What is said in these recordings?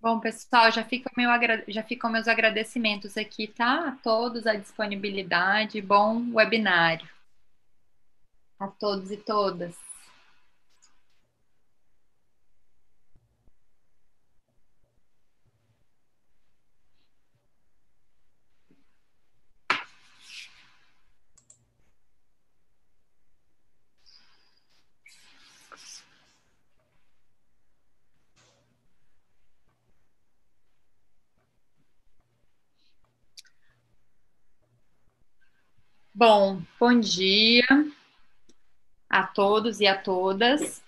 Bom, pessoal, já ficam, meu, já ficam meus agradecimentos aqui, tá? A todos a disponibilidade. Bom webinário. A todos e todas. Bom, bom dia a todos e a todas.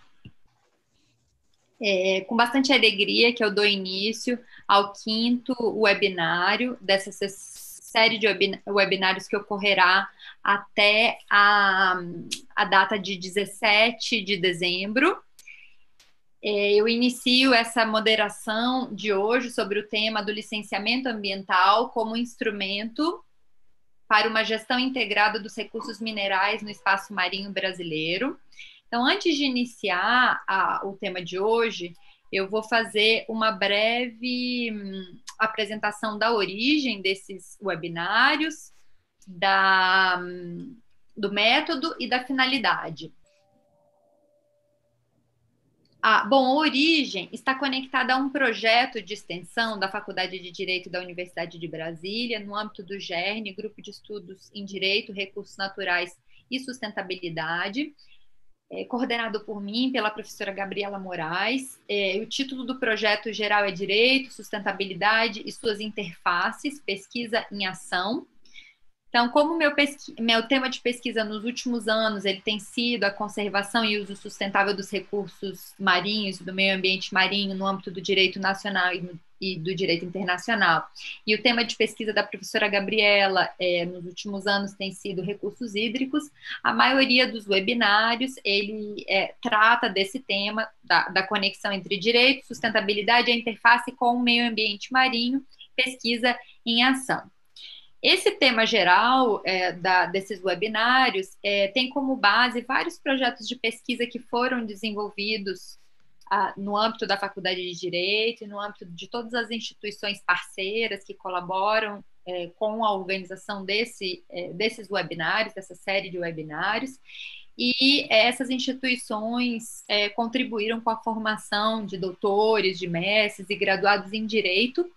É, com bastante alegria que eu dou início ao quinto webinário dessa série de webinários que ocorrerá até a, a data de 17 de dezembro. É, eu inicio essa moderação de hoje sobre o tema do licenciamento ambiental como instrumento para uma gestão integrada dos recursos minerais no espaço marinho brasileiro. Então, antes de iniciar a, o tema de hoje, eu vou fazer uma breve hum, apresentação da origem desses webinários, da, hum, do método e da finalidade. Bom, a origem está conectada a um projeto de extensão da Faculdade de Direito da Universidade de Brasília, no âmbito do GERN, Grupo de Estudos em Direito, Recursos Naturais e Sustentabilidade, é, coordenado por mim, pela professora Gabriela Moraes. É, o título do projeto geral é Direito, Sustentabilidade e suas interfaces, pesquisa em ação. Então, como meu, meu tema de pesquisa nos últimos anos ele tem sido a conservação e uso sustentável dos recursos marinhos do meio ambiente marinho no âmbito do direito nacional e, e do direito internacional. E o tema de pesquisa da professora Gabriela é, nos últimos anos tem sido recursos hídricos. A maioria dos webinários ele é, trata desse tema da, da conexão entre direito, sustentabilidade e a interface com o meio ambiente marinho, pesquisa em ação. Esse tema geral é, da, desses webinários é, tem como base vários projetos de pesquisa que foram desenvolvidos ah, no âmbito da Faculdade de Direito e no âmbito de todas as instituições parceiras que colaboram é, com a organização desse, é, desses webinários, dessa série de webinários. E essas instituições é, contribuíram com a formação de doutores, de mestres e graduados em Direito,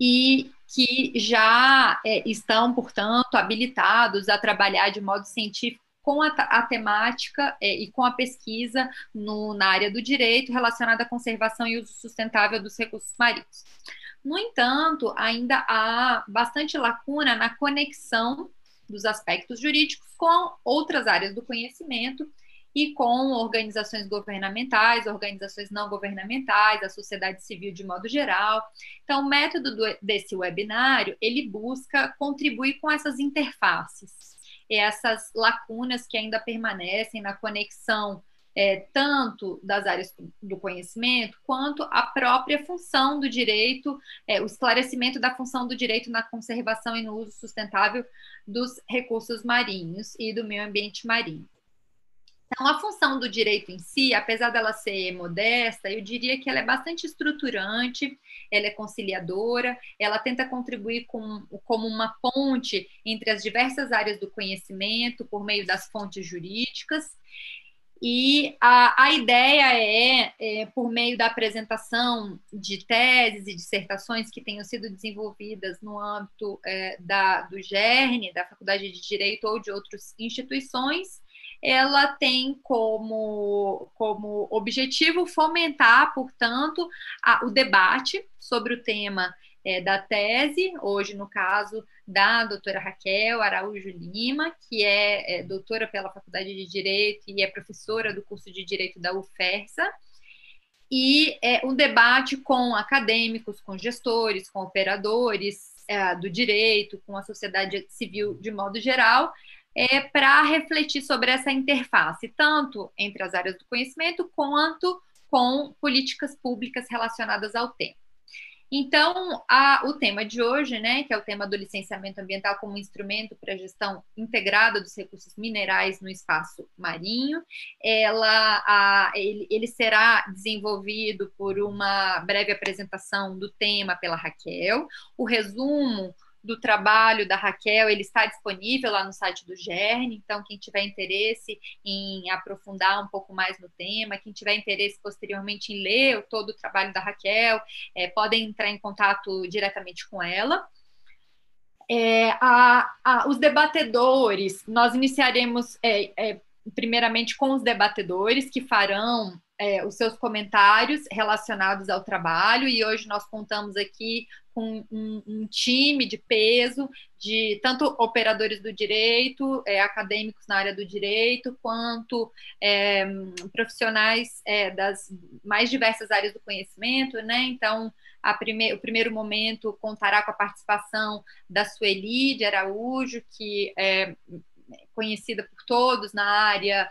e que já é, estão, portanto, habilitados a trabalhar de modo científico com a, a temática é, e com a pesquisa no, na área do direito relacionada à conservação e uso sustentável dos recursos marinhos. No entanto, ainda há bastante lacuna na conexão dos aspectos jurídicos com outras áreas do conhecimento e com organizações governamentais, organizações não governamentais, a sociedade civil de modo geral. Então, o método do, desse webinário, ele busca contribuir com essas interfaces, essas lacunas que ainda permanecem na conexão é, tanto das áreas do conhecimento, quanto a própria função do direito, é, o esclarecimento da função do direito na conservação e no uso sustentável dos recursos marinhos e do meio ambiente marinho. Então, a função do direito em si, apesar dela ser modesta, eu diria que ela é bastante estruturante, ela é conciliadora, ela tenta contribuir com, como uma ponte entre as diversas áreas do conhecimento por meio das fontes jurídicas. E a, a ideia é, é, por meio da apresentação de teses e dissertações que tenham sido desenvolvidas no âmbito é, da, do GERN, da Faculdade de Direito ou de outras instituições, ela tem como, como objetivo fomentar, portanto, a, o debate sobre o tema é, da tese, hoje no caso da doutora Raquel Araújo Lima, que é, é, doutora pela Faculdade de Direito e é professora do curso de Direito da UFERSA, e é, um debate com acadêmicos, com gestores, com operadores é, do direito, com a sociedade civil de modo geral, é, para refletir sobre essa interface, tanto entre as áreas do conhecimento quanto com políticas públicas relacionadas ao tema. Então, a, o tema de hoje, né, que é o tema do licenciamento ambiental como instrumento para a gestão integrada dos recursos minerais no espaço marinho, ela, a, ele, ele será desenvolvido por uma breve apresentação do tema pela Raquel, o resumo do trabalho da Raquel, ele está disponível lá no site do GERN, então quem tiver interesse em aprofundar um pouco mais no tema, quem tiver interesse posteriormente em ler todo o trabalho da Raquel, é, podem entrar em contato diretamente com ela. É, a, a, os debatedores, nós iniciaremos é, é primeiramente com os debatedores que farão é, os seus comentários relacionados ao trabalho, e hoje nós contamos aqui com um, um time de peso, de tanto operadores do direito, é, acadêmicos na área do direito, quanto é, profissionais é, das mais diversas áreas do conhecimento, né? Então, prime o primeiro momento contará com a participação da Sueli de Araújo, que é conhecida por todos na área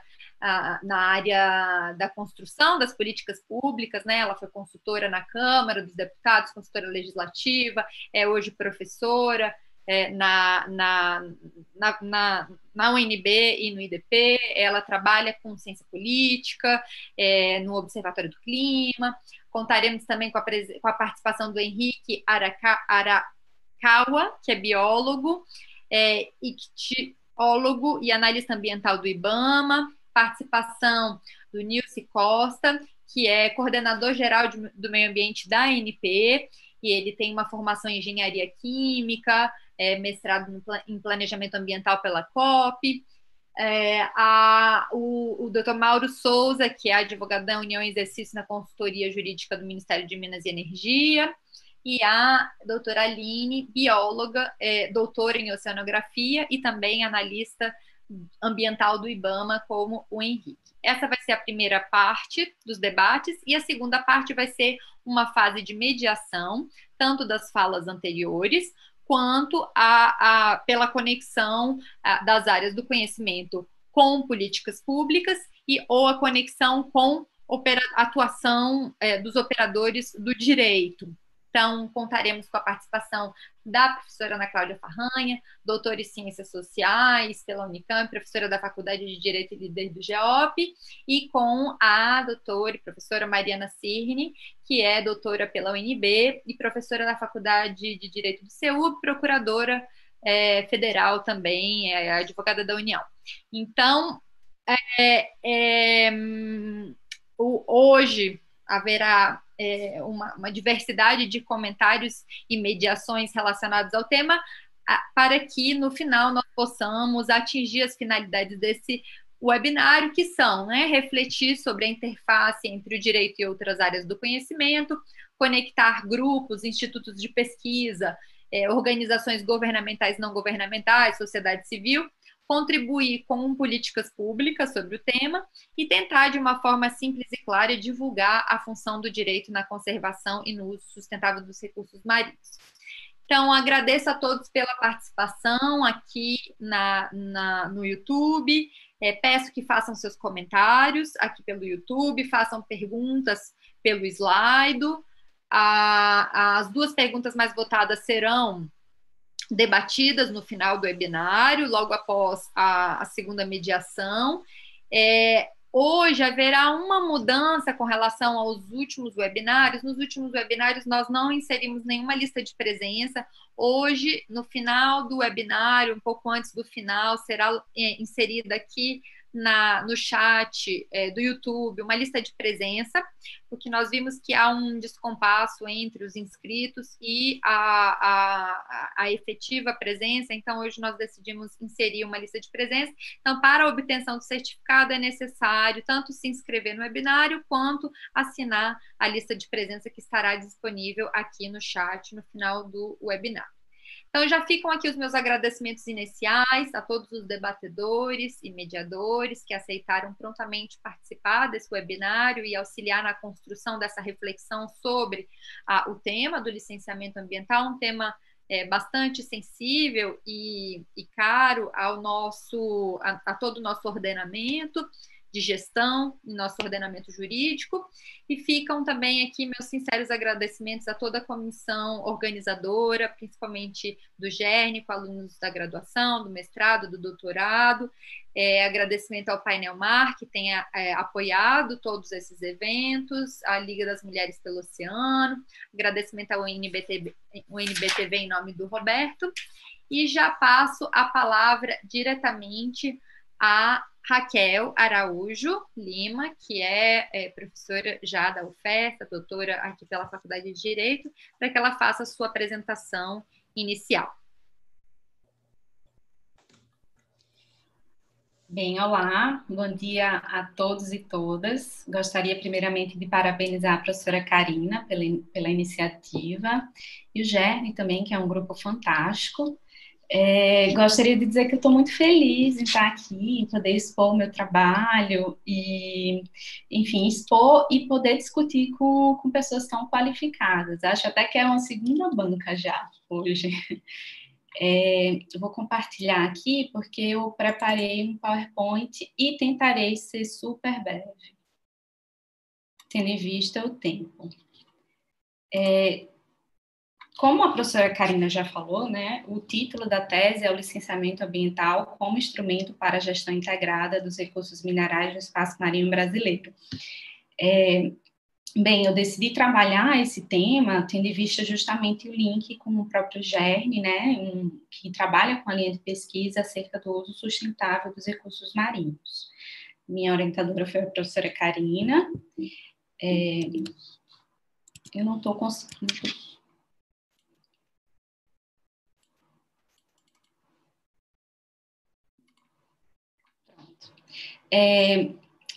na área da construção das políticas públicas, né? Ela foi consultora na Câmara dos Deputados, consultora legislativa, é hoje professora é, na, na, na, na, na UNB e no IDP, ela trabalha com ciência política, é, no Observatório do Clima. Contaremos também com a, com a participação do Henrique Araca, Arakawa, que é biólogo, é, ictiólogo e analista ambiental do IBAMA, participação do Nilce Costa, que é coordenador geral de, do meio ambiente da ANP, e ele tem uma formação em engenharia química, é, mestrado em planejamento ambiental pela COP. É, a, o, o Dr. Mauro Souza, que é advogado da União Exercício na Consultoria Jurídica do Ministério de Minas e Energia, e a doutora Aline, bióloga, é, doutora em oceanografia e também analista ambiental do IBAMA, como o Henrique. Essa vai ser a primeira parte dos debates, e a segunda parte vai ser uma fase de mediação, tanto das falas anteriores, quanto a, a pela conexão a, das áreas do conhecimento com políticas públicas e ou a conexão com opera, atuação é, dos operadores do direito, então, contaremos com a participação da professora Ana Cláudia Farranha, doutora em Ciências Sociais pela Unicamp, professora da Faculdade de Direito e líder do GEOP, e com a doutora e professora Mariana Cirne, que é doutora pela UNB e professora da Faculdade de Direito do CEU, procuradora é, federal também, é advogada da União. Então, é, é, hum, hoje haverá é, uma, uma diversidade de comentários e mediações relacionados ao tema, para que no final nós possamos atingir as finalidades desse webinário, que são né, refletir sobre a interface entre o direito e outras áreas do conhecimento, conectar grupos, institutos de pesquisa, é, organizações governamentais não governamentais, sociedade civil, contribuir com políticas públicas sobre o tema e tentar, de uma forma simples e clara, divulgar a função do direito na conservação e no uso sustentável dos recursos marinhos. Então, agradeço a todos pela participação aqui na, na no YouTube. É, peço que façam seus comentários aqui pelo YouTube, façam perguntas pelo slide. as duas perguntas mais votadas serão debatidas no final do webinário, logo após a, a segunda mediação. É, hoje haverá uma mudança com relação aos últimos webinários. Nos últimos webinários, nós não inserimos nenhuma lista de presença. Hoje, no final do webinário, um pouco antes do final, será é, inserida aqui na, no chat é, do YouTube uma lista de presença, porque nós vimos que há um descompasso entre os inscritos e a, a, a efetiva presença, então hoje nós decidimos inserir uma lista de presença. Então, para a obtenção do certificado, é necessário tanto se inscrever no webinário quanto assinar a lista de presença que estará disponível aqui no chat no final do webinar. Então, já ficam aqui os meus agradecimentos iniciais a todos os debatedores e mediadores que aceitaram prontamente participar desse webinário e auxiliar na construção dessa reflexão sobre ah, o tema do licenciamento ambiental, um tema é, bastante sensível e, e, caro ao nosso, a, a todo o nosso ordenamento. De gestão em nosso ordenamento jurídico. E ficam também aqui meus sinceros agradecimentos a toda a comissão organizadora, principalmente do GERN, com alunos da graduação, do mestrado, do doutorado. É, agradecimento ao Painel Mar, que tem é, apoiado todos esses eventos, a Liga das Mulheres pelo Oceano, agradecimento ao UNBTV, UNBTV em nome do Roberto, e já passo a palavra diretamente a Raquel Araújo Lima, que é, é, professora já da UFESA, doutora aqui pela Faculdade de Direito, para que ela faça a sua apresentação inicial. Bem, olá, bom dia a todos e todas. Gostaria primeiramente de parabenizar a professora Karina pela, pela iniciativa e o Germe também, que é um grupo fantástico. É, gostaria de dizer que eu estou muito feliz em estar aqui, em poder expor o meu trabalho e, enfim, expor e poder discutir com, com pessoas tão qualificadas. Acho até que é uma segunda banca já hoje. É, eu vou compartilhar aqui porque eu preparei um PowerPoint e tentarei ser super breve, tendo em vista o tempo. É, como a professora Karina já falou, né, o título da tese é o licenciamento ambiental como instrumento para a gestão integrada dos recursos minerais no espaço marinho brasileiro. É, bem, eu decidi trabalhar esse tema tendo em vista justamente o link com o próprio GERN, né, um, que trabalha com a linha de pesquisa acerca do uso sustentável dos recursos marinhos. Minha orientadora foi a professora Karina. É, eu não estou conseguindo É,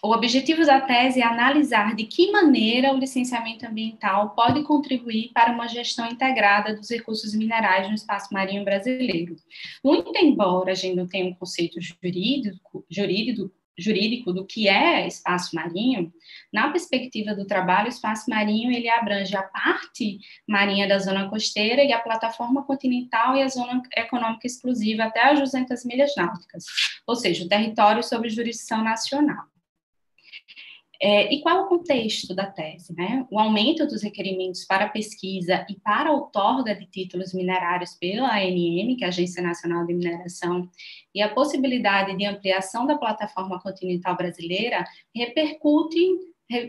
o objetivo da tese é analisar de que maneira o licenciamento ambiental pode contribuir para uma gestão integrada dos recursos minerais no espaço marinho brasileiro. Muito embora a gente não tenha um conceito jurídico, jurídico jurídico do que é espaço marinho, na perspectiva do trabalho, o espaço marinho ele abrange a parte marinha da zona costeira e a plataforma continental e a zona econômica exclusiva até as 200 milhas náuticas, ou seja, o território sob jurisdição nacional. É, e qual é o contexto da tese? Né? O aumento dos requerimentos para pesquisa e para outorga de títulos minerários pela ANM, que é a Agência Nacional de Mineração, e a possibilidade de ampliação da plataforma continental brasileira repercutem,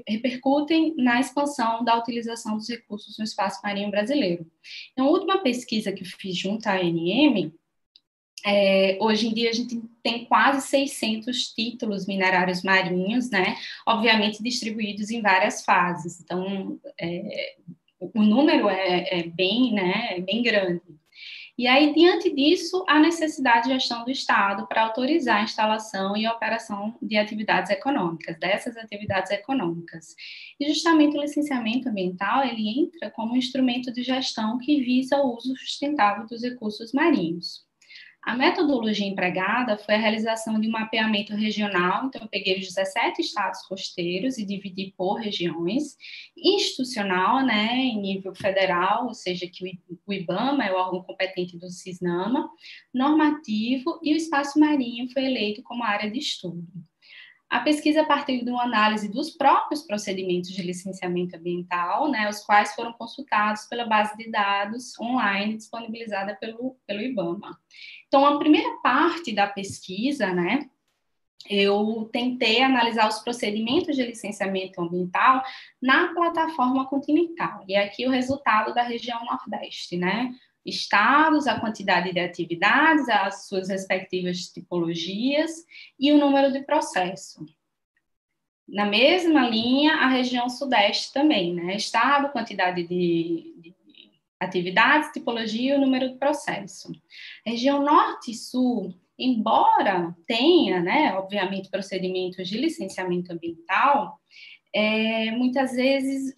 repercutem na expansão da utilização dos recursos no espaço marinho brasileiro. Então, a última pesquisa que eu fiz junto à ANM é, hoje em dia a gente tem quase 600 títulos minerários marinhos, né? Obviamente distribuídos em várias fases. Então, é, o número é, é, bem, né, é bem grande. E aí, diante disso, a necessidade de gestão do Estado para autorizar a instalação e a operação de atividades econômicas, dessas atividades econômicas. E justamente o licenciamento ambiental, ele entra como um instrumento de gestão que visa o uso sustentável dos recursos marinhos. A metodologia empregada foi a realização de um mapeamento regional, então eu peguei os 17 estados costeiros e dividi por regiões, institucional, né, em nível federal, ou seja, que o IBAMA é o órgão competente do CISNAMA, normativo e o espaço marinho foi eleito como área de estudo. A pesquisa partiu de uma análise dos próprios procedimentos de licenciamento ambiental, né, os quais foram consultados pela base de dados online disponibilizada pelo, pelo IBAMA. Então, a primeira parte da pesquisa, né, eu tentei analisar os procedimentos de licenciamento ambiental na plataforma continental. E aqui o resultado da região Nordeste, né? Estados, a quantidade de atividades, as suas respectivas tipologias e o número de processo. Na mesma linha, a região sudeste também, né? Estado, quantidade de, de atividades, tipologia e o número de processo. região norte e sul, embora tenha, né, obviamente, procedimentos de licenciamento ambiental, é, muitas vezes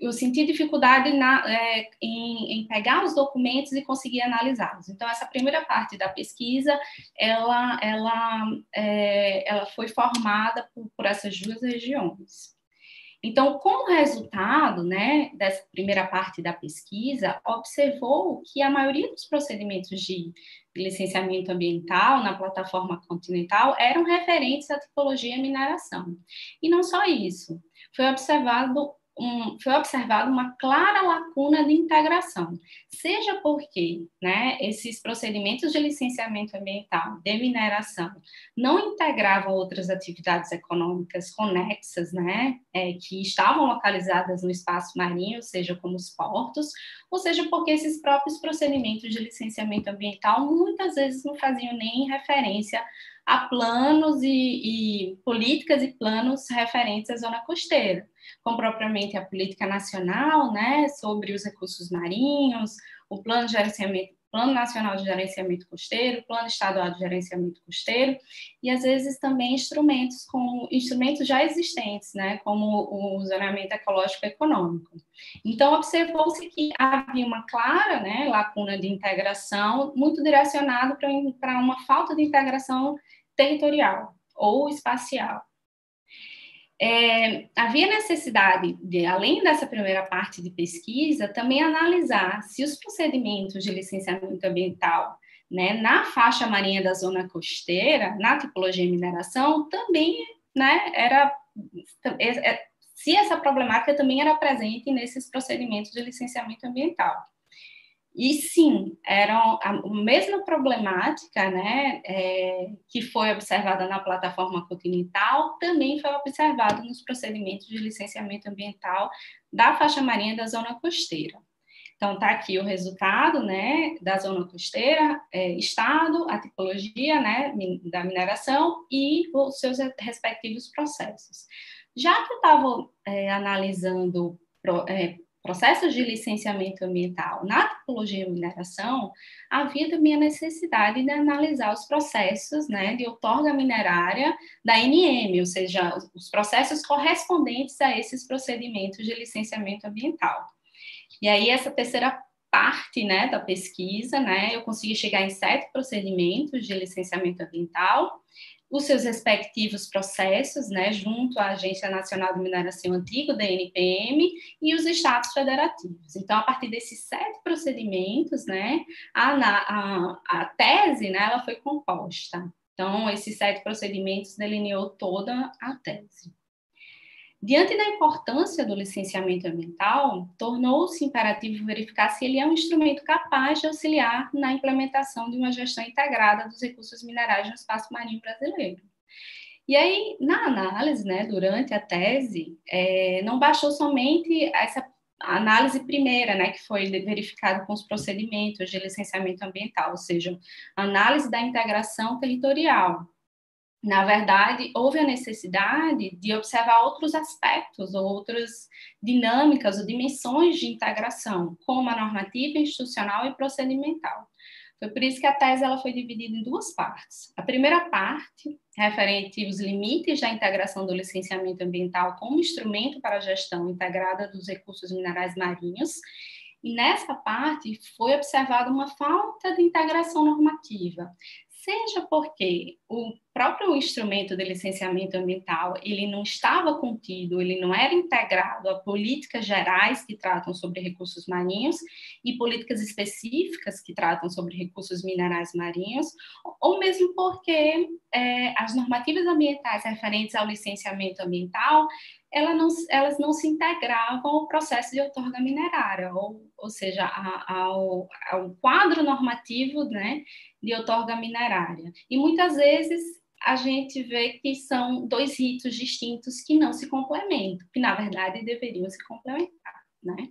eu senti dificuldade na, é, em, em, pegar os documentos e conseguir analisá-los. Então, essa primeira parte da pesquisa, ela, ela, é, ela foi formada por, por, essas duas regiões. Então, como resultado né, dessa primeira parte da pesquisa, observou que a maioria dos procedimentos de, licenciamento ambiental na plataforma continental eram referentes à tipologia mineração. E não só isso, foi observado um, foi observada uma clara lacuna de integração, seja porque né, esses procedimentos de licenciamento ambiental, de mineração, não integravam outras atividades econômicas conexas, né, é, que estavam localizadas no espaço marinho, seja como os portos, ou seja porque esses próprios procedimentos de licenciamento ambiental muitas vezes não faziam nem referência a planos e, e políticas e planos referentes à zona costeira como propriamente a política nacional, né, sobre os recursos marinhos, o plano de gerenciamento Plano Nacional de Gerenciamento Costeiro, Plano Estadual de Gerenciamento Costeiro, e às vezes também instrumentos como instrumentos já existentes, né, como o zoneamento ecológico econômico. Então observou-se que havia uma clara, né, lacuna de integração, muito direcionado para uma falta de integração territorial ou espacial é, havia necessidade de, além dessa primeira parte de pesquisa, também analisar se os procedimentos de licenciamento ambiental né, na faixa marinha da zona costeira, na tipologia de mineração, também né, era é, é, se essa problemática também era presente nesses procedimentos de licenciamento ambiental. E sim, era a mesma problemática né, é, que foi observada na plataforma continental, também foi observada nos procedimentos de licenciamento ambiental da faixa marinha da zona costeira. Então, está aqui o resultado né, da zona costeira, é, estado, a tipologia né, da mineração e os seus respectivos processos. Já que eu estava é, analisando é, processos de licenciamento ambiental na tipologia de mineração, havia também a necessidade de analisar os processos né, de outorga minerária da NM, ou seja, os processos correspondentes a esses procedimentos de licenciamento ambiental. E aí, essa terceira parte né, da pesquisa, né, eu consegui chegar em sete procedimentos de licenciamento ambiental, os seus respectivos processos, né, junto à Agência Nacional de Mineração Antiga, da NPM, e os estados federativos. Então, a partir desses sete procedimentos, né, a, a, a tese, né, ela foi composta. Então, esses sete procedimentos delineou toda a tese. Diante da importância do licenciamento ambiental, tornou-se imperativo verificar se ele é um instrumento capaz de auxiliar na implementação de uma gestão integrada dos recursos minerais no espaço marinho brasileiro. E aí, na análise, né, durante a tese, é, não baixou somente essa análise primeira, né, que foi verificada com os procedimentos de licenciamento ambiental, ou seja, análise da integração territorial, na verdade, houve a necessidade de observar outros aspectos, outras dinâmicas ou dimensões de integração, como a normativa institucional e procedimental. Foi por isso que a tese ela foi dividida em duas partes. A primeira parte, referente aos limites da integração do licenciamento ambiental como instrumento para a gestão integrada dos recursos minerais marinhos, e nessa parte foi observada uma falta de integração normativa, seja porque o próprio instrumento de licenciamento ambiental ele não estava contido, ele não era integrado a políticas gerais que tratam sobre recursos marinhos e políticas específicas que tratam sobre recursos minerais marinhos, ou mesmo porque é, as normativas ambientais referentes ao licenciamento ambiental ela não, elas não se integravam ao processo de outorga minerária, ou, ou seja, ao, ao quadro normativo né, de outorga minerária. E muitas vezes a gente vê que são dois ritos distintos que não se complementam, que na verdade deveriam se complementar. Né?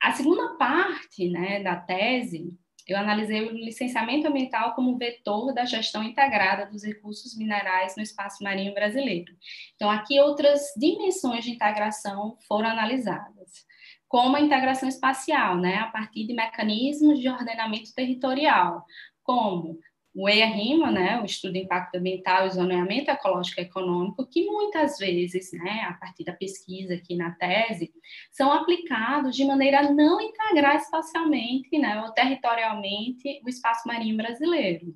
A segunda parte né, da tese eu analisei o licenciamento ambiental como vetor da gestão integrada dos recursos minerais no espaço marinho brasileiro. Então, aqui outras dimensões de integração foram analisadas, como a integração espacial, né, a partir de mecanismos de ordenamento territorial, como o EIA-RIMA, né, o Estudo de Impacto Ambiental e Zoneamento Ecológico e Econômico, que muitas vezes, né, a partir da pesquisa aqui na tese, são aplicados de maneira a não integrar espacialmente né, ou territorialmente o espaço marinho brasileiro.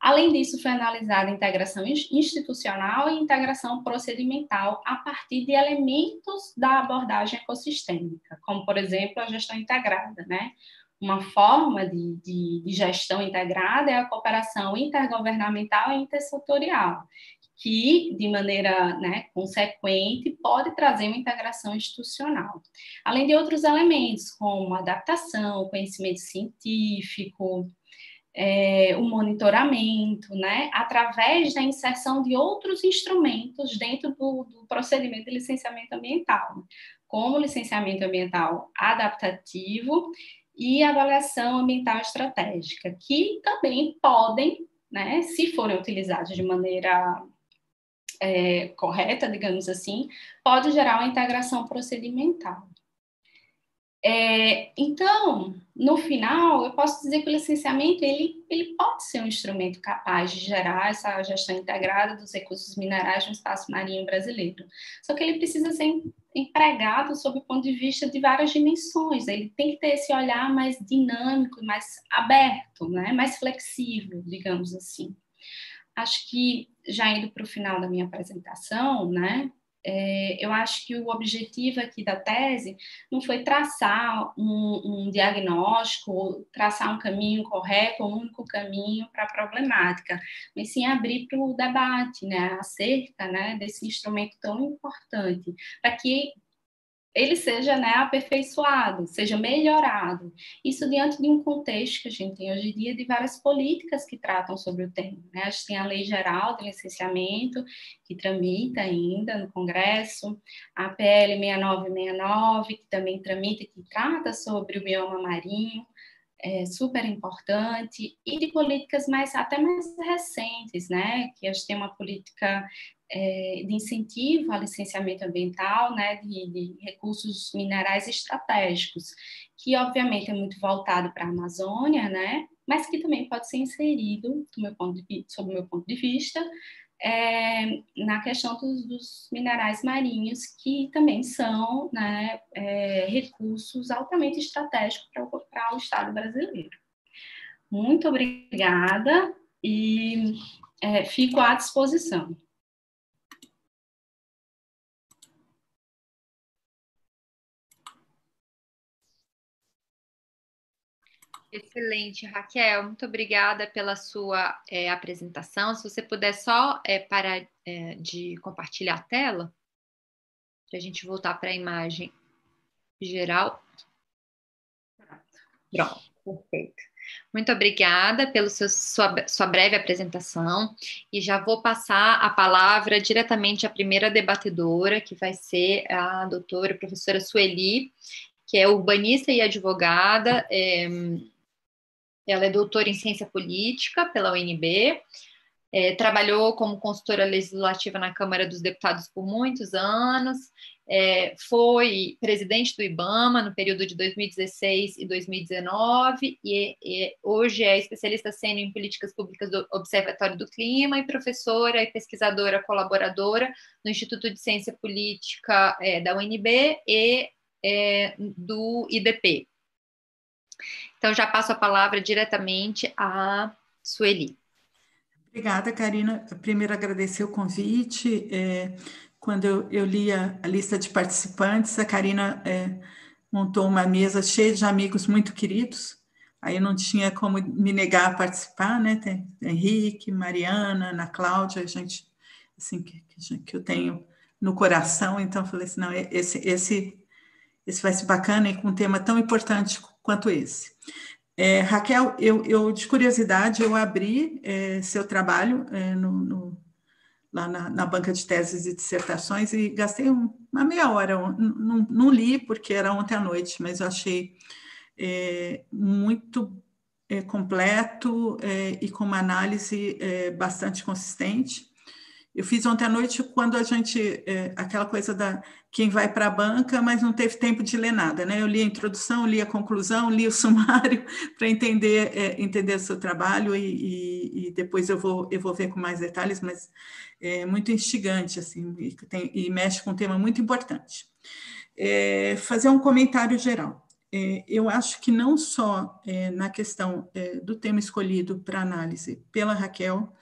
Além disso, foi analisada a integração institucional e integração procedimental a partir de elementos da abordagem ecossistêmica, como, por exemplo, a gestão integrada, né? Uma forma de, de, de, gestão integrada é a cooperação intergovernamental e intersetorial, que, de maneira né, consequente, pode trazer uma integração institucional. Além de outros elementos, como adaptação, conhecimento científico, é, o monitoramento, né, através da inserção de outros instrumentos dentro do, do procedimento de licenciamento ambiental, como licenciamento ambiental adaptativo e avaliação ambiental estratégica, que também podem, né, se forem utilizados de maneira é, correta, digamos assim, pode gerar uma integração procedimental. É, então, no final, eu posso dizer que o licenciamento ele, ele pode ser um instrumento capaz de gerar essa gestão integrada dos recursos minerais no espaço marinho brasileiro. Só que ele precisa ser empregado sob o ponto de vista de várias dimensões. Ele tem que ter esse olhar mais dinâmico, mais aberto, né? mais flexível, digamos assim. Acho que já indo para o final da minha apresentação, né, é, eu acho que o objetivo aqui da tese não foi traçar um, um diagnóstico, traçar um caminho correto, um único caminho para a problemática, mas sim abrir para o debate né, acerca né, desse instrumento tão importante, para que ele seja né, aperfeiçoado, seja melhorado. Isso diante de um contexto que a gente tem hoje em dia de várias políticas que tratam sobre o tema. Né? A gente tem a Lei Geral de Licenciamento, que tramita ainda no Congresso, a PL 6969, que também tramita, que trata sobre o bioma marinho, é, super importante, e de políticas mais até mais recentes, né? Que a gente tem uma política é, de incentivo ao licenciamento ambiental, né, de, de, recursos minerais estratégicos, que obviamente é muito voltado para a Amazônia, né, mas que também pode ser inserido, do meu ponto de, sob o meu ponto de vista, é, na questão dos, dos, minerais marinhos, que também são né, é, recursos altamente estratégicos para o Estado brasileiro. Muito obrigada e é, fico à disposição. Excelente, Raquel. Muito obrigada pela sua é, apresentação. Se você puder só é, parar é, de compartilhar a tela, para a gente voltar para a imagem geral. Pronto, perfeito. Muito obrigada pela sua, sua breve apresentação e já vou passar a palavra diretamente à primeira debatedora, que vai ser a doutora professora Sueli, que é urbanista e advogada, é, ela é doutora em ciência política pela UNB, é, trabalhou como consultora legislativa na Câmara dos Deputados por muitos anos, é, foi presidente do IBAMA no período de 2016 e 2019, e, e hoje é especialista sênior em políticas públicas do Observatório do Clima e professora e pesquisadora colaboradora no Instituto de Ciência Política é, da UNB e é, do IDP. Então, já passo a palavra diretamente a Sueli. Obrigada, Karina. Primeiro, agradecer o convite. É, quando eu, eu, li a, a, lista de participantes, a Karina é, montou uma mesa cheia de amigos muito queridos. Aí não tinha como me negar a participar, né? Tem Henrique, Mariana, Ana Cláudia, gente assim que, que eu tenho no coração. Então, falei assim, não, esse, esse, esse vai ser bacana e com um tema tão importante quanto esse. É, Raquel, eu, eu, de curiosidade, eu abri é, seu trabalho é, no, no, lá na, na, banca de teses e dissertações e gastei um, uma meia hora. Não, não, li porque era ontem à noite, mas eu achei é, muito é, completo é, e com uma análise bastante consistente. Eu fiz ontem à noite quando a gente, aquela coisa da quem vai para a banca, mas não teve tempo de ler nada, né? Eu li a introdução, li a conclusão, li o sumário para entender é, entender o seu trabalho e, e, e, depois eu vou eu vou ver com mais detalhes, mas é muito instigante assim e, tem, e mexe com um tema muito importante. É, fazer um comentário geral. É, eu acho que não só é, na questão é, do tema escolhido para análise pela Raquel,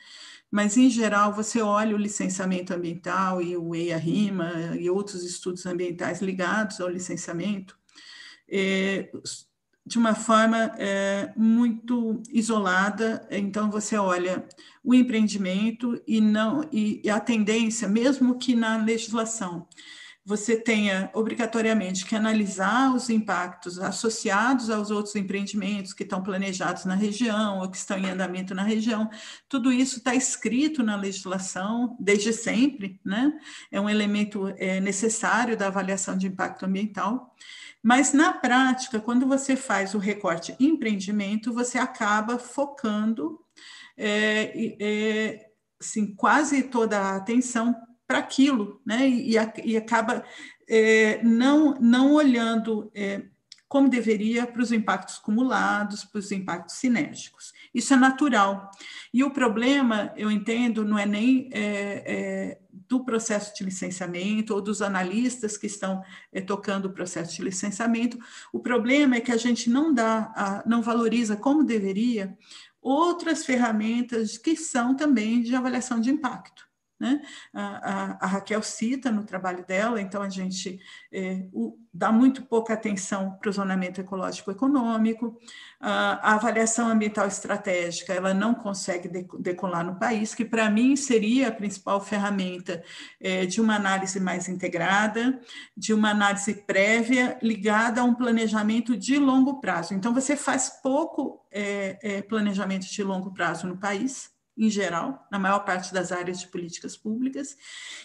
mas em geral você olha o licenciamento ambiental e o EIA-RIMA e outros estudos ambientais ligados ao licenciamento, é, de uma forma é, muito isolada. Então você olha o empreendimento e não e, e a tendência, mesmo que na legislação você tenha obrigatoriamente que analisar os impactos associados aos outros empreendimentos que estão planejados na região ou que estão em andamento na região. Tudo isso está escrito na legislação desde sempre, né? É um elemento é, necessário da avaliação de impacto ambiental. Mas na prática, quando você faz o recorte empreendimento, você acaba focando é, é, assim, quase toda a atenção para aquilo, né? E, e acaba é, não, não olhando é, como deveria para os impactos acumulados, para os impactos sinérgicos. Isso é natural. E o problema, eu entendo, não é nem é, é, do processo de licenciamento ou dos analistas que estão é, tocando o processo de licenciamento. O problema é que a gente não dá, a, não valoriza como deveria outras ferramentas que são também de avaliação de impacto. Né? A, a, a, Raquel cita no trabalho dela, então a gente é, o, dá muito pouca atenção para o zonamento ecológico econômico, a, a, avaliação ambiental estratégica ela não consegue decolar no país, que para mim seria a principal ferramenta é, de uma análise mais integrada, de uma análise prévia ligada a um planejamento de longo prazo. Então você faz pouco é, planejamento de longo prazo no país em geral, na maior parte das áreas de políticas públicas,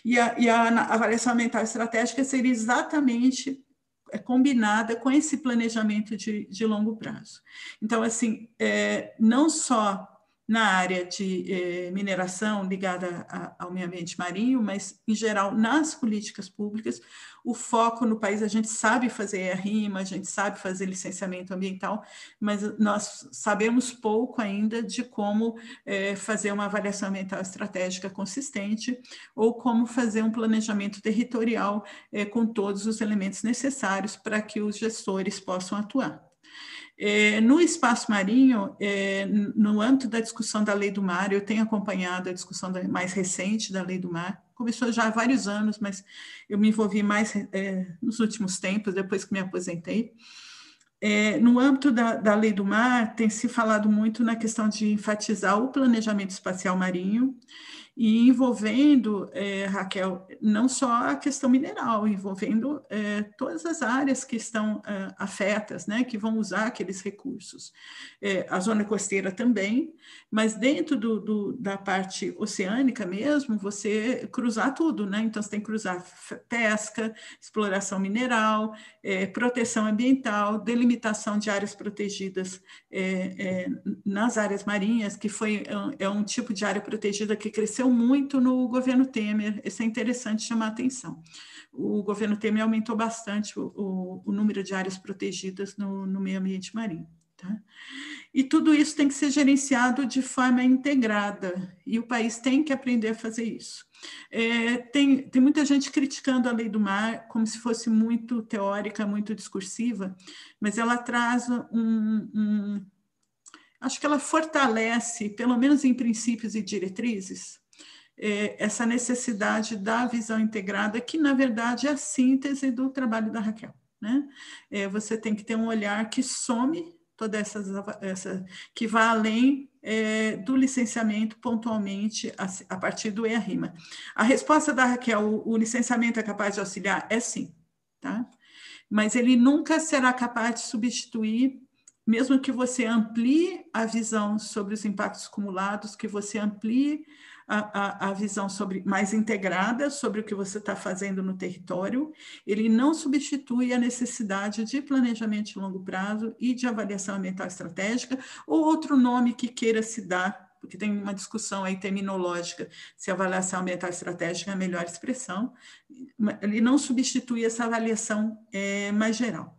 e a, e a avaliação ambiental estratégica seria exatamente é, combinada com esse planejamento de, de longo prazo. Então, assim, é, não só na área de eh, mineração ligada a, ao meio ambiente marinho, mas, em geral, nas políticas públicas, o foco no país, a gente sabe fazer a rima, a gente sabe fazer licenciamento ambiental, mas nós sabemos pouco ainda de como eh, fazer uma avaliação ambiental estratégica consistente ou como fazer um planejamento territorial eh, com todos os elementos necessários para que os gestores possam atuar. É, no espaço marinho, é, no âmbito da discussão da lei do mar, eu tenho acompanhado a discussão da, mais recente da lei do mar, começou já há vários anos, mas eu me envolvi mais é, nos últimos tempos, depois que me aposentei. É, no âmbito da, da, lei do mar, tem se falado muito na questão de enfatizar o planejamento espacial marinho e envolvendo, é, Raquel, não só a questão mineral, envolvendo é, todas as áreas que estão é, afetas, né, que vão usar aqueles recursos. A zona costeira também, mas dentro do, do, da parte oceânica mesmo, você cruzar tudo, né? Então, você tem que cruzar pesca, exploração mineral, proteção ambiental, delimitação de áreas protegidas nas áreas marinhas, que foi é um tipo de área protegida que cresceu cresceu muito no governo Temer, isso é interessante chamar a atenção. O governo Temer aumentou bastante o, o, o número de áreas protegidas no, no meio ambiente marinho. Tá? E tudo isso tem que ser gerenciado de forma integrada, e o país tem que aprender a fazer isso. É, tem, tem muita gente criticando a lei do mar como se fosse muito teórica, muito discursiva, mas ela traz um, um acho que ela fortalece, pelo menos em princípios e diretrizes, é, essa necessidade da visão integrada, que na verdade é a síntese do trabalho da Raquel. Né? É, você tem que ter um olhar que some toda essa, essa que vá além é, do licenciamento pontualmente a, a partir do EA-RIMA. A resposta da Raquel, o, o licenciamento é capaz de auxiliar? É sim, tá? mas ele nunca será capaz de substituir mesmo que você amplie a visão sobre os impactos acumulados, que você amplie a, a, a visão sobre mais integrada sobre o que você está fazendo no território, ele não substitui a necessidade de planejamento de longo prazo e de avaliação ambiental estratégica, ou outro nome que queira se dar porque tem uma discussão aí terminológica se avaliação ambiental estratégica é a melhor expressão, ele não substitui essa avaliação é, mais geral.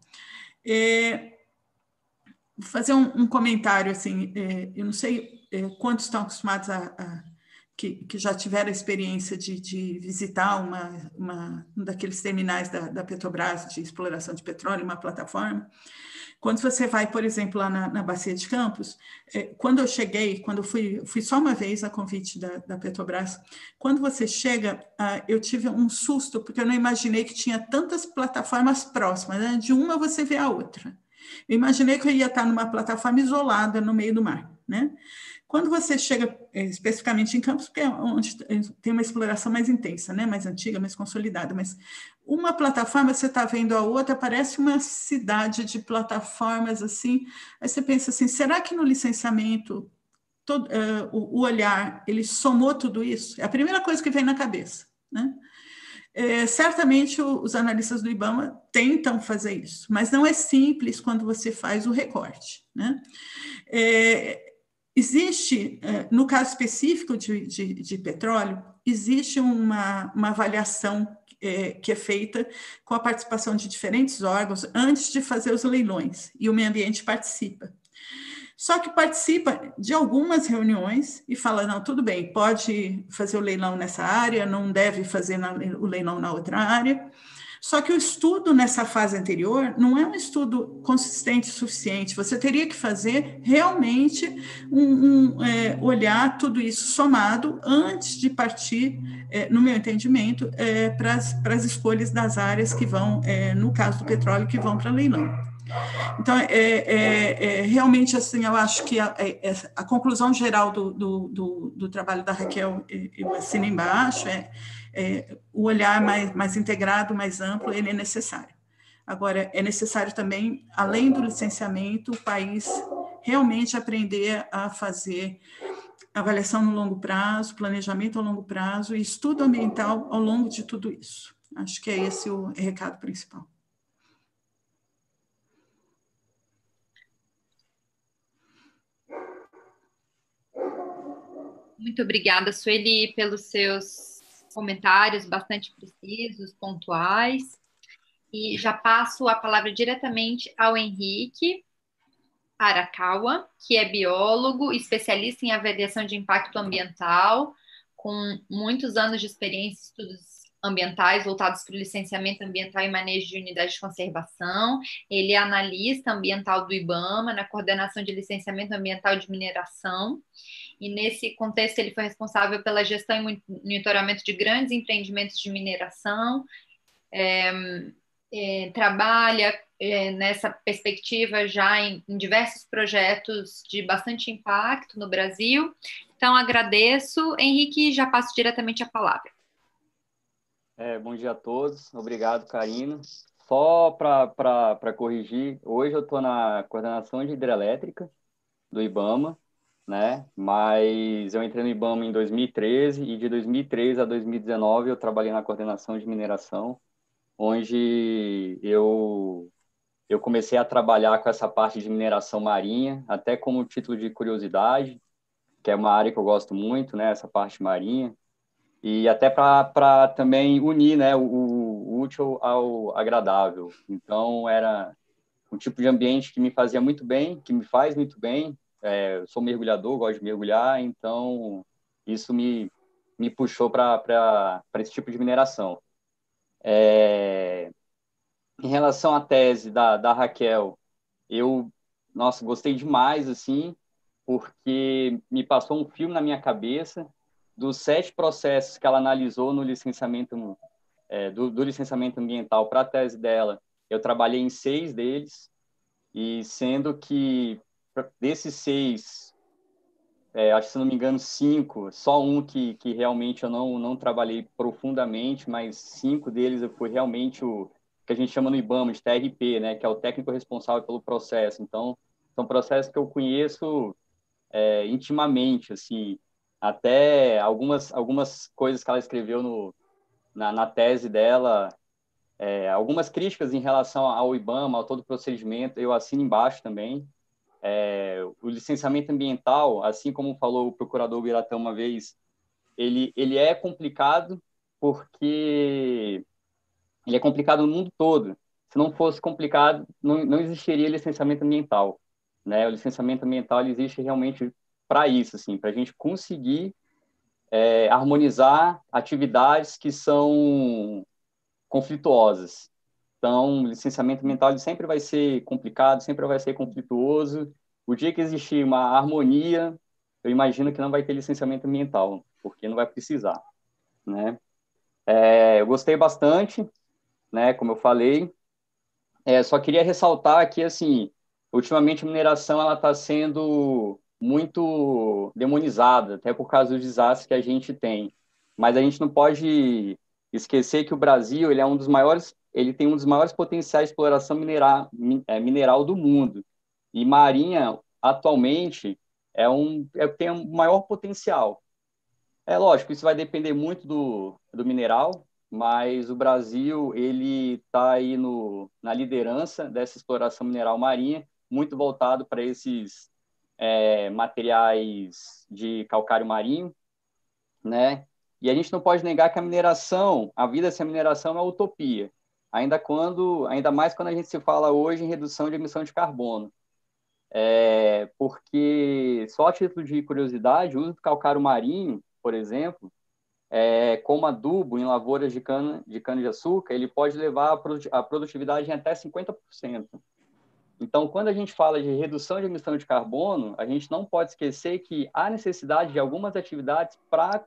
É, vou fazer um, um comentário assim, é, eu não sei é, quantos estão acostumados a, a que, que já tiveram a experiência de, de visitar uma, uma, um daqueles terminais da, da, Petrobras de exploração de petróleo, uma plataforma. Quando você vai, por exemplo, lá na, na Bacia de Campos, é, quando eu cheguei, quando eu fui, fui só uma vez a convite da, da Petrobras, quando você chega, ah, eu tive um susto, porque eu não imaginei que tinha tantas plataformas próximas, né? de uma você vê a outra. Eu imaginei que eu ia estar numa plataforma isolada no meio do mar, né? Quando você chega é, especificamente em Campos, porque é onde tem uma exploração mais intensa, né? mais antiga, mais consolidada, mas uma plataforma, você está vendo a outra, parece uma cidade de plataformas assim. Aí você pensa assim: será que no licenciamento todo, uh, o, o, olhar ele somou tudo isso? É a primeira coisa que vem na cabeça. Né? É, certamente o, os analistas do IBAMA tentam fazer isso, mas não é simples quando você faz o recorte. Né? É, Existe, eh, no caso específico de, de, de petróleo, existe uma, uma avaliação é, que é feita com a participação de diferentes órgãos antes de fazer os leilões, e o meio ambiente participa. Só que participa de algumas reuniões e fala: não, tudo bem, pode fazer o leilão nessa área, não deve fazer na, o leilão na outra área. Só que o estudo nessa fase anterior não é um estudo consistente o suficiente. Você teria que fazer realmente um, um é, olhar tudo isso somado antes de partir, é, no meu entendimento, é, para as escolhas das áreas que vão, é, no caso do petróleo, que vão para leilão. Então, é, é, é, realmente, assim, eu acho que a, é, é, a conclusão geral do, do, do, do, trabalho da Raquel, eu assino embaixo, é, é, o olhar mais, mais integrado, mais amplo, ele é necessário. Agora, é necessário também, além do licenciamento, o país realmente aprender a fazer avaliação no longo prazo, planejamento ao longo prazo e estudo ambiental ao longo de tudo isso. Acho que é esse o recado principal. Muito obrigada, Sueli, pelos seus comentários bastante precisos, pontuais. E já passo a palavra diretamente ao Henrique Arakawa, que é biólogo, especialista em avaliação de impacto ambiental, com muitos anos de experiência em estudos ambientais voltados para o licenciamento ambiental e manejo de unidades de conservação. Ele é analista ambiental do IBAMA, na coordenação de licenciamento ambiental de mineração e nesse contexto ele foi responsável pela gestão e monitoramento de grandes empreendimentos de mineração, é, é, trabalha é, nessa perspectiva já em, em, diversos projetos de bastante impacto no Brasil. Então, agradeço. Henrique, já passo diretamente a palavra. É, bom dia a todos. Obrigado, Karina. Só para corrigir, hoje eu estou na coordenação de hidrelétrica do IBAMA, né? Mas eu entrei no IBAMA em 2013 e de 2013 a 2019 eu trabalhei na coordenação de mineração, onde eu eu comecei a trabalhar com essa parte de mineração marinha, até como título de curiosidade, que é uma área que eu gosto muito, né? Essa parte marinha e até para também unir, né? O, o útil ao agradável. Então era um tipo de ambiente que me fazia muito bem, que me faz muito bem, é, sou mergulhador, gosto de mergulhar, então isso me, me puxou para esse tipo de mineração. É, em relação à tese da, da Raquel, eu, nossa, gostei demais, assim, porque me passou um filme na minha cabeça dos sete processos que ela analisou no licenciamento, é, do, do licenciamento ambiental para a tese dela. Eu trabalhei em seis deles, e sendo que desses seis, é, acho que se não me engano, cinco, só um que, que realmente eu não, não trabalhei profundamente, mas cinco deles foi realmente o que a gente chama no IBAMA de TRP, né, que é o técnico responsável pelo processo. Então, são processos que eu conheço é, intimamente, assim, até algumas, algumas coisas que ela escreveu no, na, na tese dela, é, algumas críticas em relação ao IBAMA, ao todo o procedimento, eu assino embaixo também. É, o licenciamento ambiental, assim como falou o procurador Biratão uma vez, ele, ele é complicado porque ele é complicado no mundo todo. Se não fosse complicado, não, não existiria licenciamento ambiental. Né? O licenciamento ambiental existe realmente para isso, assim, para a gente conseguir é, harmonizar atividades que são conflituosas. Então, licenciamento ambiental sempre vai ser complicado, sempre vai ser conflituoso. O dia que existir uma harmonia, eu imagino que não vai ter licenciamento ambiental, porque não vai precisar, né? É, eu gostei bastante, né? Como eu falei. É, só queria ressaltar aqui, assim, ultimamente a mineração ela está sendo muito demonizada, até por causa dos desastres que a gente tem. Mas a gente não pode esquecer que o Brasil ele é um dos maiores, ele tem um dos maiores potenciais de exploração mineral, é, mineral do mundo. E Marinha atualmente é um é, tem um maior potencial. É lógico, isso vai depender muito do, do mineral, mas o Brasil ele está aí no, na liderança dessa exploração mineral marinha, muito voltado para esses é, materiais de calcário marinho, né? E a gente não pode negar que a mineração, a vida sem a mineração é utopia, ainda quando, ainda mais quando a gente se fala hoje em redução de emissão de carbono. É, porque só a título de curiosidade, o uso do calcário marinho, por exemplo, é, como adubo em lavouras de cana de cana de açúcar, ele pode levar a produtividade em até 50%. Então, quando a gente fala de redução de emissão de carbono, a gente não pode esquecer que há necessidade de algumas atividades para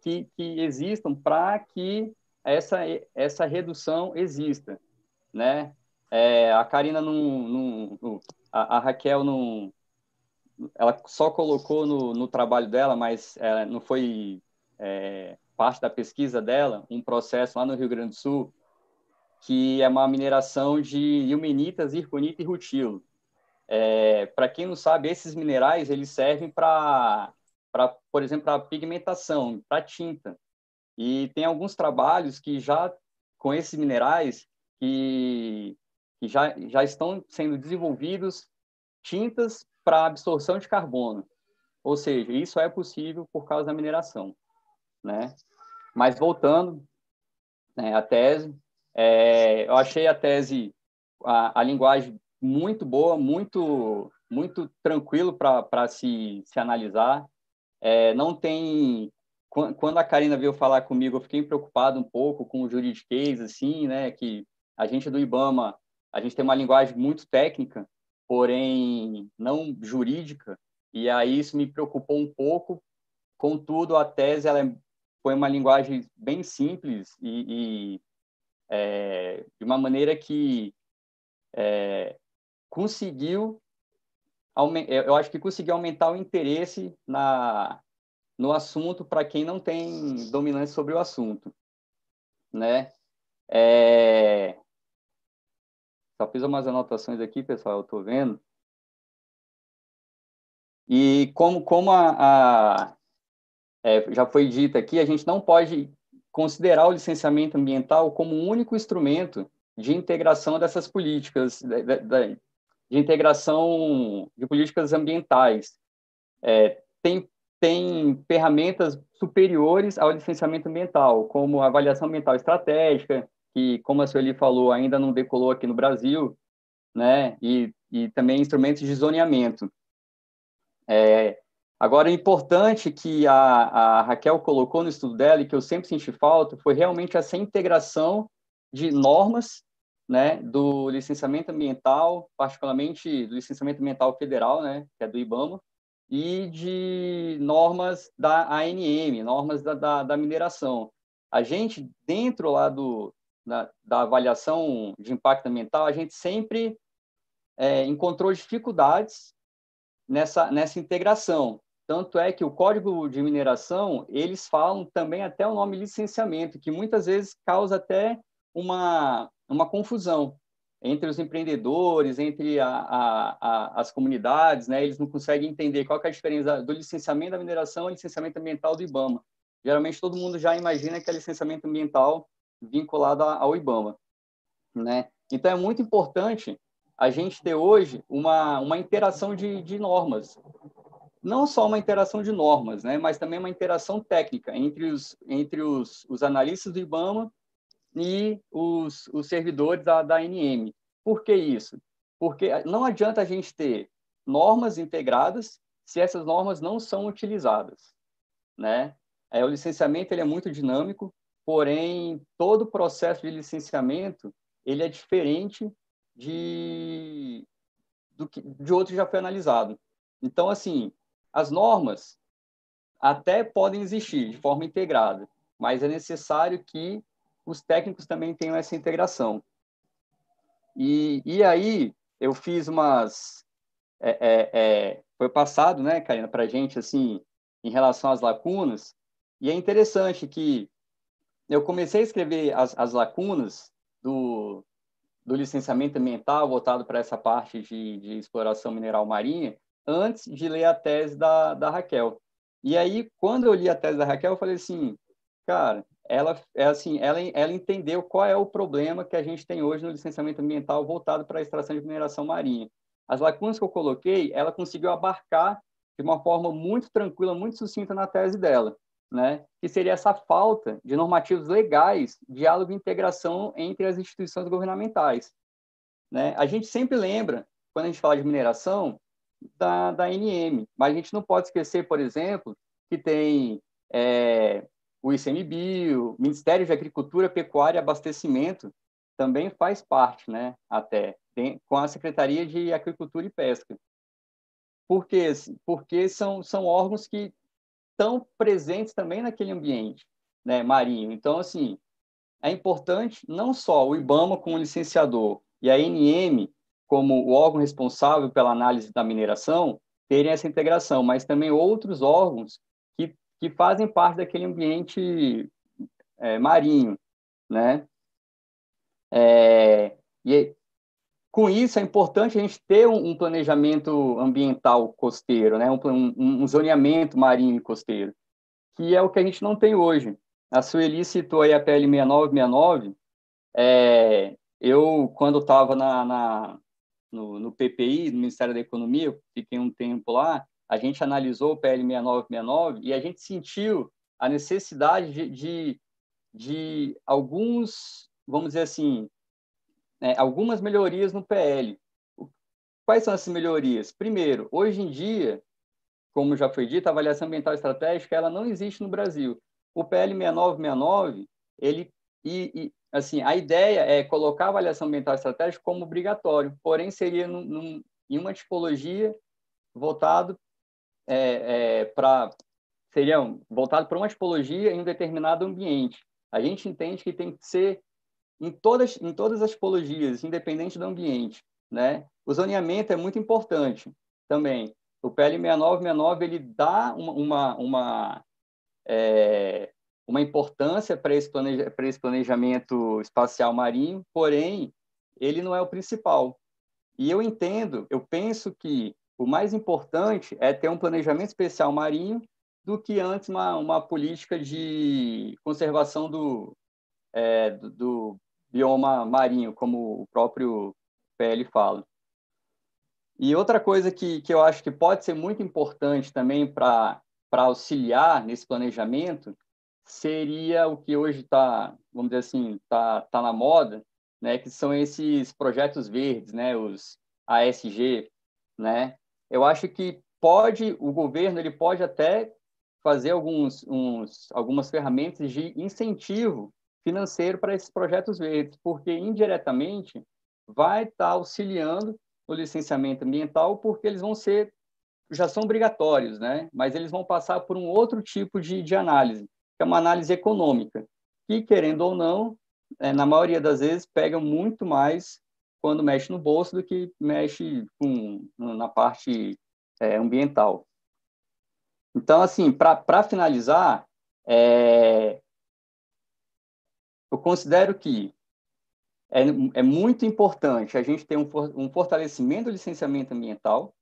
que, que existam para que essa, essa redução exista, né? É, a Karina não, não a, a, Raquel não, ela só colocou no, no trabalho dela, mas é, não foi é, parte da pesquisa dela, um processo lá no Rio Grande do Sul que é uma mineração de ilmenita, zirconita e rutilo. É, para quem não sabe, esses minerais eles servem para, por exemplo, para pigmentação, para tinta. E tem alguns trabalhos que já com esses minerais que, que já, já estão sendo desenvolvidos tintas para absorção de carbono. Ou seja, isso é possível por causa da mineração, né? Mas voltando né, à tese, é, eu achei a tese, a, a, linguagem muito boa, muito muito tranquilo para se, se analisar. É, não tem quando a Karina veio falar comigo, eu fiquei preocupado um pouco com o juridiquês, assim, né? Que a gente do IBAMA, a gente tem uma linguagem muito técnica, porém não jurídica, e aí isso me preocupou um pouco. Contudo, a tese ela é, foi uma linguagem bem simples e, e é, de uma maneira que é, conseguiu, eu acho que conseguiu aumentar o interesse na, no assunto para quem não tem dominância sobre o assunto, né? É... Só fiz umas anotações aqui, pessoal, eu estou vendo. E como, como a, a é, já foi dito aqui, a gente não pode considerar o licenciamento ambiental como um único instrumento de integração dessas políticas, de, de, de integração de políticas ambientais. É, tem, tem ferramentas superiores ao licenciamento ambiental, como avaliação ambiental estratégica, que, como a Sueli falou, ainda não decolou aqui no Brasil, né? e, e também instrumentos de zoneamento. É, Agora, é importante que a, a Raquel colocou no estudo dela e que eu sempre senti falta foi realmente essa integração de normas né, do licenciamento ambiental, particularmente do licenciamento ambiental federal, né, que é do IBAMA, e de normas da ANM, normas da, da, da mineração. A gente, dentro lá do, da, da, avaliação de impacto ambiental, a gente sempre é, encontrou dificuldades nessa, nessa integração. Tanto é que o código de mineração, eles falam também até o nome licenciamento, que muitas vezes causa até uma, uma confusão entre os empreendedores, entre a, a, a, as comunidades, né? Eles não conseguem entender qual é a diferença do licenciamento da mineração e licenciamento ambiental do IBAMA. Geralmente todo mundo já imagina que é licenciamento ambiental vinculado ao IBAMA, né? Então é muito importante a gente ter hoje uma, uma interação de, de normas não só uma interação de normas, né, mas também uma interação técnica entre os, entre os, os analistas do IBAMA e os, os servidores da, da ANM. Por que isso? Porque não adianta a gente ter normas integradas se essas normas não são utilizadas. Né? É, o licenciamento ele é muito dinâmico, porém, todo o processo de licenciamento ele é diferente de, do que, de outro já foi analisado. Então, assim, as normas até podem existir de forma integrada, mas é necessário que os técnicos também tenham essa integração. E, e aí, eu fiz umas é, é, é, foi passado, né, Karina, para a gente assim em relação às lacunas e é interessante que eu comecei a escrever as, as lacunas do, do licenciamento ambiental voltado para essa parte de, de exploração mineral marinha antes de ler a tese da, da Raquel. E aí, quando eu li a tese da Raquel, eu falei assim, cara, ela é assim, ela, ela entendeu qual é o problema que a gente tem hoje no licenciamento ambiental voltado para a extração de mineração marinha. As lacunas que eu coloquei, ela conseguiu abarcar de uma forma muito tranquila, muito sucinta na tese dela, né? Que seria essa falta de normativos legais, diálogo e integração entre as instituições governamentais, né? A gente sempre lembra, quando a gente fala de mineração, da, da NM. Mas a gente não pode esquecer, por exemplo, que tem é, o ICMBio, Ministério de Agricultura, Pecuária e Abastecimento, também faz parte, né, até, com a Secretaria de Agricultura e Pesca. Por quê? Porque são, são órgãos que estão presentes também naquele ambiente né, marinho. Então, assim, é importante não só o IBAMA como licenciador e a NM como o órgão responsável pela análise da mineração, terem essa integração, mas também outros órgãos que, fazem parte daquele ambiente é, marinho, né? É, e com isso é importante a gente ter um, um planejamento ambiental costeiro, né? Um, um, um, zoneamento marinho e costeiro, que é o que a gente não tem hoje. A Sueli citou aí a PL 6969. É, eu, quando estava na, na, no, no PPI, no Ministério da Economia, fiquei um tempo lá, a gente analisou o PL 6969 e a gente sentiu a necessidade de, de, de alguns, vamos dizer assim, né, algumas melhorias no PL. Quais são essas melhorias? Primeiro, hoje em dia, como já foi dito, a avaliação ambiental estratégica ela não existe no Brasil. O PL 6969, ele e, e assim, a ideia é colocar a avaliação ambiental estratégica como obrigatório, porém seria num, num, em uma tipologia voltado é, é, para seria voltado para uma tipologia em um determinado ambiente. A gente entende que tem que ser em todas em todas as tipologias, independente do ambiente, né? O zoneamento é muito importante também. O PL 6969 ele dá uma, uma, uma é, uma importância para esse, planeja, para esse planejamento espacial marinho, porém, ele não é o principal. E eu entendo, eu penso que o mais importante é ter um planejamento especial marinho do que antes uma, uma política de conservação do, é, do, do bioma marinho, como o próprio PL fala. E outra coisa que, que eu acho que pode ser muito importante também para auxiliar nesse planejamento seria o que hoje está, vamos dizer assim, está tá na moda, né, que são esses projetos verdes, né, os ASG, né? Eu acho que pode o governo ele pode até fazer alguns uns, algumas ferramentas de incentivo financeiro para esses projetos verdes, porque indiretamente vai estar tá auxiliando o licenciamento ambiental, porque eles vão ser já são obrigatórios, né? Mas eles vão passar por um outro tipo de, de análise é uma análise econômica, que, querendo ou não, é, na maioria das vezes, pega muito mais quando mexe no bolso do que mexe com, na parte é, ambiental. Então, assim, para finalizar, é, eu considero que é, é, muito importante a gente ter um, um fortalecimento do licenciamento ambiental,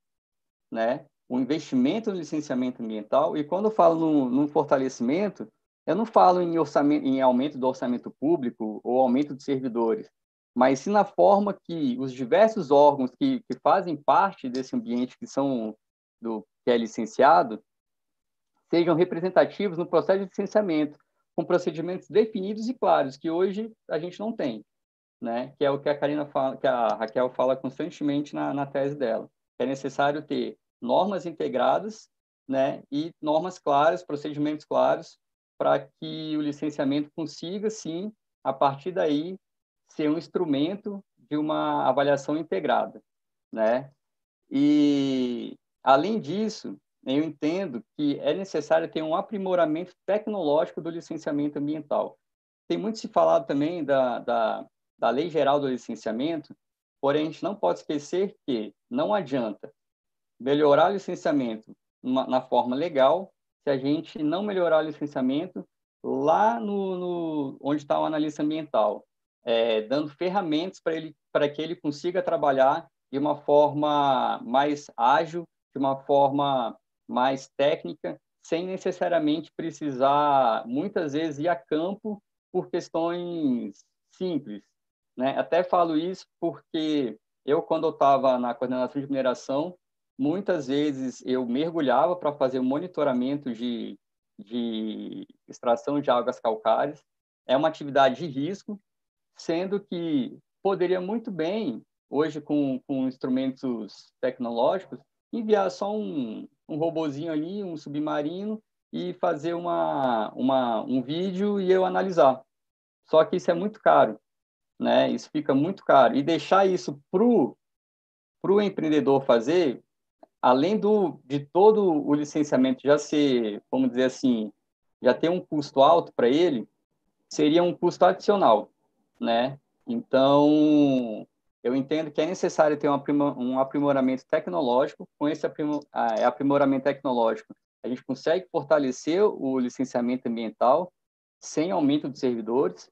né? um investimento no licenciamento ambiental, e quando eu falo num fortalecimento, eu não falo em, orçamento, em aumento do orçamento público ou aumento de servidores, mas sim na forma que os diversos órgãos que, que fazem parte desse ambiente, que são do que é licenciado, sejam representativos no processo de licenciamento, com procedimentos definidos e claros, que hoje a gente não tem, né? Que é o que a Karina fala, que a Raquel fala constantemente na, na tese dela. É necessário ter normas integradas, né? E normas claras, procedimentos claros para que o licenciamento consiga, sim, a partir daí, ser um instrumento de uma avaliação integrada, né? E, além disso, eu entendo que é necessário ter um aprimoramento tecnológico do licenciamento ambiental. Tem muito se falado também da, da, da Lei Geral do Licenciamento, Porém, a gente não pode esquecer que não adianta melhorar o licenciamento na forma legal se a gente não melhorar o licenciamento lá no, no onde está o analista ambiental, é, dando ferramentas para ele para que ele consiga trabalhar de uma forma mais ágil, de uma forma mais técnica, sem necessariamente precisar muitas vezes ir a campo por questões simples, né? Até falo isso porque eu quando eu estava na coordenação de mineração, muitas vezes eu mergulhava para fazer o monitoramento de de extração de águas calcárias. É uma atividade de risco, sendo que poderia muito bem, hoje com, com instrumentos tecnológicos, enviar só um, um robozinho ali, um submarino, e fazer uma, uma, um vídeo e eu analisar. Só que isso é muito caro, né? Isso fica muito caro. E deixar isso para o empreendedor fazer, além do, de todo o licenciamento já ser, vamos dizer assim, já ter um custo alto para ele, seria um custo adicional, né? Então, eu entendo que é necessário ter um aprimoramento tecnológico. Com esse é, aprimoramento tecnológico, a gente consegue fortalecer o licenciamento ambiental sem aumento de servidores,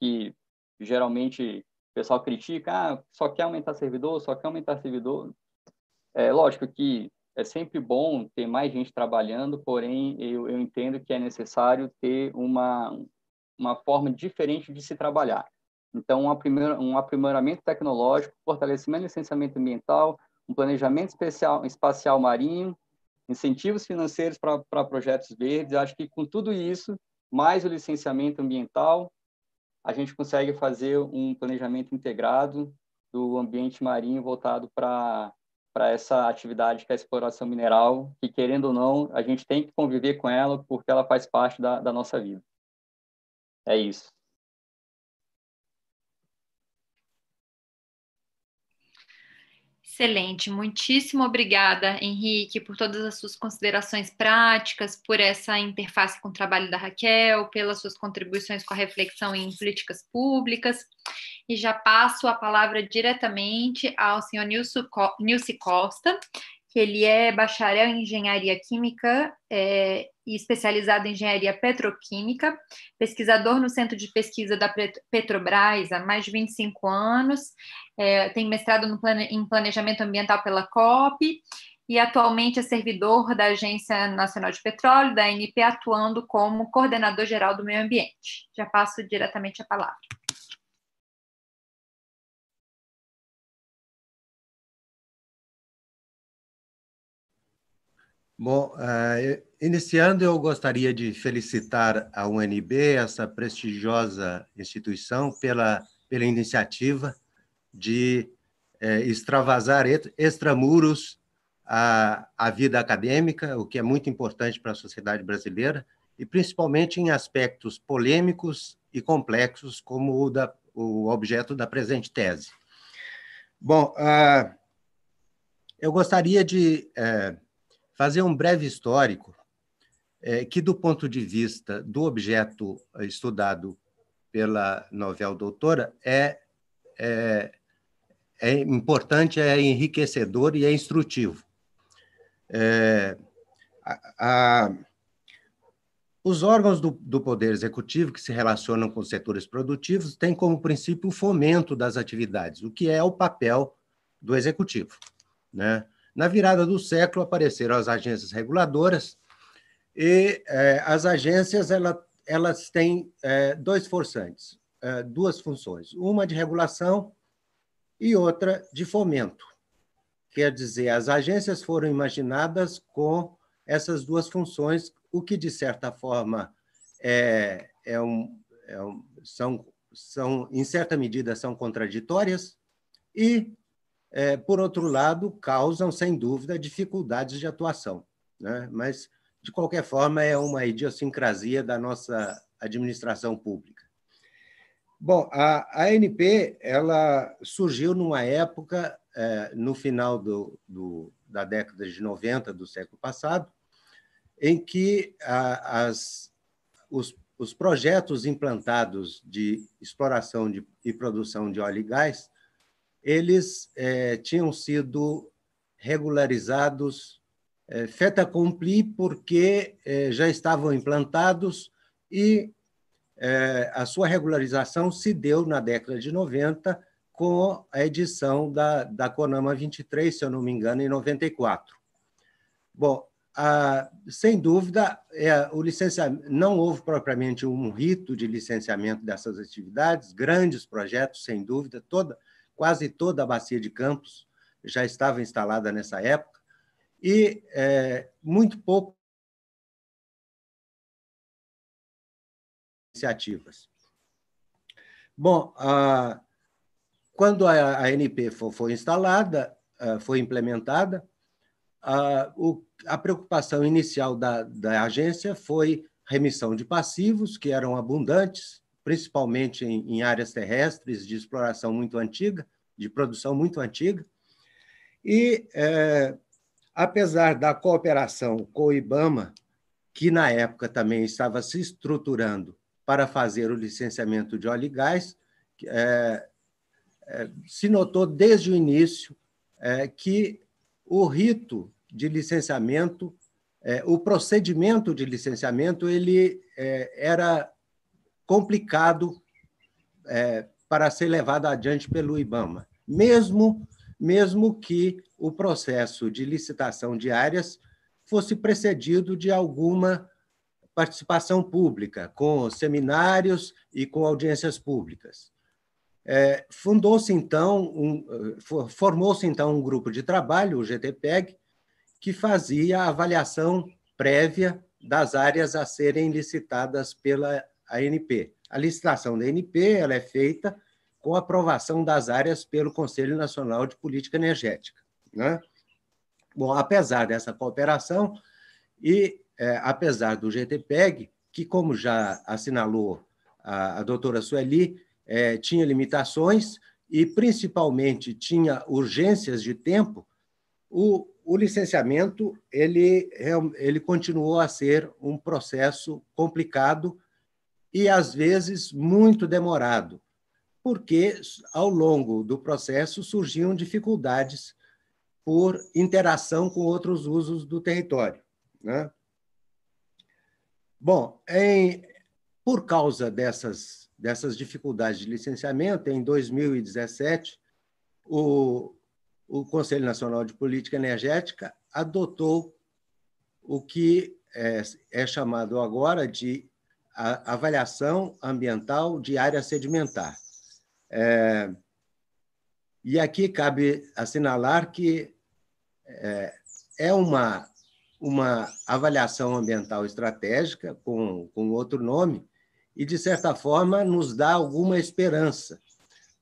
que geralmente o pessoal critica, ah, só quer aumentar servidor, só quer aumentar servidor. É lógico que é sempre bom ter mais gente trabalhando, porém eu, eu entendo que é necessário ter uma, uma forma diferente de se trabalhar. Então, um, aprimor, aprimoramento tecnológico, fortalecimento do licenciamento ambiental, um planejamento especial, espacial marinho, incentivos financeiros para projetos verdes. Acho que com tudo isso, mais o licenciamento ambiental, a gente consegue fazer um planejamento integrado do ambiente marinho voltado para para essa atividade que é a exploração mineral, que querendo ou não, a gente tem que conviver com ela porque ela faz parte da, da nossa vida. É isso. Excelente, muitíssimo obrigada, Henrique, por todas as suas considerações práticas, por essa interface com o trabalho da Raquel, pelas suas contribuições com a reflexão em políticas públicas. E já passo a palavra diretamente ao senhor Nilce Costa, que ele é bacharel em engenharia química é, e especializado em engenharia petroquímica, pesquisador no Centro de Pesquisa da Petrobras há mais de 25 anos, é, tem mestrado plane, em planejamento ambiental pela COP e atualmente é servidor da Agência Nacional de Petróleo, da ANP, atuando como coordenador geral do meio ambiente. Já passo diretamente a palavra. Bom, uh, iniciando, eu gostaria de felicitar a UNB, essa prestigiosa instituição, pela, pela iniciativa de uh, extravasar extramuros a, a vida acadêmica, o que é muito importante para a sociedade brasileira, e principalmente em aspectos polêmicos e complexos, como o, da, o objeto da presente tese. Bom, uh, eu gostaria de fazer um breve histórico é, que, do ponto de vista do objeto estudado pela novel doutora, é, é, é importante, é enriquecedor e é instrutivo. É, a, a, os órgãos do, do, Poder Executivo que se relacionam com os setores produtivos têm como princípio o fomento das atividades, o que é o papel do Executivo. Né? Na virada do século, apareceram as agências reguladoras, e é, as agências ela, elas têm é, dois forçantes, é, duas funções, uma de regulação e outra de fomento. Quer dizer, as agências foram imaginadas com essas duas funções, o que, de certa forma, é, é um, é um, são, são, em certa medida, são contraditórias, e por outro lado, causam, sem dúvida, dificuldades de atuação. Né? Mas, de qualquer forma, é uma idiosincrasia da nossa administração pública. Bom, a, ANP ela surgiu numa época, é, no final do, do, da década de 90 do século passado, em que as, os, os projetos implantados de exploração de, e produção de óleo e gás eles é, tinham sido regularizados é, fait accompli porque é, já estavam implantados e é, a sua regularização se deu na década de 90 com a edição da, da CONAMA 23, se eu não me engano, em 94. Bom, sem dúvida, é, o licenciamento não houve propriamente um rito de licenciamento dessas atividades, grandes projetos, sem dúvida, toda, quase toda a bacia de Campos já estava instalada nessa época, e é, muito pouco iniciativas. Bom, ah, quando a, a NP foi, foi instalada, ah, foi implementada, a, o, a preocupação inicial da, da agência foi remissão de passivos, que eram abundantes, principalmente em, em áreas terrestres de exploração muito antiga, de produção muito antiga. E, é, apesar da cooperação com o IBAMA, que na época também estava se estruturando para fazer o licenciamento de óleo e gás, é, é, se notou desde o início é, que o rito de licenciamento, é, o procedimento de licenciamento, ele é, era complicado é, para ser levado adiante pelo IBAMA, mesmo mesmo que o processo de licitação de áreas fosse precedido de alguma participação pública, com seminários e com audiências públicas. É, Fundou-se então, um, formou-se então um grupo de trabalho, o GTPEG, que fazia a avaliação prévia das áreas a serem licitadas pela ANP. A licitação da ANP ela é feita com aprovação das áreas pelo Conselho Nacional de Política Energética. Né? Bom, apesar dessa cooperação e é, apesar do GTPEG, que, como já assinalou a, a doutora Sueli, é, tinha limitações e, principalmente, tinha urgências de tempo, o, o licenciamento ele, ele continuou a ser um processo complicado e, às vezes, muito demorado, porque, ao longo do processo, surgiam dificuldades por interação com outros usos do território. Né? Bom, em, por causa dessas, dessas dificuldades de licenciamento, em 2017, o, o Conselho Nacional de Política Energética adotou o que é, é chamado agora de avaliação ambiental de área sedimentar. É, e aqui cabe assinalar que é, é uma uma avaliação ambiental estratégica com, com outro nome e, de certa forma, nos dá alguma esperança,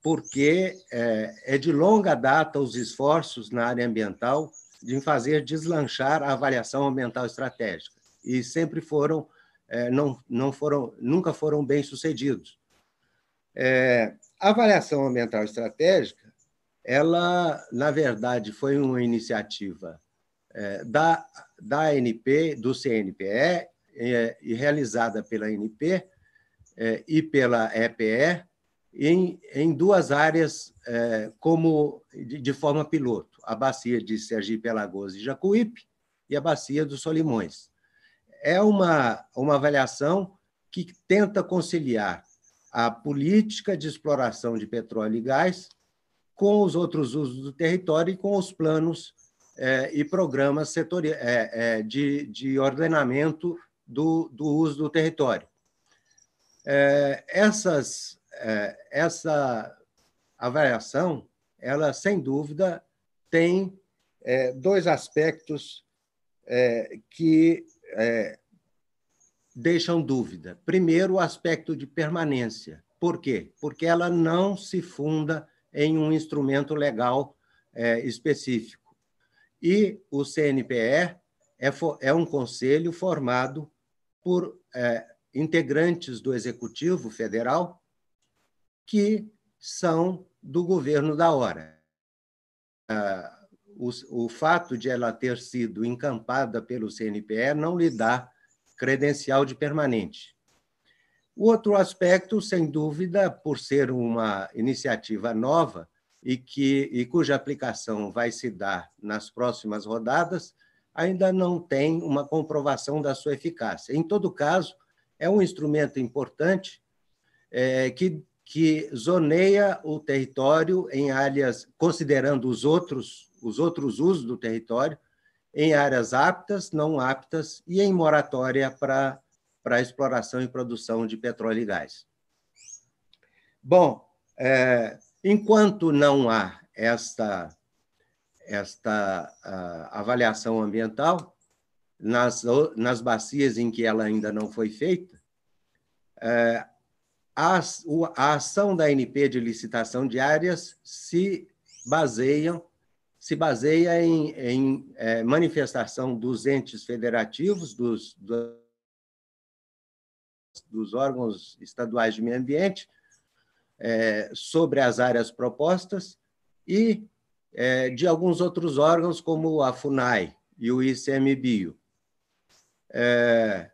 porque é, é de longa data os esforços na área ambiental de fazer deslanchar a avaliação ambiental estratégica e sempre foram é, não, não foram nunca foram bem sucedidos. É, a avaliação ambiental estratégica, ela na verdade foi uma iniciativa é, da, da ANP, do CNPE, é, e realizada pela ANP é, e pela EPE, em, em duas áreas é, como de, de, forma piloto, a bacia de Sergipe, Alagoas e Jacuípe e a bacia dos Solimões. É uma, uma avaliação que tenta conciliar a política de exploração de petróleo e gás com os outros usos do território e com os planos é, e programas setoriais, é, é, de, de ordenamento do, do uso do território. Essas, essa avaliação, ela, sem dúvida, tem dois aspectos que deixam dúvida. Primeiro, o aspecto de permanência. Por quê? Porque ela não se funda em um instrumento legal específico. E o CNPE é, é um conselho formado por é, integrantes do Executivo Federal que são do governo da hora. Ah, o, o fato de ela ter sido encampada pelo CNPE não lhe dá credencial de permanente. O outro aspecto, sem dúvida, por ser uma iniciativa nova, e, que, e cuja aplicação vai se dar nas próximas rodadas, ainda não tem uma comprovação da sua eficácia. Em todo caso, é um instrumento importante é, que, que zoneia o território em áreas, considerando os outros, os outros usos do território, em áreas aptas, não aptas e em moratória para para exploração e produção de petróleo e gás. Bom, é, enquanto não há esta, esta avaliação ambiental, nas, nas bacias em que ela ainda não foi feita, é, a, a ação da NP de licitação de áreas se baseiam se baseia em, em é, manifestação dos entes federativos, dos, dos órgãos estaduais de meio ambiente é, sobre as áreas propostas e é, de alguns outros órgãos, como a FUNAI e o ICMBio. É,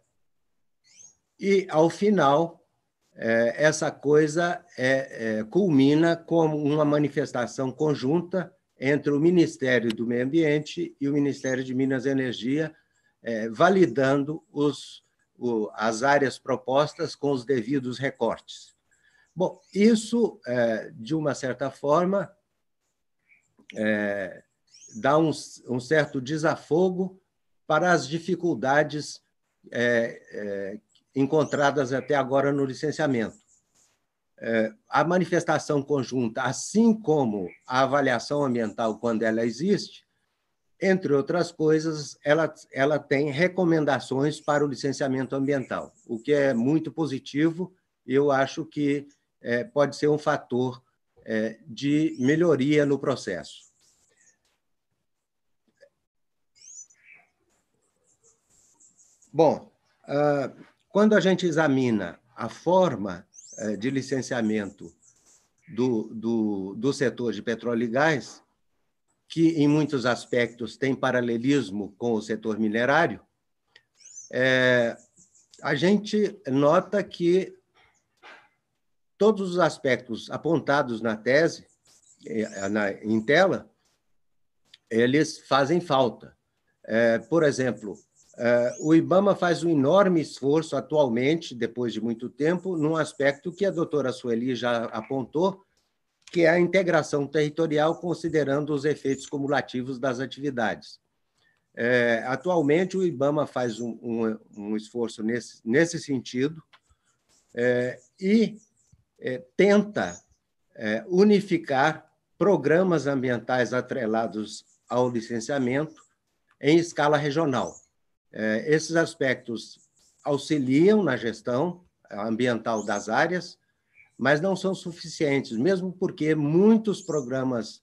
e, ao final, é, essa coisa é, culmina com uma manifestação conjunta entre o Ministério do Meio Ambiente e o Ministério de Minas e Energia, validando os o, as áreas propostas com os devidos recortes. Bom, isso, é, de uma certa forma, é, dá um, um, certo desafogo para as dificuldades é, é encontradas até agora no licenciamento. É, a manifestação conjunta, assim como a avaliação ambiental, quando ela existe, entre outras coisas, ela, ela tem recomendações para o licenciamento ambiental, o que é muito positivo eu acho que é, pode ser um fator é, de melhoria no processo. Bom, ah, quando a gente examina a forma de licenciamento do, do, do setor de petróleo e gás, que em muitos aspectos tem paralelismo com o setor minerário, é, a gente nota que todos os aspectos apontados na tese, é, na, em tela, eles fazem falta. É, por exemplo, é, o IBAMA faz um enorme esforço atualmente, depois de muito tempo, num aspecto que a doutora Sueli já apontou, que é a integração territorial, considerando os efeitos cumulativos das atividades. É, atualmente, o IBAMA faz um, um, um esforço nesse, nesse sentido é, e é, tenta unificar programas ambientais atrelados ao licenciamento em escala regional. É, esses aspectos auxiliam na gestão ambiental das áreas, mas não são suficientes, mesmo porque muitos programas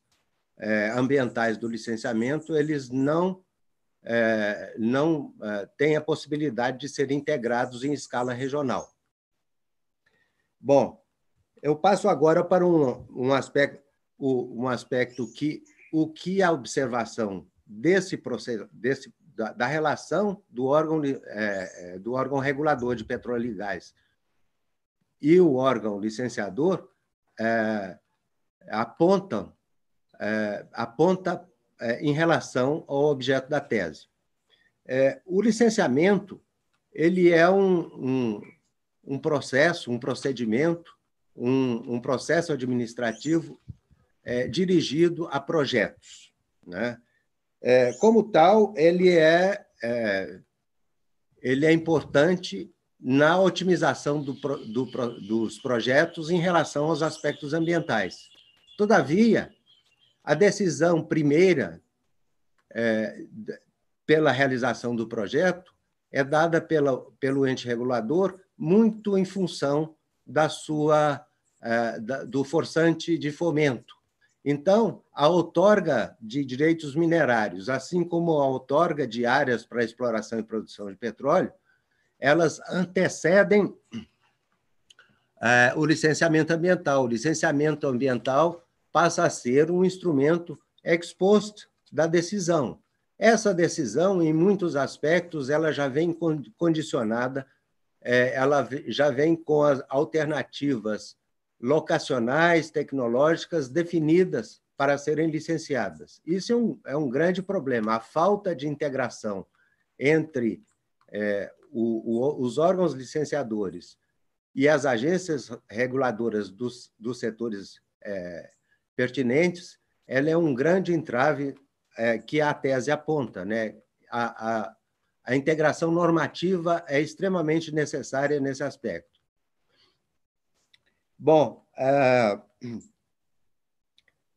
é, ambientais do licenciamento eles não é, não têm a possibilidade de serem integrados em escala regional. Bom, eu passo agora para um, um aspecto um aspecto que o que a observação desse processo desse da, da relação do órgão é, é, do órgão regulador de petróleo e gás e o órgão licenciador é, apontam é, aponta é, em relação ao objeto da tese. É, o licenciamento ele é um, um, um processo, um procedimento, um, um processo administrativo dirigido a projetos. Né? É, como tal, ele é, ele é importante na otimização do, do, dos projetos em relação aos aspectos ambientais. Todavia, a decisão primeira é, pela realização do projeto é dada pela, pelo ente regulador muito em função da sua é, da, do forçante de fomento. Então, a outorga de direitos minerários, assim como a outorga de áreas para exploração e produção de petróleo, elas antecedem é, o licenciamento ambiental. O licenciamento ambiental passa a ser um instrumento ex post da decisão. Essa decisão, em muitos aspectos, ela já vem condicionada, é, ela já vem com as alternativas locacionais, tecnológicas definidas para serem licenciadas. Isso é um, é um grande problema, a falta de integração entre é, o, o, os órgãos licenciadores e as agências reguladoras dos, dos setores é, pertinentes, ela é um grande entrave é, que a tese aponta. Né? A, a, a integração normativa é extremamente necessária nesse aspecto. Bom, é,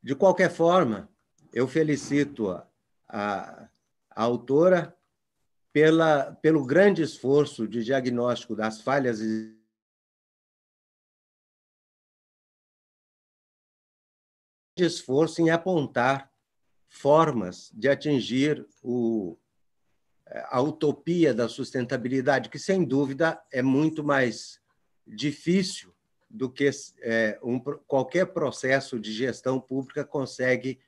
de qualquer forma, eu felicito a, a, a autora pela, pelo grande esforço de diagnóstico das falhas esforço em apontar formas de atingir o, a utopia da sustentabilidade, que, sem dúvida, é muito mais difícil do que é, um, qualquer processo de gestão pública consegue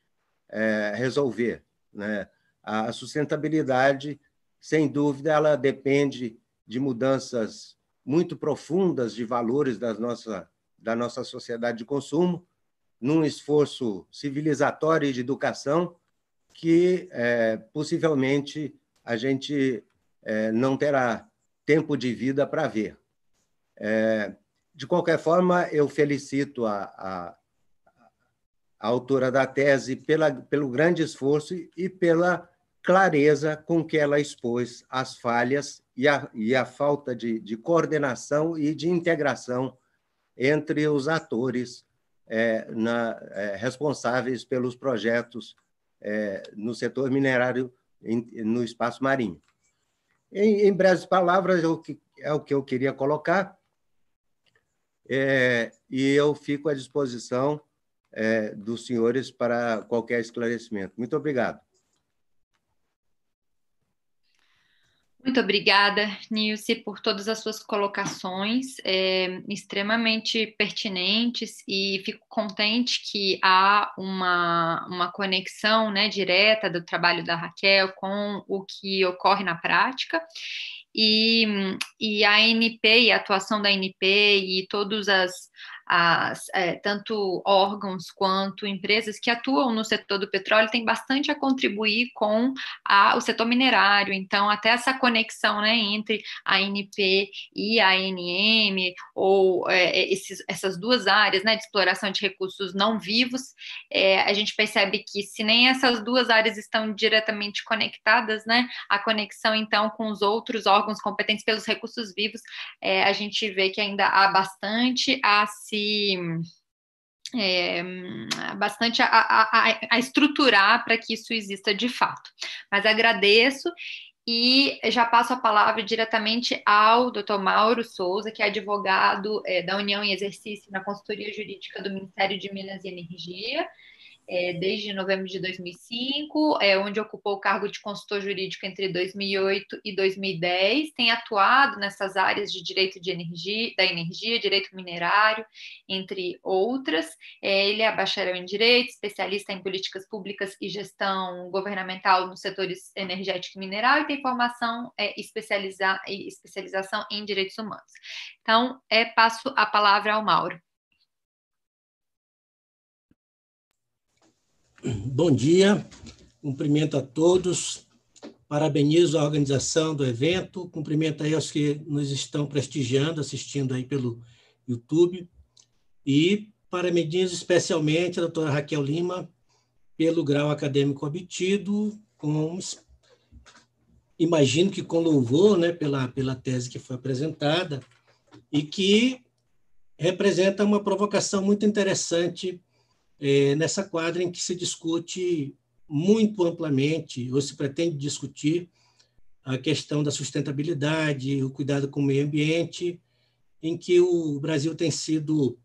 é, resolver. Né? A sustentabilidade sem dúvida, ela depende de mudanças muito profundas de valores da nossa, da nossa sociedade de consumo, num esforço civilizatório e de educação que é, possivelmente a gente é, não terá tempo de vida para ver. É, de qualquer forma, eu felicito a, a, a autora da tese pela, pelo grande esforço e pela clareza com que ela expôs as falhas e a, e a falta de, de coordenação e de integração entre os atores é, na, é, responsáveis pelos projetos é, no setor minerário em, no espaço marinho. Em, em breves palavras, é o que, é o que eu queria colocar, é, e eu fico à disposição é, dos senhores para qualquer esclarecimento. Muito obrigado. Muito obrigada, Nilce, por todas as suas colocações é, extremamente pertinentes e fico contente que há uma, uma conexão né, direta do trabalho da Raquel com o que ocorre na prática. E, e a ANP e a atuação da ANP e todas as, as, é, tanto órgãos quanto empresas que atuam no setor do petróleo têm bastante a contribuir com a, o setor minerário. Então, até essa conexão né, entre a ANP e a ANM, ou é, esses, essas duas áreas né, de exploração de recursos não vivos, é, a gente percebe que se nem essas duas áreas estão diretamente conectadas, né, a conexão então com os outros órgãos competentes pelos recursos vivos, é, a gente vê que ainda há bastante a se se é, bastante a, a, a estruturar para que isso exista de fato. Mas agradeço e já passo a palavra diretamente ao Dr. Mauro Souza, que é advogado é, da União em Exercício na Consultoria Jurídica do Ministério de Minas e Energia é, desde novembro de 2005, é, onde ocupou o cargo de consultor jurídico entre 2008 e 2010, tem atuado nessas áreas de direito de energia, da energia, direito minerário, entre outras. É, ele é bacharel em direito, especialista em políticas públicas e gestão governamental nos setores energético e mineral e tem formação é, especializa, especialização em direitos humanos. Então, é, passo a palavra ao Mauro. Bom dia, cumprimento a todos, parabenizo a organização do evento, cumprimento aí aos que nos estão prestigiando, assistindo aí pelo YouTube, e parabenizo especialmente a doutora Raquel Lima pelo grau acadêmico obtido, com, imagino que com louvor né, pela, pela tese que foi apresentada, e que representa uma provocação muito interessante é, nessa quadra em que se discute muito amplamente, ou se pretende discutir, a questão da sustentabilidade, o cuidado com o meio ambiente, em que o Brasil tem sido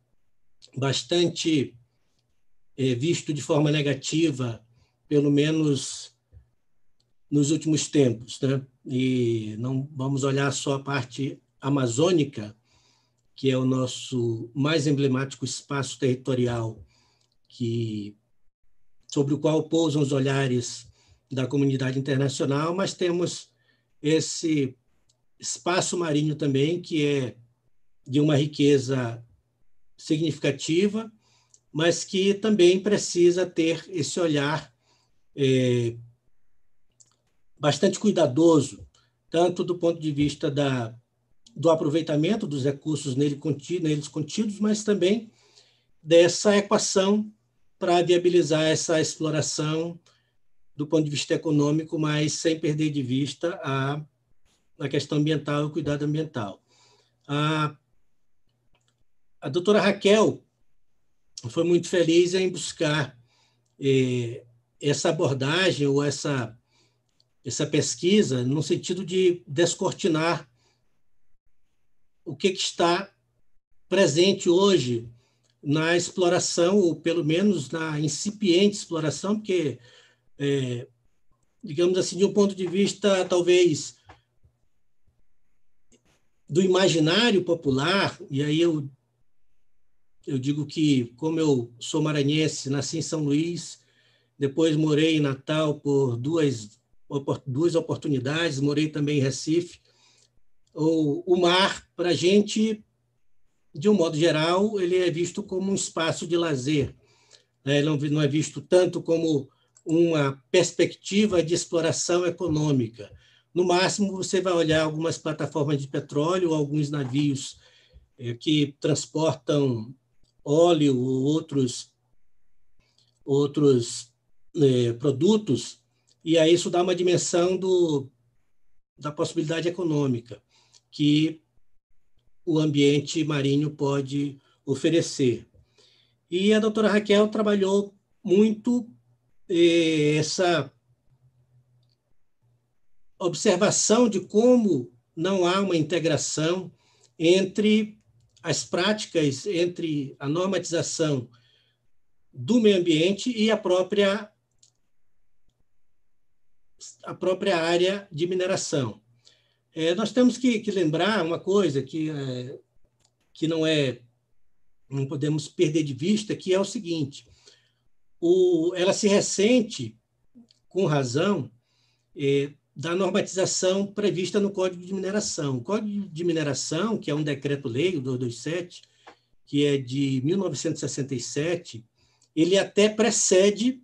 bastante é, visto de forma negativa, pelo menos nos últimos tempos. Né? E não vamos olhar só a parte amazônica, que é o nosso mais emblemático espaço territorial que sobre o qual pousam os olhares da comunidade internacional, mas temos esse espaço marinho também que é de uma riqueza significativa, mas que também precisa ter esse olhar é, bastante cuidadoso, tanto do ponto de vista da, do aproveitamento dos recursos nele contido, neles contidos, mas também dessa equação para viabilizar essa exploração do ponto de vista econômico, mas sem perder de vista a, a questão ambiental e o cuidado ambiental. A, a doutora Raquel foi muito feliz em buscar eh, essa abordagem ou essa, essa pesquisa no sentido de descortinar o que, que está presente hoje na exploração, ou pelo menos na incipiente exploração, porque é, digamos assim, de um ponto de vista talvez do imaginário popular, e aí eu, eu digo que, como eu sou maranhense, nasci em São Luís, depois morei em Natal por duas, duas oportunidades, morei também em Recife. O, o mar, para a gente, de um modo geral, ele é visto como um espaço de lazer. Né? Não, não é visto tanto como uma perspectiva de exploração econômica. No máximo, você vai olhar algumas plataformas de petróleo, alguns navios eh, que transportam óleo ou outros, outros eh, produtos, e aí isso dá uma dimensão do, da possibilidade econômica que o ambiente marinho pode oferecer. E a doutora Raquel trabalhou muito essa observação de como não há uma integração entre as práticas, entre a normatização do meio ambiente e a própria a própria área de mineração. É, nós temos que, que, lembrar uma coisa que, é, que não é não podemos perder de vista, que é o seguinte: o, ela se ressente, com razão, é, da normatização prevista no Código de Mineração. O Código de Mineração, que é um decreto-lei, o 227, que é de 1967, ele até precede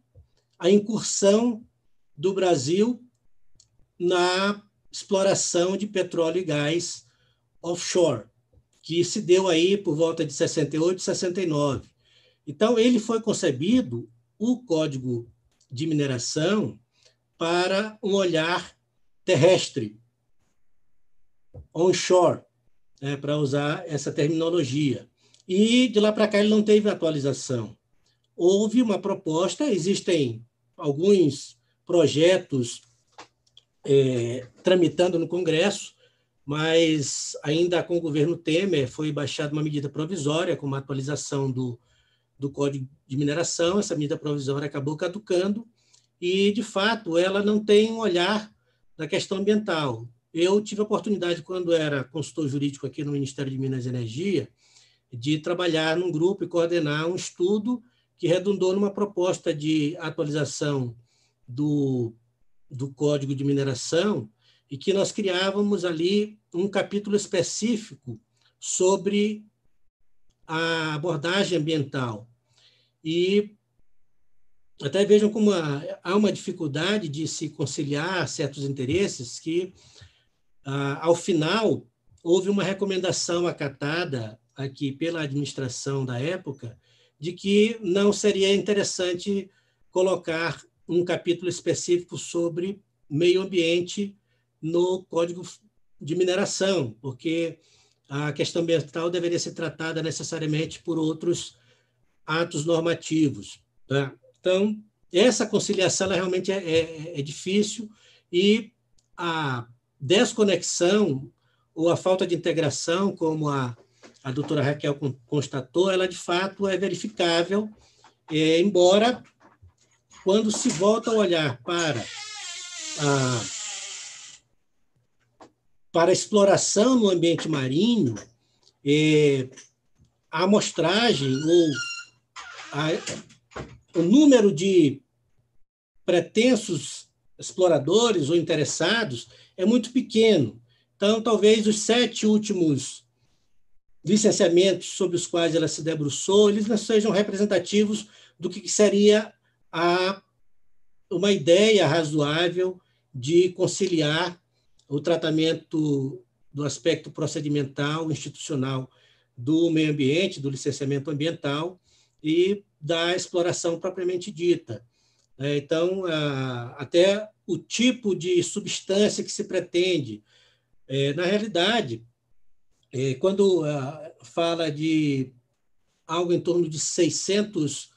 a incursão do Brasil na exploração de petróleo e gás offshore, que se deu aí por volta de 68 e 69. Então, ele foi concebido o código de mineração para um olhar terrestre, onshore, né, para usar essa terminologia. E de lá para cá ele não teve atualização. Houve uma proposta, existem alguns projetos é, tramitando no Congresso, mas ainda com o governo Temer foi baixada uma medida provisória com uma atualização do, do Código de Mineração, essa medida provisória acabou caducando, e, de fato, ela não tem um olhar da questão ambiental. Eu tive a oportunidade, quando era consultor jurídico aqui no Ministério de Minas e Energia, de trabalhar num grupo e coordenar um estudo que redundou numa proposta de atualização do, do Código de Mineração e que nós criávamos ali um capítulo específico sobre a abordagem ambiental. E até vejam como há uma dificuldade de se conciliar certos interesses que, ah, ao final, houve uma recomendação acatada aqui pela administração da época de que não seria interessante colocar um capítulo específico sobre meio ambiente no Código de Mineração, porque a questão ambiental deveria ser tratada necessariamente por outros atos normativos. Tá? Então, essa conciliação realmente é, é, é difícil e a desconexão ou a falta de integração, como a, a doutora Raquel constatou, ela de fato é verificável, é, embora quando se volta a olhar para a para a exploração no ambiente marinho, é, a amostragem ou a, o número de pretensos exploradores ou interessados é muito pequeno. Então, talvez os sete últimos licenciamentos sobre os quais ela se debruçou, eles não sejam representativos do que seria a, uma ideia razoável de conciliar o tratamento do aspecto procedimental, institucional do meio ambiente, do licenciamento ambiental e da exploração propriamente dita. É, então, até o tipo de substância que se pretende. É, na realidade, é, quando fala de algo em torno de 600,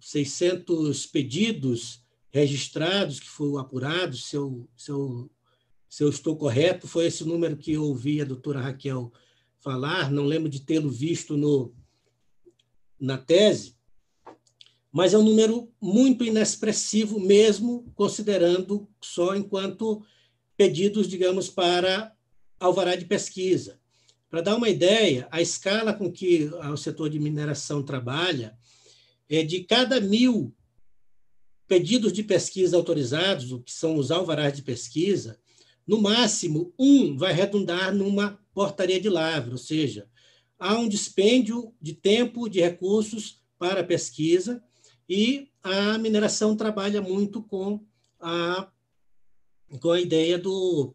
600 pedidos registrados que foram apurados, se eu, se, eu, se eu estou correto, foi esse número que eu ouvi a doutora Raquel falar, não lembro de tê-lo visto no, na tese, mas é um número muito inexpressivo, mesmo considerando só enquanto pedidos, digamos, para alvará de pesquisa. Para dar uma ideia, a escala com que o setor de mineração trabalha é de cada mil pedidos de pesquisa autorizados, o que são os alvarás de pesquisa, no máximo, um vai redundar numa portaria de lavra, ou seja, há um dispêndio de tempo, de recursos para a pesquisa, e a mineração trabalha muito com a, com a ideia do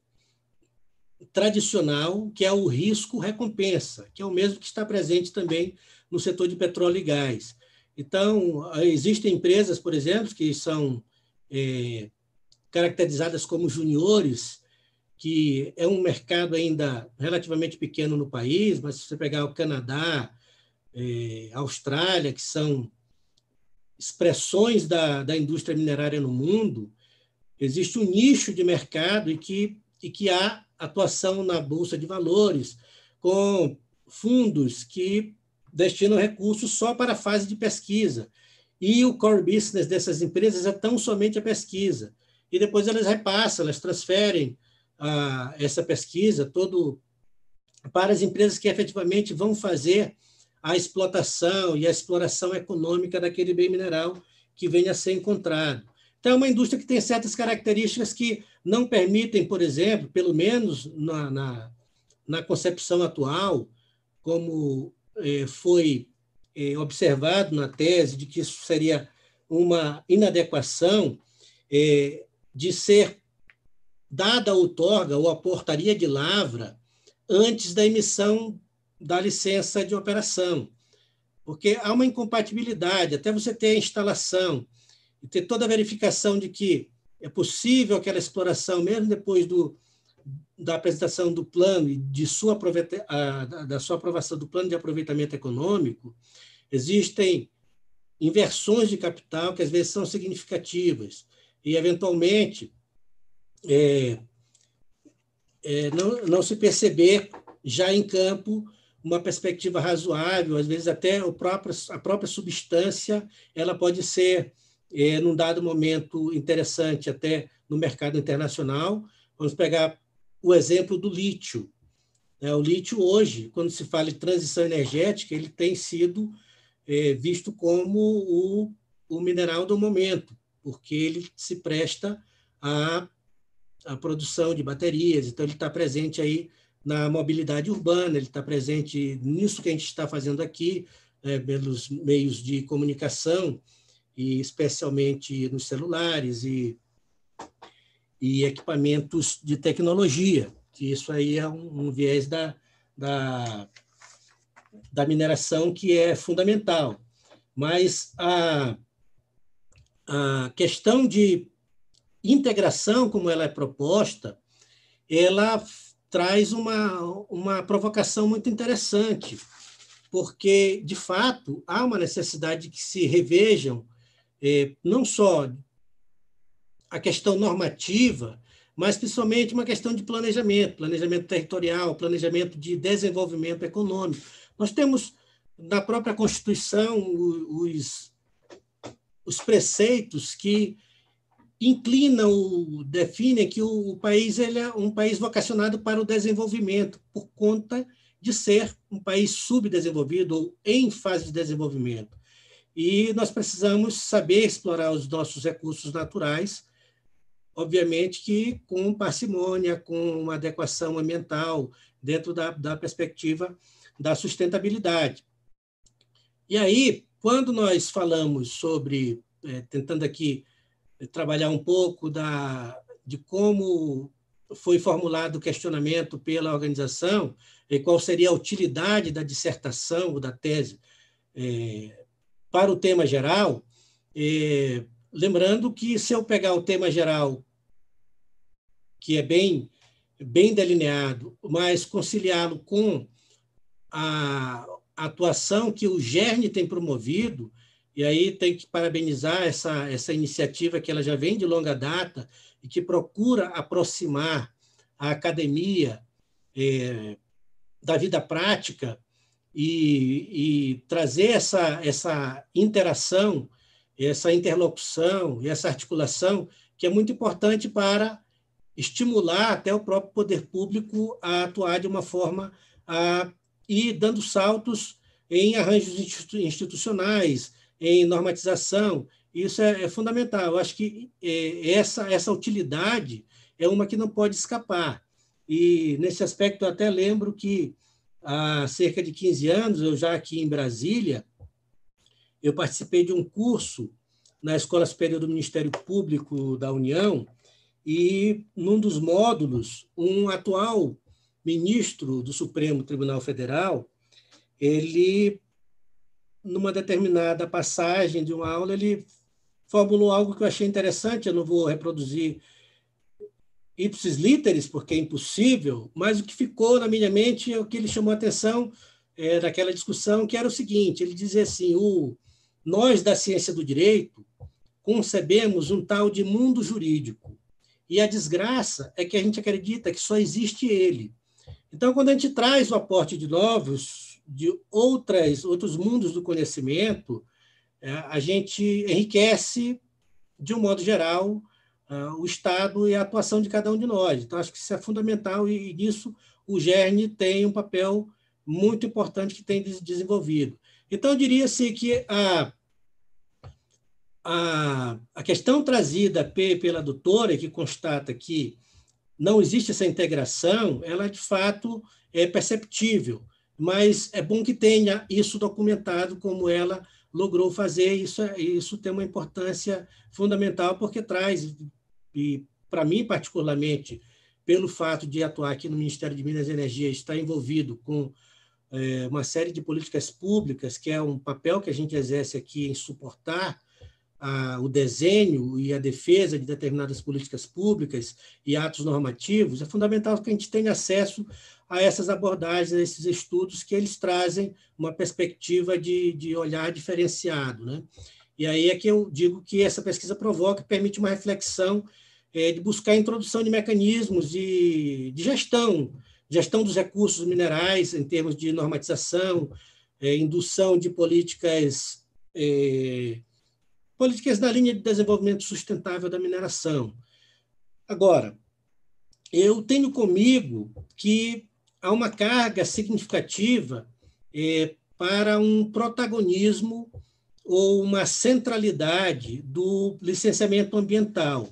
tradicional, que é o risco-recompensa, que é o mesmo que está presente também no setor de petróleo e gás. Então, existem empresas, por exemplo, que são é, caracterizadas como juniores, que é um mercado ainda relativamente pequeno no país, mas se você pegar o Canadá, é, Austrália, que são expressões da, da indústria minerária no mundo, existe um nicho de mercado e que, e que há atuação na Bolsa de Valores, com fundos que destinam recursos só para a fase de pesquisa. E o core business dessas empresas é tão somente a pesquisa. E depois elas repassam, elas transferem ah, essa pesquisa todo para as empresas que efetivamente vão fazer a explotação e a exploração econômica daquele bem mineral que venha a ser encontrado. Então, é uma indústria que tem certas características que não permitem, por exemplo, pelo menos na, na, na concepção atual, como foi eh, observado na tese de que isso seria uma inadequação eh, de ser dada a outorga ou a portaria de lavra antes da emissão da licença de operação, porque há uma incompatibilidade, até você ter a instalação e ter toda a verificação de que é possível aquela exploração, mesmo depois do, da apresentação do plano e de sua da sua aprovação do plano de aproveitamento econômico, existem inversões de capital que às vezes são significativas e, eventualmente, é, é, não, não se perceber já em campo uma perspectiva razoável, às vezes até o próprio, a própria substância ela pode ser, é, num dado momento, interessante até no mercado internacional. Vamos pegar o exemplo do lítio. É, o lítio hoje, quando se fala em transição energética, ele tem sido é, visto como o, o mineral do momento, porque ele se presta à, à produção de baterias, então ele está presente aí na mobilidade urbana, ele está presente nisso que a gente está fazendo aqui, é, pelos meios de comunicação, e especialmente nos celulares e, e equipamentos de tecnologia, que isso aí é um, viés da, da, da mineração que é fundamental. Mas a, a questão de integração, como ela é proposta, ela traz uma, uma provocação muito interessante, porque, de fato, há uma necessidade de que se revejam eh, não só a questão normativa, mas principalmente uma questão de planejamento, planejamento territorial, planejamento de desenvolvimento econômico. Nós temos na própria Constituição os, os preceitos que inclinam, definem que o, país ele é um país vocacionado para o desenvolvimento, por conta de ser um país subdesenvolvido ou em fase de desenvolvimento. E nós precisamos saber explorar os nossos recursos naturais, obviamente que com parcimônia, com uma adequação ambiental, dentro da, da perspectiva da sustentabilidade. E aí, quando nós falamos sobre, é, tentando aqui trabalhar um pouco da, de como foi formulado o questionamento pela organização e qual seria a utilidade da dissertação ou da tese é, para o tema geral, é, lembrando que se eu pegar o tema geral, que é bem, bem delineado, mas conciliá-lo com a, atuação que o GERN tem promovido, e aí tem que parabenizar essa, essa iniciativa que ela já vem de longa data e que procura aproximar a academia é, da vida prática e, e, trazer essa, essa interação, essa interlocução e essa articulação que é muito importante para estimular até o próprio poder público a atuar de uma forma a ir dando saltos em arranjos institucionais, em normatização. Isso é, é fundamental. Eu acho que é, essa, essa utilidade é uma que não pode escapar. E, nesse aspecto, eu até lembro que, há cerca de 15 anos, eu já aqui em Brasília, eu participei de um curso na Escola Superior do Ministério Público da União, e, num dos módulos, um atual ministro do Supremo Tribunal Federal, ele numa determinada passagem de uma aula, ele formulou algo que eu achei interessante, eu não vou reproduzir ipsis literis, porque é impossível, mas o que ficou na minha mente é o que ele chamou a atenção é, daquela discussão, que era o seguinte, ele dizia assim, o, nós da ciência do direito concebemos um tal de mundo jurídico, e a desgraça é que a gente acredita que só existe ele. Então, quando a gente traz o aporte de novos de outras, outros mundos do conhecimento, é, a gente enriquece, de um modo geral, o Estado e a atuação de cada um de nós. Então, acho que isso é fundamental e, nisso o GERN tem um papel muito importante que tem desenvolvido. Então, diria-se que a, a, a questão trazida pela doutora, que constata que não existe essa integração, ela, de fato, é perceptível mas é bom que tenha isso documentado como ela logrou fazer. Isso, é, isso tem uma importância fundamental, porque traz, e para mim particularmente, pelo fato de atuar aqui no Ministério de Minas e Energia, estar envolvido com é, uma série de políticas públicas, que é um papel que a gente exerce aqui em suportar o desenho e a defesa de determinadas políticas públicas e atos normativos, é fundamental que a gente tenha acesso a essas abordagens, a esses estudos que eles trazem uma perspectiva de, de olhar diferenciado. Né? E aí é que eu digo que essa pesquisa provoca, permite uma reflexão é, de buscar a introdução de mecanismos de, de gestão, gestão dos recursos minerais em termos de normatização, é, indução de políticas é, políticas na linha de desenvolvimento sustentável da mineração. Agora, eu tenho comigo que há uma carga significativa é, para um protagonismo ou uma centralidade do licenciamento ambiental,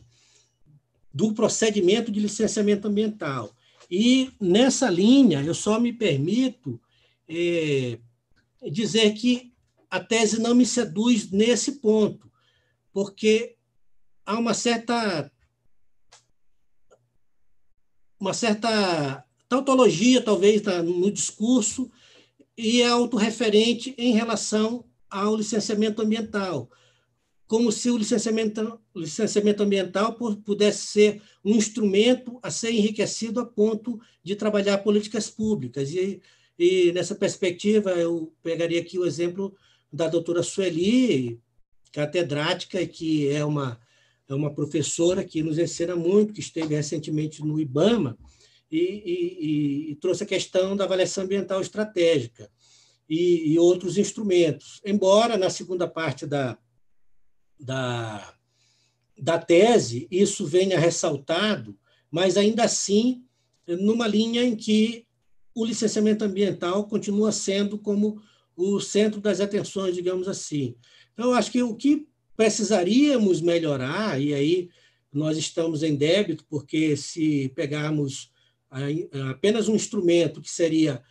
do procedimento de licenciamento ambiental. E, nessa linha, eu só me permito é, dizer que a tese não me seduz nesse ponto, porque há uma certa uma certa tautologia, talvez, no discurso, e é autorreferente em relação ao licenciamento ambiental, como se o licenciamento, licenciamento ambiental pudesse ser um instrumento a ser enriquecido a ponto de trabalhar políticas públicas. E, e nessa perspectiva, eu pegaria aqui o exemplo da doutora Sueli, catedrática, que é uma, é uma professora que nos ensina muito, que esteve recentemente no IBAMA, e, e, e trouxe a questão da avaliação ambiental estratégica e, e, outros instrumentos. Embora na segunda parte da, da, da tese isso venha ressaltado, mas ainda assim numa linha em que o licenciamento ambiental continua sendo como o centro das atenções, digamos assim. Então, acho que o que precisaríamos melhorar, e aí nós estamos em débito, porque se pegarmos apenas um instrumento que seria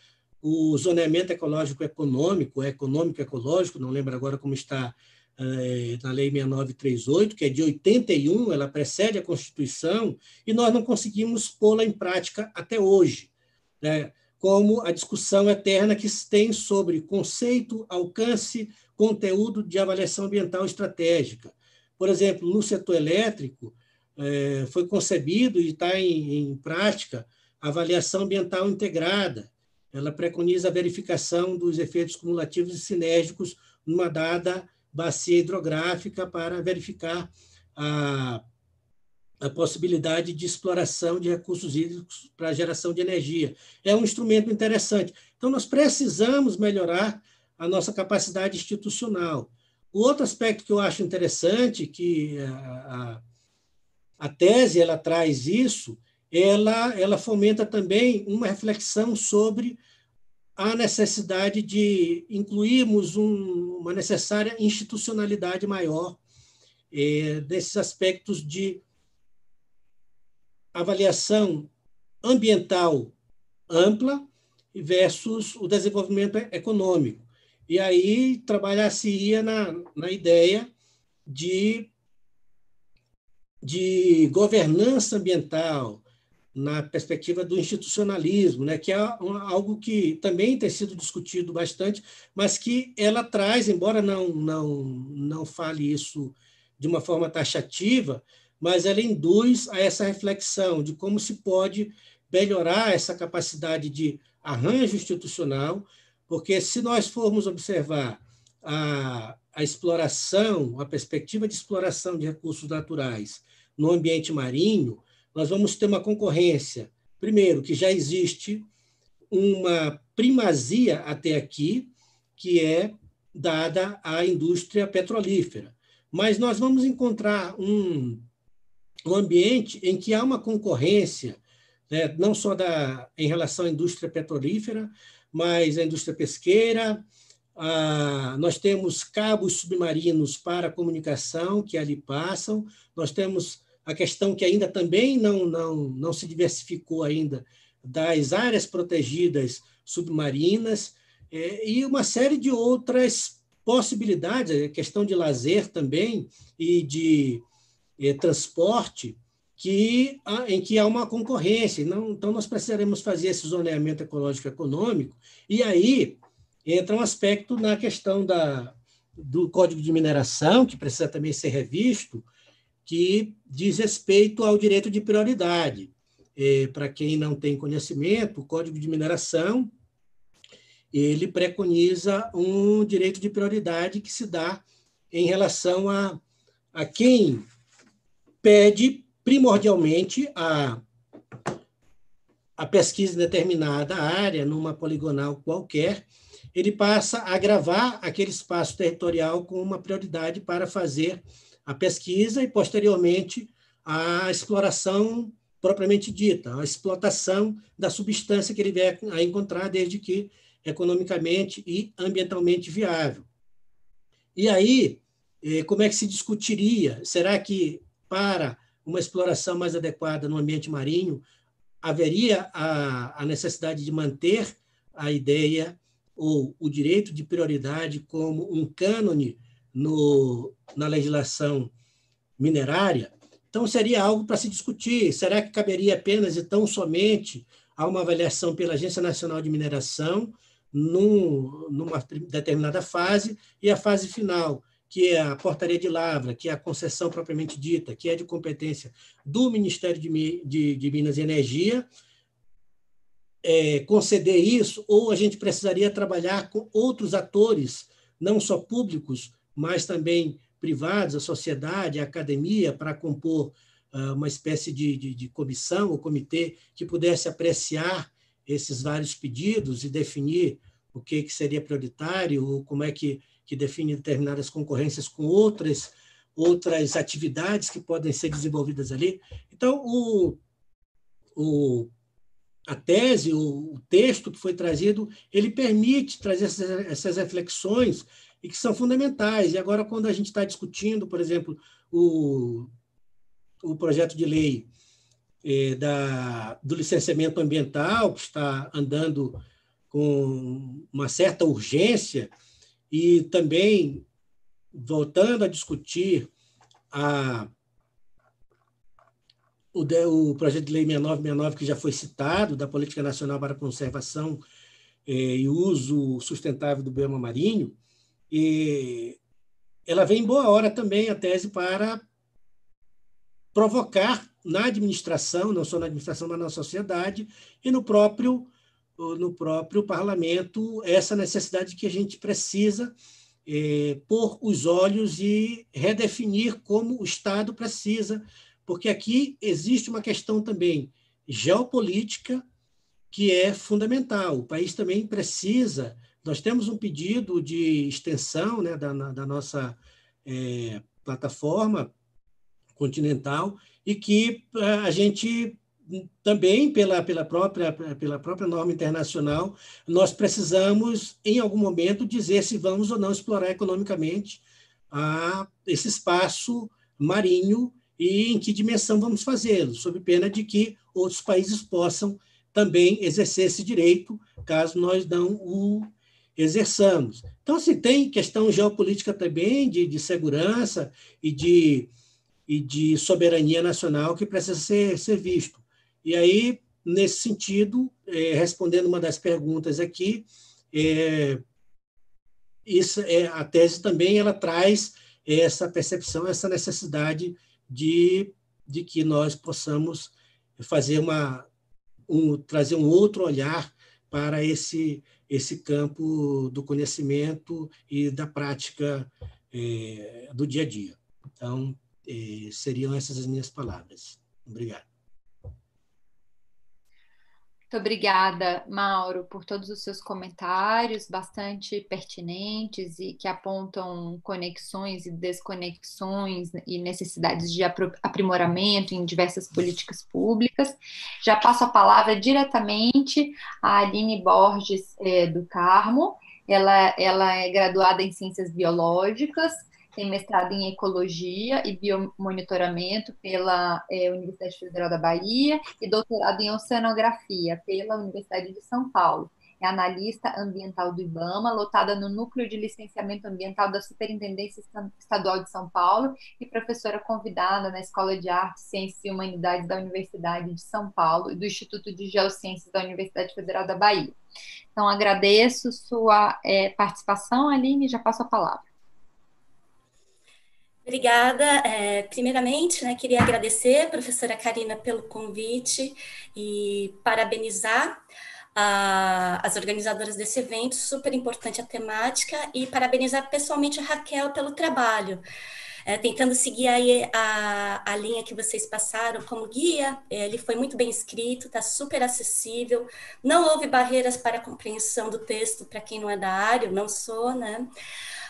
o zoneamento ecológico econômico, econômico ecológico, não lembro agora como está é, na Lei 6938, que é de 81, ela precede a Constituição, e nós não conseguimos pô-la em prática até hoje, né? Como a discussão eterna que se tem sobre conceito, alcance, conteúdo de avaliação ambiental estratégica. Por exemplo, no setor elétrico, é, foi concebido e está em, em prática a avaliação ambiental integrada. Ela preconiza a verificação dos efeitos cumulativos e sinérgicos numa dada bacia hidrográfica para verificar a, a possibilidade de exploração de recursos hídricos para geração de energia. É um instrumento interessante. Então, nós precisamos melhorar a nossa capacidade institucional. O outro aspecto que eu acho interessante, que a, a, a tese ela traz isso, ela, ela fomenta também uma reflexão sobre a necessidade de incluirmos um, uma necessária institucionalidade maior é, desses aspectos de avaliação ambiental ampla versus o desenvolvimento econômico. E aí trabalhar-se-ia na, na ideia de, de governança ambiental, na perspectiva do institucionalismo, né, que é algo que também tem sido discutido bastante, mas que ela traz, embora não, não, não fale isso de uma forma taxativa, mas ela induz a essa reflexão de como se pode melhorar essa capacidade de arranjo institucional, porque se nós formos observar a, a exploração, a perspectiva de exploração de recursos naturais no ambiente marinho, nós vamos ter uma concorrência. Primeiro, que já existe uma primazia até aqui, que é dada à indústria petrolífera. Mas nós vamos encontrar um, um ambiente em que há uma concorrência, né, não só da, em relação à indústria petrolífera, mas a indústria pesqueira. Ah, nós temos cabos submarinos para comunicação que ali passam, nós temos a questão que ainda também não, não, não se diversificou ainda das áreas protegidas submarinas é, e uma série de outras possibilidades, a questão de lazer também e de é, transporte, que, em que há uma concorrência. Não, então, nós precisaremos fazer esse zoneamento ecológico econômico, e aí entra um aspecto na questão da, do Código de Mineração, que precisa também ser revisto, que diz respeito ao direito de prioridade. É, Para quem não tem conhecimento, o Código de Mineração ele preconiza um direito de prioridade que se dá em relação a, a quem pede primordialmente a, a pesquisa em determinada área, numa poligonal qualquer, ele passa a gravar aquele espaço territorial com uma prioridade para fazer a pesquisa e, posteriormente, a exploração propriamente dita, a explotação da substância que ele vier a encontrar, desde que economicamente e ambientalmente viável. E aí, eh, como é que se discutiria? Será que para uma exploração mais adequada no ambiente marinho haveria a, a necessidade de manter a ideia ou o direito de prioridade como um cânone no, na legislação minerária, então seria algo para se discutir. Será que caberia apenas e tão somente a uma avaliação pela Agência Nacional de Mineração num, numa determinada fase e a fase final, que é a portaria de lavra, que é a concessão propriamente dita, que é de competência do Ministério de, de, de Minas e Energia, é, conceder isso, ou a gente precisaria trabalhar com outros atores, não só públicos, mas também privados, a sociedade, a academia, para compor uh, uma espécie de, de, de comissão ou comitê que pudesse apreciar esses vários pedidos e definir o que, que seria prioritário, ou como é que, que define determinadas concorrências com outras, outras atividades que podem ser desenvolvidas ali. Então, o, o, a tese, o, o texto que foi trazido, ele permite trazer essas, essas reflexões e que são fundamentais. E agora, quando a gente está discutindo, por exemplo, o, o projeto de lei é, da, do licenciamento ambiental, que está andando com uma certa urgência e também voltando a discutir a, o, o projeto de lei 6969, que já foi citado, da Política Nacional para a Conservação eh, e Uso Sustentável do Bioma Marinho, e ela vem em boa hora também, a tese, para provocar na administração, não só na administração, mas na sociedade e no próprio no próprio parlamento essa necessidade que a gente precisa é, pôr os olhos e redefinir como o Estado precisa, porque aqui existe uma questão também geopolítica que é fundamental. O país também precisa. Nós temos um pedido de extensão né, da, da nossa é, plataforma continental e que é, a gente também pela, pela, própria, pela própria norma internacional, nós precisamos, em algum momento, dizer se vamos ou não explorar economicamente a, esse espaço marinho e em que dimensão vamos fazê-lo, sob pena de que outros países possam também exercer esse direito, caso nós não o exerçamos. Então, se assim, tem questão geopolítica também, de, de segurança e de, e de soberania nacional que precisa ser, ser visto. E aí, nesse sentido, é, respondendo uma das perguntas aqui, é, isso é, a tese também ela traz essa percepção, essa necessidade de, de que nós possamos fazer uma um, trazer um outro olhar para esse esse campo do conhecimento e da prática é, do dia a dia. Então, é, seriam essas as minhas palavras. Obrigado. Muito obrigada, Mauro, por todos os seus comentários bastante pertinentes e que apontam conexões e desconexões e necessidades de aprimoramento em diversas políticas públicas. Já passo a palavra diretamente à Aline Borges é, do Carmo. Ela, ela é graduada em Ciências Biológicas, tem mestrado em Ecologia e Biomonitoramento pela é, Universidade Federal da Bahia e doutorado em Oceanografia pela Universidade de São Paulo. É analista ambiental do IBAMA, lotada no Núcleo de Licenciamento Ambiental da Superintendência Estadual de São Paulo e professora convidada na Escola de Artes, Ciências e Humanidades da Universidade de São Paulo e do Instituto de Geociências da Universidade Federal da Bahia. Então, agradeço sua é, participação, Aline, e já passo a palavra. Obrigada. É, primeiramente, né, queria agradecer professora Karina pelo convite e parabenizar a, as organizadoras desse evento, super importante a temática, e parabenizar pessoalmente a Raquel pelo trabalho. É, tentando seguir aí a, a linha que vocês passaram como guia, ele foi muito bem escrito, está super acessível, não houve barreiras para a compreensão do texto para quem não é da área, eu não sou, né?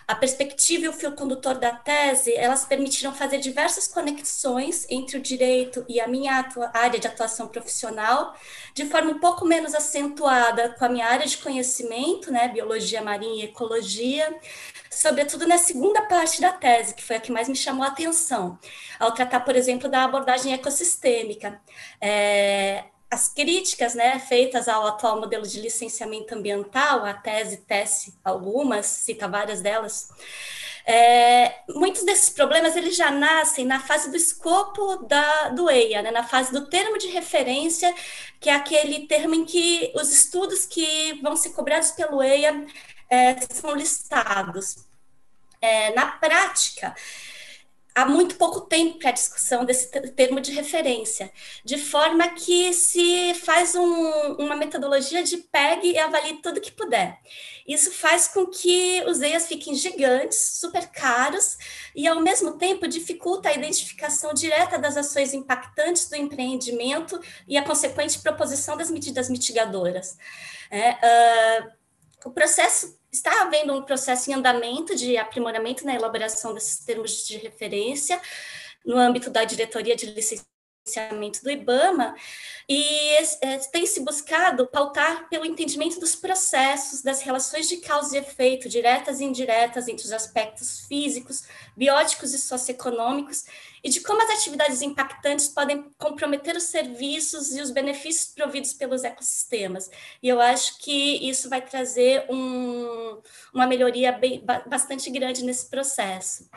A perspectiva e o fio condutor da tese, elas permitiram fazer diversas conexões entre o direito e a minha área de atuação profissional, de forma um pouco menos acentuada com a minha área de conhecimento, né, biologia marinha e ecologia, sobretudo na segunda parte da tese, que foi a que mais me chamou a atenção, ao tratar, por exemplo, da abordagem ecossistêmica. É, as críticas né, feitas ao atual modelo de licenciamento ambiental, a tese tece algumas, cita várias delas, é, muitos desses problemas eles já nascem na fase do escopo da, do EIA, né, na fase do termo de referência, que é aquele termo em que os estudos que vão ser cobrados pelo EIA é, são listados. É, na prática, há muito pouco tempo para a discussão desse termo de referência, de forma que se faz um, uma metodologia de pegue e avalie tudo que puder. Isso faz com que os EIAs fiquem gigantes, super caros, e ao mesmo tempo dificulta a identificação direta das ações impactantes do empreendimento e a consequente proposição das medidas mitigadoras. É, uh, o processo está havendo um processo em andamento de aprimoramento na elaboração desses termos de referência no âmbito da diretoria de licenciamento licenciamento do IBAMA, e é, tem se buscado pautar pelo entendimento dos processos, das relações de causa e efeito, diretas e indiretas, entre os aspectos físicos, bióticos e socioeconômicos, e de como as atividades impactantes podem comprometer os serviços e os benefícios providos pelos ecossistemas. E eu acho que isso vai trazer um, uma melhoria bem, bastante grande nesse processo.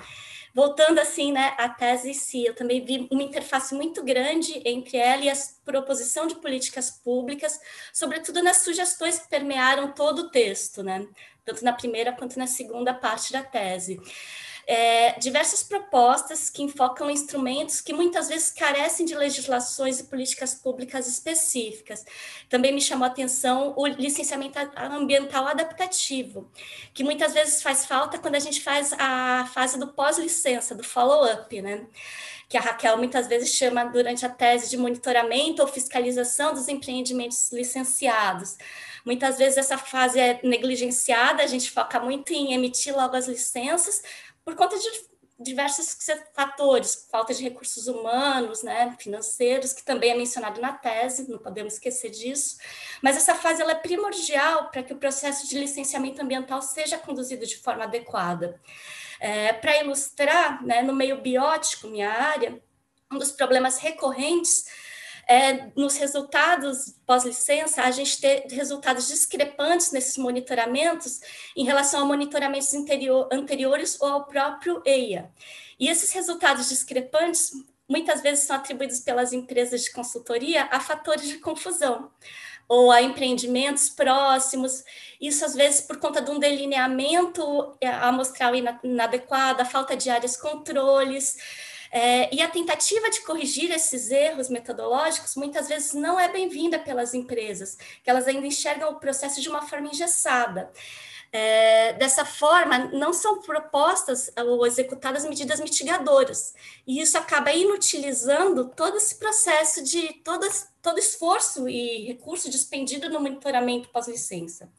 Voltando assim, né, à tese em si, eu também vi uma interface muito grande entre ela e a proposição de políticas públicas, sobretudo nas sugestões que permearam todo o texto, né, tanto na primeira quanto na segunda parte da tese é, diversas propostas que enfocam instrumentos que muitas vezes carecem de legislações e políticas públicas específicas. Também me chamou a atenção o licenciamento ambiental adaptativo, que muitas vezes faz falta quando a gente faz a fase do pós-licença, do follow-up, né? que a Raquel muitas vezes chama durante a tese de monitoramento ou fiscalização dos empreendimentos licenciados. Muitas vezes essa fase é negligenciada, a gente foca muito em emitir logo as licenças, por conta de diversos fatores, falta de recursos humanos, né, financeiros, que também é mencionado na tese, não podemos esquecer disso. Mas essa fase ela é primordial para que o processo de licenciamento ambiental seja conduzido de forma adequada. É, para ilustrar, né, no meio biótico, minha área, um dos problemas recorrentes é, nos resultados pós-licença, a gente ter resultados discrepantes nesses monitoramentos em relação a monitoramentos interior, anteriores ou ao próprio EIA. E esses resultados discrepantes muitas vezes são atribuídos pelas empresas de consultoria a fatores de confusão ou a empreendimentos próximos, isso às vezes por conta de um delineamento é, amostral inadequado, a falta de áreas controles, é, e a tentativa de corrigir esses erros metodológicos muitas vezes não é bem-vinda pelas empresas, que elas ainda enxergam o processo de uma forma engessada. É, dessa forma, não são propostas ou executadas medidas mitigadoras, e isso acaba inutilizando todo esse processo de todas todo esforço e recurso despendido no monitoramento pós-licença.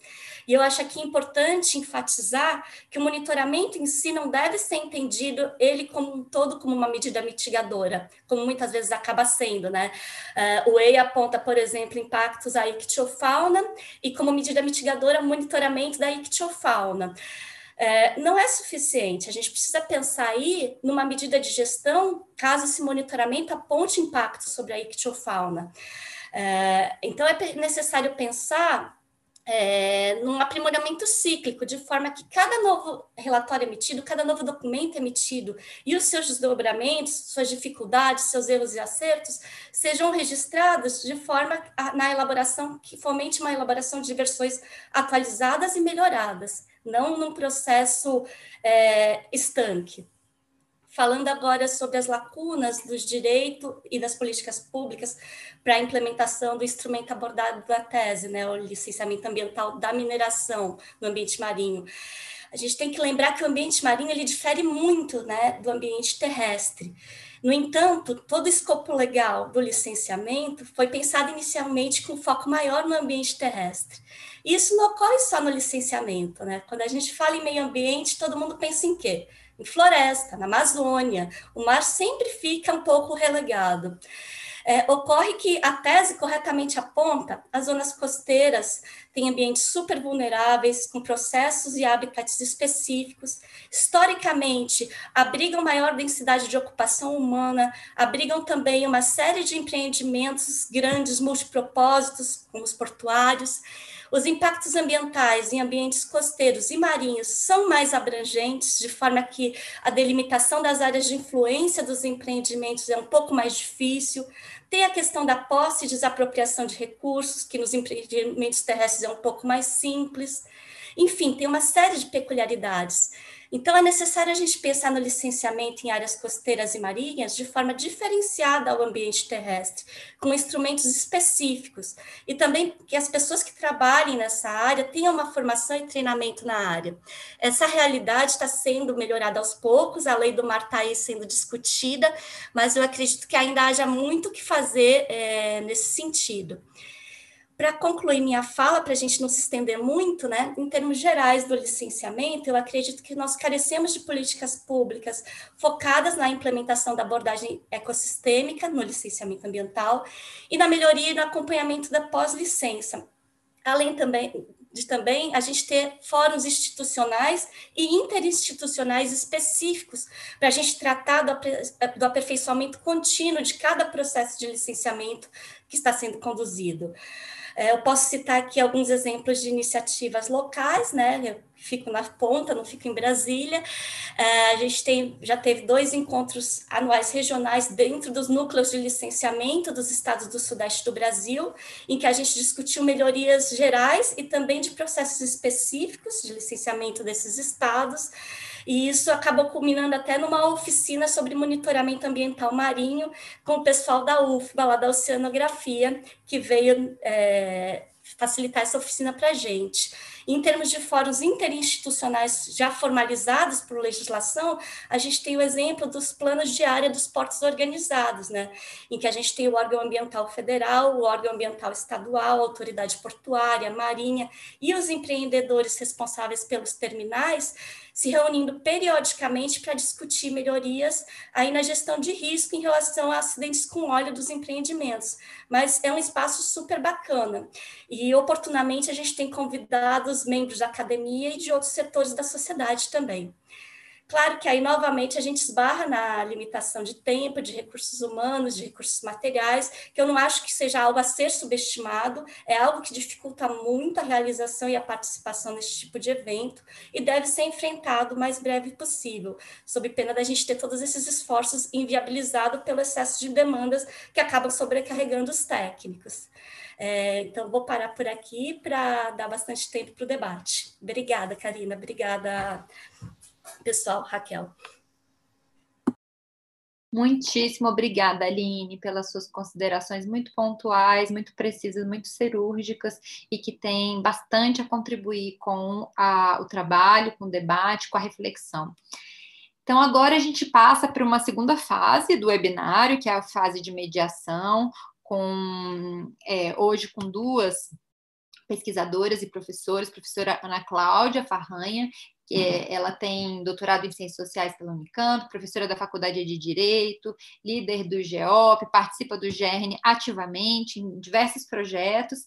E eu acho aqui importante enfatizar que o monitoramento em si não deve ser entendido ele como um todo como uma medida mitigadora, como muitas vezes acaba sendo, né? Uh, o EI aponta, por exemplo, impactos à ictiofauna e como medida mitigadora monitoramento da ictiofauna. É, não é suficiente. A gente precisa pensar aí numa medida de gestão, caso esse monitoramento aponte impacto sobre a ictiofauna. É, então, é necessário pensar é, num aprimoramento cíclico, de forma que cada novo relatório emitido, cada novo documento emitido e os seus desdobramentos, suas dificuldades, seus erros e acertos sejam registrados de forma a, na elaboração que fomente uma elaboração de versões atualizadas e melhoradas não num processo é, estanque. Falando agora sobre as lacunas dos direitos e das políticas públicas para a implementação do instrumento abordado da tese, né, o licenciamento ambiental da mineração no ambiente marinho. A gente tem que lembrar que o ambiente marinho ele difere muito né, do ambiente terrestre. No entanto, todo o escopo legal do licenciamento foi pensado inicialmente com foco maior no ambiente terrestre. E isso não ocorre só no licenciamento, né? Quando a gente fala em meio ambiente, todo mundo pensa em quê? Em floresta, na Amazônia. O mar sempre fica um pouco relegado. É, ocorre que a tese corretamente aponta as zonas costeiras têm ambientes super vulneráveis, com processos e habitats específicos, historicamente abrigam maior densidade de ocupação humana, abrigam também uma série de empreendimentos grandes, multipropósitos, como os portuários, os impactos ambientais em ambientes costeiros e marinhos são mais abrangentes, de forma que a delimitação das áreas de influência dos empreendimentos é um pouco mais difícil. Tem a questão da posse e desapropriação de recursos, que nos empreendimentos terrestres é um pouco mais simples. Enfim, tem uma série de peculiaridades. Então, é necessário a gente pensar no licenciamento em áreas costeiras e marinhas de forma diferenciada ao ambiente terrestre, com instrumentos específicos, e também que as pessoas que trabalhem nessa área tenham uma formação e treinamento na área. Essa realidade está sendo melhorada aos poucos, a lei do mar está aí sendo discutida, mas eu acredito que ainda haja muito o que fazer é, nesse sentido. Para concluir minha fala, para a gente não se estender muito, né, em termos gerais do licenciamento, eu acredito que nós carecemos de políticas públicas focadas na implementação da abordagem ecossistêmica no licenciamento ambiental e na melhoria e no acompanhamento da pós-licença. Além também de também a gente ter fóruns institucionais e interinstitucionais específicos para a gente tratar do, do aperfeiçoamento contínuo de cada processo de licenciamento que está sendo conduzido. É, eu posso citar aqui alguns exemplos de iniciativas locais, né? Eu fico na ponta, não fico em Brasília. É, a gente tem, já teve dois encontros anuais regionais dentro dos núcleos de licenciamento dos estados do Sudeste do Brasil, em que a gente discutiu melhorias gerais e também de processos específicos de licenciamento desses estados. E isso acabou culminando até numa oficina sobre monitoramento ambiental marinho com o pessoal da UFBA, lá da Oceanografia, que veio é, facilitar essa oficina para a gente. Em termos de fóruns interinstitucionais já formalizados por legislação, a gente tem o exemplo dos planos de área dos portos organizados, né? em que a gente tem o órgão ambiental federal, o órgão ambiental estadual, a autoridade portuária, marinha e os empreendedores responsáveis pelos terminais, se reunindo periodicamente para discutir melhorias aí na gestão de risco em relação a acidentes com óleo dos empreendimentos. Mas é um espaço super bacana. E oportunamente a gente tem convidado os membros da academia e de outros setores da sociedade também. Claro que aí, novamente, a gente esbarra na limitação de tempo, de recursos humanos, de recursos materiais, que eu não acho que seja algo a ser subestimado, é algo que dificulta muito a realização e a participação nesse tipo de evento e deve ser enfrentado o mais breve possível, sob pena da gente ter todos esses esforços inviabilizados pelo excesso de demandas que acabam sobrecarregando os técnicos. É, então, vou parar por aqui para dar bastante tempo para o debate. Obrigada, Karina. Obrigada, pessoal, Raquel. Muitíssimo obrigada, Aline, pelas suas considerações muito pontuais, muito precisas, muito cirúrgicas e que têm bastante a contribuir com a, o trabalho, com o debate, com a reflexão. Então, agora a gente passa para uma segunda fase do webinário, que é a fase de mediação, com é, hoje com duas pesquisadoras e professores, professora Ana Cláudia Farranha, ela tem doutorado em Ciências Sociais pela Unicamp, professora da Faculdade de Direito, líder do GEOP, participa do GERN ativamente em diversos projetos,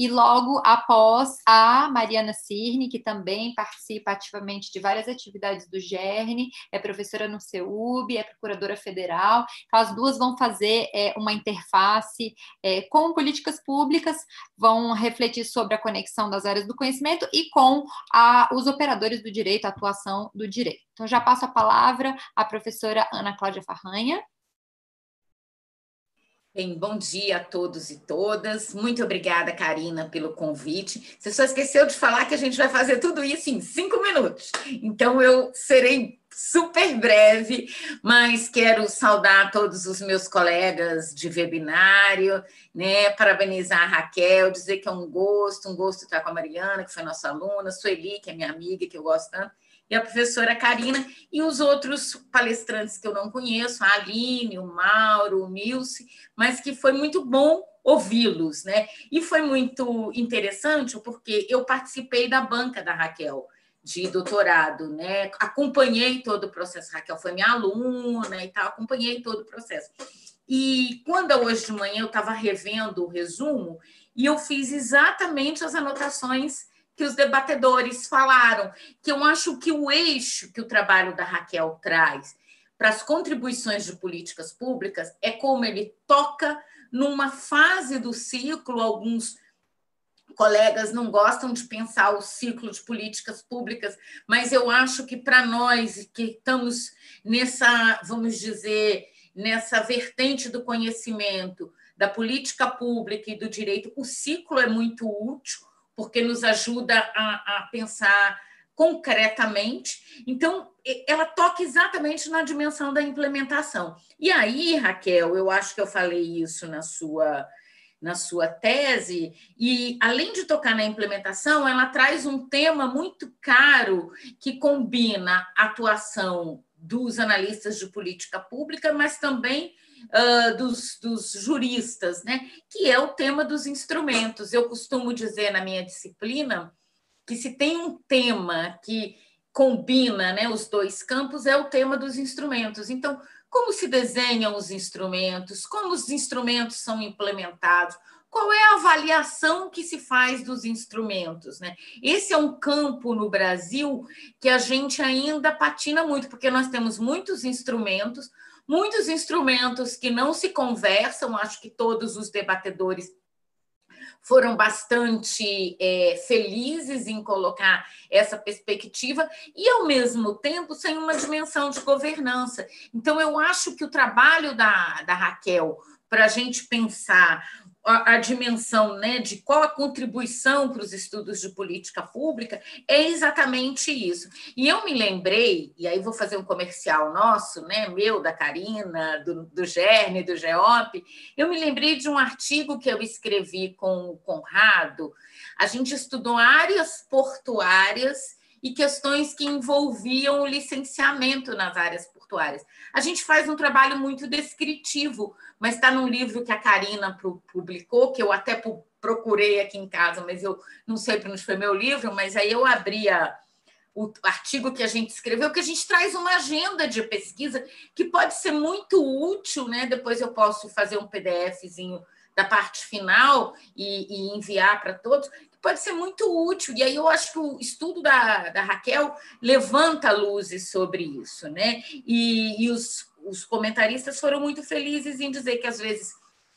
e logo após a Mariana Cirne, que também participa ativamente de várias atividades do GERN, é professora no CEUB, é procuradora federal. Então, as duas vão fazer é, uma interface é, com políticas públicas, vão refletir sobre a conexão das áreas do conhecimento e com a, os operadores do direito, a atuação do direito. Então, já passo a palavra à professora Ana Cláudia Farranha. Bem, bom dia a todos e todas. Muito obrigada, Karina, pelo convite. Você só esqueceu de falar que a gente vai fazer tudo isso em cinco minutos. Então, eu serei super breve, mas quero saudar todos os meus colegas de webinário, né? Parabenizar a Raquel, dizer que é um gosto, um gosto estar com a Mariana, que foi nossa aluna, Sueli, que é minha amiga, que eu gosto tanto e a professora Karina, e os outros palestrantes que eu não conheço, a Aline, o Mauro, o Milce, mas que foi muito bom ouvi-los, né? E foi muito interessante porque eu participei da banca da Raquel de doutorado, né? Acompanhei todo o processo. Raquel foi minha aluna e tal, acompanhei todo o processo. E quando hoje de manhã eu estava revendo o resumo e eu fiz exatamente as anotações que os debatedores falaram, que eu acho que o eixo que o trabalho da Raquel traz para as contribuições de políticas públicas é como ele toca numa fase do ciclo, alguns colegas não gostam de pensar o ciclo de políticas públicas, mas eu acho que para nós que estamos nessa, vamos dizer, nessa vertente do conhecimento, da política pública e do direito, o ciclo é muito útil, porque nos ajuda a, a pensar concretamente. Então, ela toca exatamente na dimensão da implementação. E aí, Raquel, eu acho que eu falei isso na sua na sua tese, e além de tocar na implementação, ela traz um tema muito caro que combina a atuação dos analistas de política pública, mas também uh, dos, dos juristas, né? que é o tema dos instrumentos. Eu costumo dizer na minha disciplina que se tem um tema que combina né, os dois campos, é o tema dos instrumentos. Então, como se desenham os instrumentos, como os instrumentos são implementados, qual é a avaliação que se faz dos instrumentos, né? Esse é um campo no Brasil que a gente ainda patina muito, porque nós temos muitos instrumentos, muitos instrumentos que não se conversam, acho que todos os debatedores foram bastante é, felizes em colocar essa perspectiva e, ao mesmo tempo, sem uma dimensão de governança. Então, eu acho que o trabalho da, da Raquel para a gente pensar a, a, dimensão né, de qual a contribuição para os estudos de política pública é exatamente isso. E eu me lembrei, e aí vou fazer um comercial nosso, né, meu, da Karina, do, do Gerne, do Geop, eu me lembrei de um artigo que eu escrevi com o Conrado. A gente estudou áreas portuárias e questões que envolviam o licenciamento nas áreas portuárias. A gente faz um trabalho muito descritivo, mas está num livro que a Karina publicou, que eu até procurei aqui em casa, mas eu não sei para onde foi meu livro, mas aí eu abria o artigo que a gente escreveu, que a gente traz uma agenda de pesquisa que pode ser muito útil, né? Depois eu posso fazer um PDFzinho da parte final e, e enviar para todos, pode ser muito útil. E aí eu acho que o estudo da, da Raquel levanta luzes sobre isso, né? E, e os, os comentaristas foram muito felizes em dizer que às vezes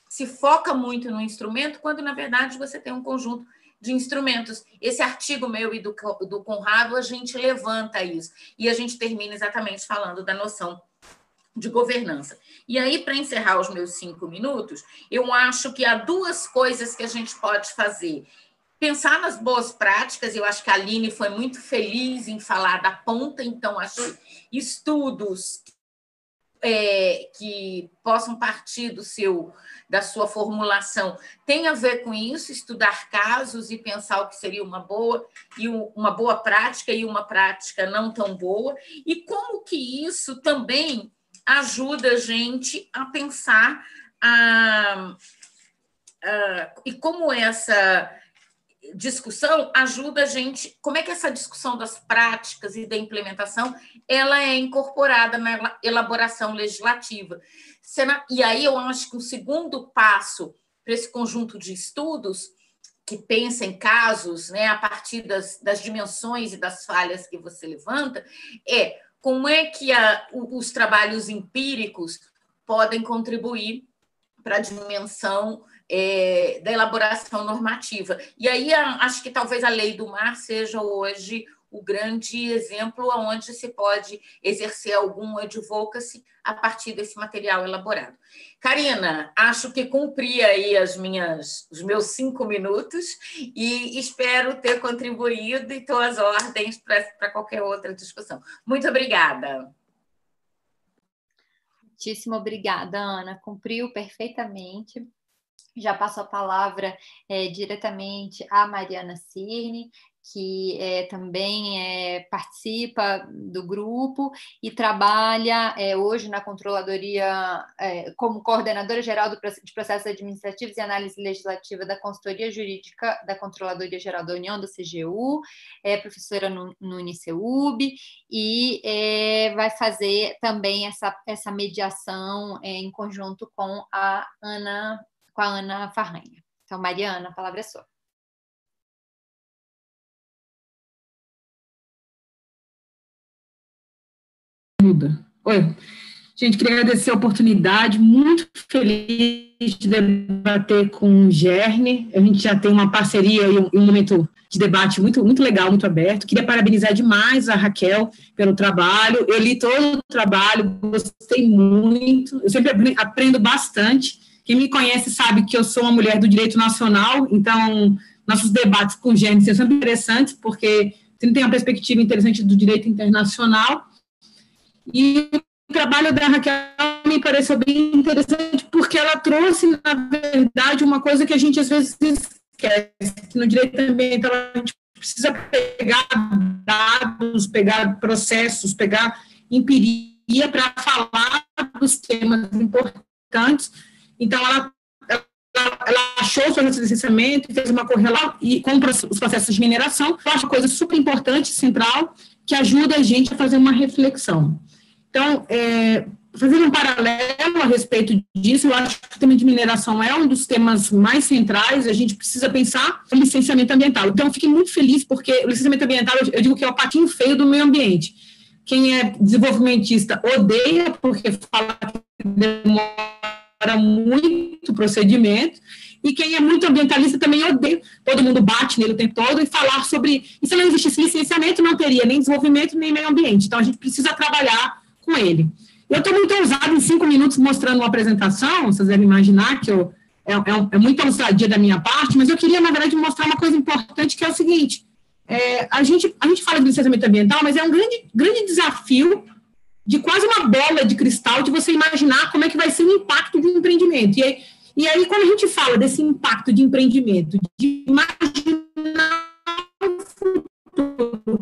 se foca muito no instrumento, quando na verdade você tem um conjunto de instrumentos. Esse artigo meu e do, do Conrado, a gente levanta isso. E a gente termina exatamente falando da noção de governança. E aí, para encerrar os meus cinco minutos, eu acho que há duas coisas que a gente pode fazer pensar nas boas práticas, eu acho que a Aline foi muito feliz em falar da ponta, então acho estudos é, que possam partir do seu da sua formulação tem a ver com isso, estudar casos e pensar o que seria uma boa e uma boa prática e uma prática não tão boa, e como que isso também ajuda a gente a pensar a, a e como essa discussão ajuda a gente. Como é que essa discussão das práticas e da implementação ela é incorporada na elaboração legislativa? E aí eu acho que o segundo passo para esse conjunto de estudos que pensa em casos, né, a partir das, das dimensões e das falhas que você levanta, é como é que a, os trabalhos empíricos podem contribuir para a dimensão é, da elaboração normativa. E aí acho que talvez a lei do mar seja hoje o grande exemplo onde se pode exercer algum advocacy a partir desse material elaborado. Karina, acho que cumpri aí as minhas, os meus cinco minutos e espero ter contribuído e estou às ordens para qualquer outra discussão. Muito obrigada. Muitíssimo obrigada, Ana. Cumpriu perfeitamente já passo a palavra é, diretamente à Mariana Cirne, que é, também é, participa do grupo e trabalha é, hoje na Controladoria é, como coordenadora geral do, de processos administrativos e análise legislativa da Consultoria Jurídica da Controladoria Geral da União, da CGU, é professora no, no UniceuB e é, vai fazer também essa, essa mediação é, em conjunto com a Ana com a Ana Farranha. Então, Mariana, a palavra é sua. Muda. Oi. Gente, queria agradecer a oportunidade, muito feliz de debater com o Gerne. A gente já tem uma parceria e um, um, momento de debate muito, muito legal, muito aberto. Queria parabenizar demais a Raquel pelo trabalho. Eu li todo o trabalho, gostei muito. Eu sempre aprendo bastante. Quem me conhece sabe que eu sou uma mulher do direito nacional, então nossos debates com gêneros são sempre interessantes, porque você tem uma perspectiva interessante do direito internacional. E o trabalho da Raquel me pareceu bem interessante, porque ela trouxe, na verdade, uma coisa que a gente às vezes esquece, que no direito ambiental a gente precisa pegar dados, pegar processos, pegar empiria para falar dos temas importantes. Então, ela, ela, ela achou o de licenciamento fez uma correlação e com os processos de mineração. Eu acho uma coisa super importante, central, que ajuda a gente a fazer uma reflexão. Então, é, fazendo um paralelo a respeito disso, eu acho que o tema de mineração é um dos temas mais centrais, a gente precisa pensar no licenciamento ambiental. Então, fiquei muito feliz, porque o licenciamento ambiental, eu digo que é o patinho feio do meio ambiente. Quem é desenvolvimentista odeia, porque fala que demora muito o procedimento, e quem é muito ambientalista também odeia, todo mundo bate nele o tempo todo, e falar sobre, e se não existisse licenciamento, não teria nem desenvolvimento, nem meio ambiente. Então, a gente precisa trabalhar com ele. Eu estou muito ousada em cinco minutos mostrando uma apresentação, vocês devem imaginar que eu, é, é, é muita ousadia da minha parte, mas eu queria, na verdade, mostrar uma coisa importante, que é o seguinte, é, a, gente, a gente fala de licenciamento ambiental, mas é um grande, grande desafio de quase uma bola de cristal de você imaginar como é que vai ser o impacto de um empreendimento. E aí, e aí quando a gente fala desse impacto de empreendimento, de imaginar o futuro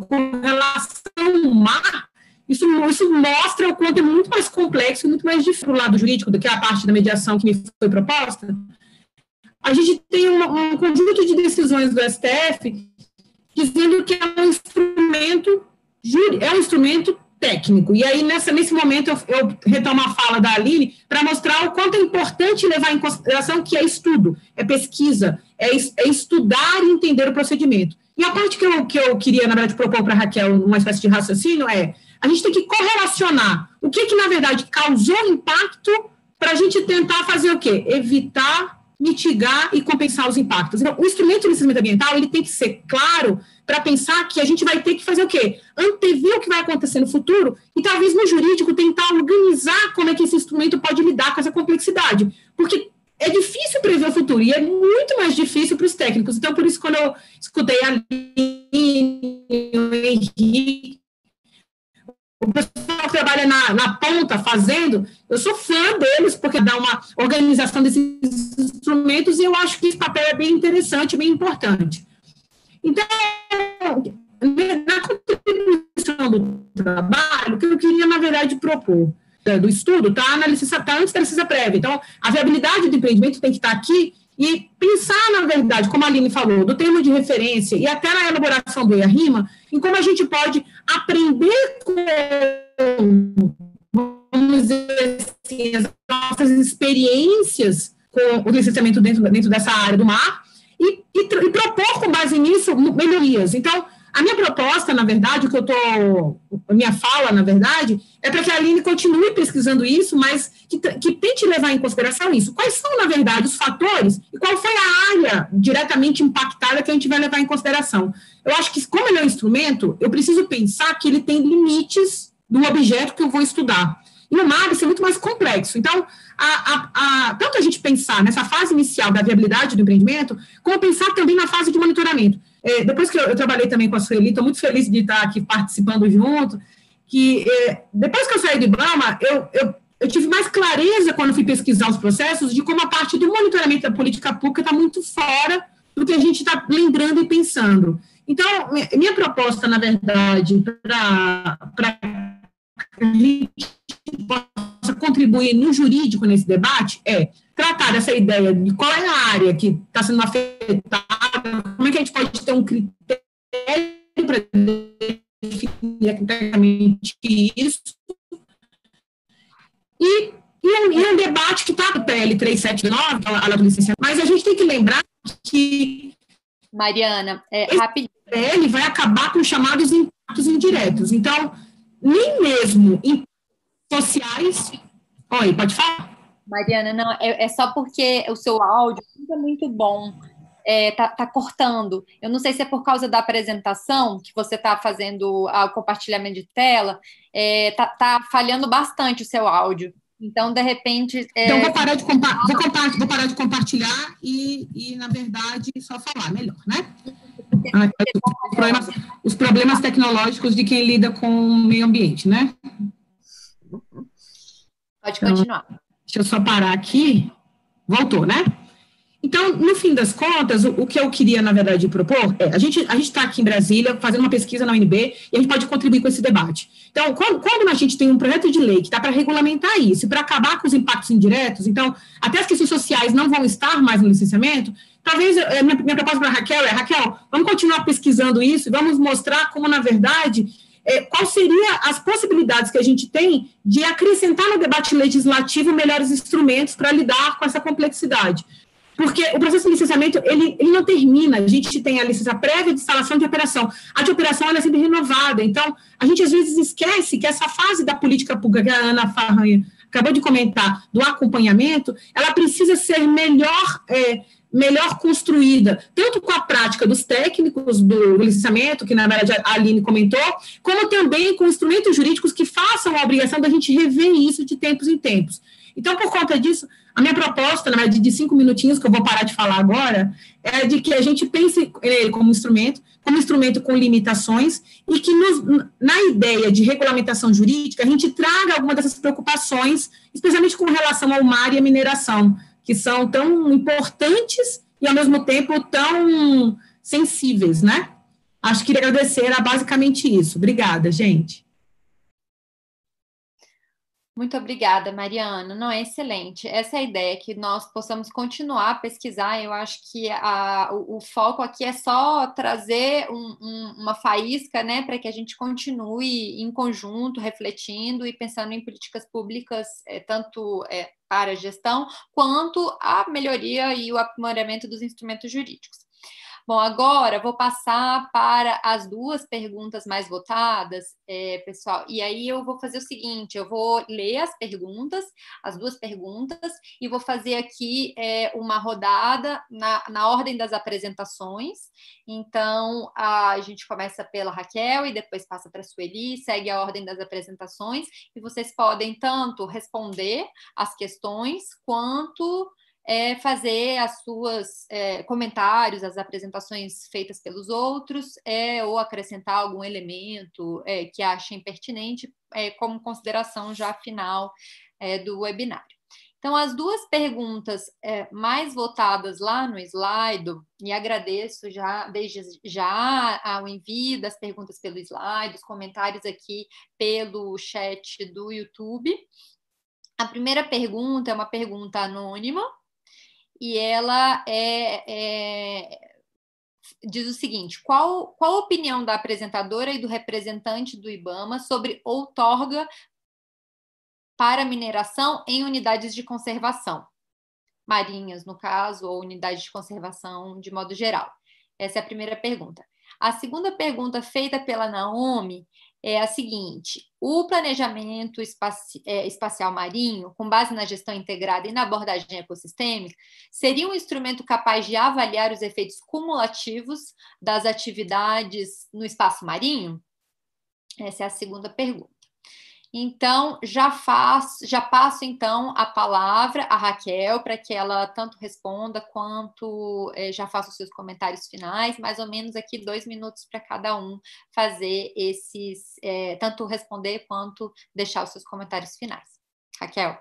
com relação ao mar, isso, isso mostra o quanto é muito mais complexo, muito mais difícil para o lado jurídico do que a parte da mediação que me foi proposta. A gente tem uma, um conjunto de decisões do STF dizendo que é um instrumento é um instrumento técnico. E aí, nessa, nesse momento, eu, eu retomo a fala da Aline para mostrar o quanto é importante levar em consideração que é estudo, é pesquisa, é, é estudar e entender o procedimento. E a parte que eu, que eu queria, na verdade, propor para a Raquel, uma espécie de raciocínio, é a gente tem que correlacionar o que, que na verdade, causou impacto para a gente tentar fazer o quê? Evitar, mitigar e compensar os impactos. Então, o instrumento de licenciamento ambiental, ele tem que ser claro para pensar que a gente vai ter que fazer o quê? Antever o que vai acontecer no futuro e talvez no jurídico tentar organizar como é que esse instrumento pode lidar com essa complexidade. Porque é difícil prever o futuro e é muito mais difícil para os técnicos. Então, por isso, quando eu escutei a Aline, o Henrique, o pessoal que trabalha na, na ponta fazendo, eu sou fã deles, porque dá uma organização desses instrumentos e eu acho que esse papel é bem interessante, bem importante. Então, na contribuição do trabalho, o que eu queria, na verdade, propor do estudo está na licença, tá antes da licença prévia. Então, a viabilidade do empreendimento tem que estar aqui e pensar, na verdade, como a Aline falou, do termo de referência e até na elaboração do IARIMA, em como a gente pode aprender com, vamos dizer assim, as nossas experiências com o licenciamento dentro, dentro dessa área do mar e, e, e propor, com base nisso, melhorias. Então, a minha proposta, na verdade, que eu estou. A minha fala, na verdade, é para que a Aline continue pesquisando isso, mas que, que, tente levar em consideração isso. Quais são, na verdade, os fatores e qual foi a área diretamente impactada que a gente vai levar em consideração? Eu acho que, como ele é um instrumento, eu preciso pensar que ele tem limites do objeto que eu vou estudar. E no mar, isso é muito mais complexo. Então, a, a, a, tanto a gente pensar nessa fase inicial da viabilidade do empreendimento, como pensar também na fase de monitoramento. É, depois que eu, eu, trabalhei também com a Sueli, estou muito feliz de estar aqui participando junto, que é, depois que eu saí do IBAMA, eu, eu, eu, tive mais clareza quando fui pesquisar os processos de como a parte do monitoramento da política pública está muito fora do que a gente está lembrando e pensando. Então, minha proposta, na verdade, para a gente possa contribuir no jurídico nesse debate é tratar dessa ideia de qual é a área que está sendo afetada, como é que a gente pode ter um critério para definir tecnicamente isso, e, e, um, e um debate que está no PL 379, a do licenciamento, mas a gente tem que lembrar que Mariana, é, rapidinho. Ele vai acabar com chamados impactos indiretos. Então, nem mesmo em sociais. Oi, pode falar? Mariana, não, é, é só porque o seu áudio é muito bom. É, tá, tá, cortando. Eu não sei se é por causa da apresentação que você está fazendo o compartilhamento de tela, é, tá, tá, falhando bastante o seu áudio. Então, de repente. É... Então, vou parar de, compa vou, compa vou parar de compartilhar e, e, na verdade, só falar melhor, né? Ah, os, problemas, os problemas tecnológicos de quem lida com o meio ambiente, né? Pode continuar. Então, deixa eu só parar aqui. Voltou, né? Então, no fim das contas, o, o, que eu queria, na verdade, propor é, a gente a está aqui em Brasília fazendo uma pesquisa na UNB e a gente pode contribuir com esse debate. Então, quando, quando a gente tem um projeto de lei que está para regulamentar isso, para acabar com os impactos indiretos, então, até as questões sociais não vão estar mais no licenciamento, talvez, é, minha, minha proposta para a Raquel é, Raquel, vamos continuar pesquisando isso e vamos mostrar como, na verdade, é, quais seriam as possibilidades que a gente tem de acrescentar no debate legislativo melhores instrumentos para lidar com essa complexidade. Porque o processo de licenciamento, ele, ele não termina, a gente tem a licença prévia de instalação de operação. A de operação, ela é sempre renovada, então, a gente às vezes esquece que essa fase da política pública que a Ana Farranha acabou de comentar, do acompanhamento, ela precisa ser melhor... É, melhor construída, tanto com a prática dos técnicos do licenciamento, que na verdade a Aline comentou, como também com instrumentos jurídicos que façam a obrigação da gente rever isso de tempos em tempos. Então, por conta disso, a minha proposta, na verdade, de cinco minutinhos, que eu vou parar de falar agora, é de que a gente pense ele como instrumento, como instrumento com limitações, e que nos, na ideia de regulamentação jurídica, a gente traga alguma dessas preocupações, especialmente com relação ao mar e à mineração, que são tão importantes e, ao mesmo tempo, tão sensíveis, né? Acho que queria agradecer, era basicamente isso. Obrigada, gente. Muito obrigada, Mariana. Não, é excelente. Essa é a ideia, que nós possamos continuar a pesquisar. Eu acho que a, o, o, foco aqui é só trazer um, um, uma faísca, né, para que a gente continue em conjunto, refletindo e pensando em políticas públicas, é, tanto é, para a gestão, quanto a melhoria e o aprimoramento dos instrumentos jurídicos. Bom, agora vou passar para as duas perguntas mais votadas, é, pessoal. E aí eu vou fazer o seguinte: eu vou ler as perguntas, as duas perguntas, e vou fazer aqui é, uma rodada na, na ordem das apresentações. Então, a gente começa pela Raquel e depois passa para a Sueli, segue a ordem das apresentações, e vocês podem tanto responder as questões quanto é fazer as suas é, comentários, as apresentações feitas pelos outros, é, ou acrescentar algum elemento é, que achem pertinente é, como consideração já final é, do webinário. Então, as duas perguntas é, mais votadas lá no slide, e agradeço já desde já ao envio das perguntas pelo slide, os comentários aqui pelo chat do YouTube. A primeira pergunta é uma pergunta anônima, e ela é, é, diz o seguinte: qual, qual a opinião da apresentadora e do representante do IBAMA sobre outorga para mineração em unidades de conservação? Marinhas, no caso, ou unidades de conservação de modo geral. Essa é a primeira pergunta. A segunda pergunta feita pela Naomi é a seguinte: o planejamento espaci é, espacial marinho, com base na gestão integrada e na abordagem ecossistêmica, seria um instrumento capaz de avaliar os efeitos cumulativos das atividades no espaço marinho? Essa é a segunda pergunta. Então, já faço, já passo então a palavra à Raquel para que ela tanto responda quanto eh, já faça os seus comentários finais, mais ou menos aqui dois minutos para cada um fazer esses, eh, tanto responder quanto deixar os seus comentários finais. Raquel.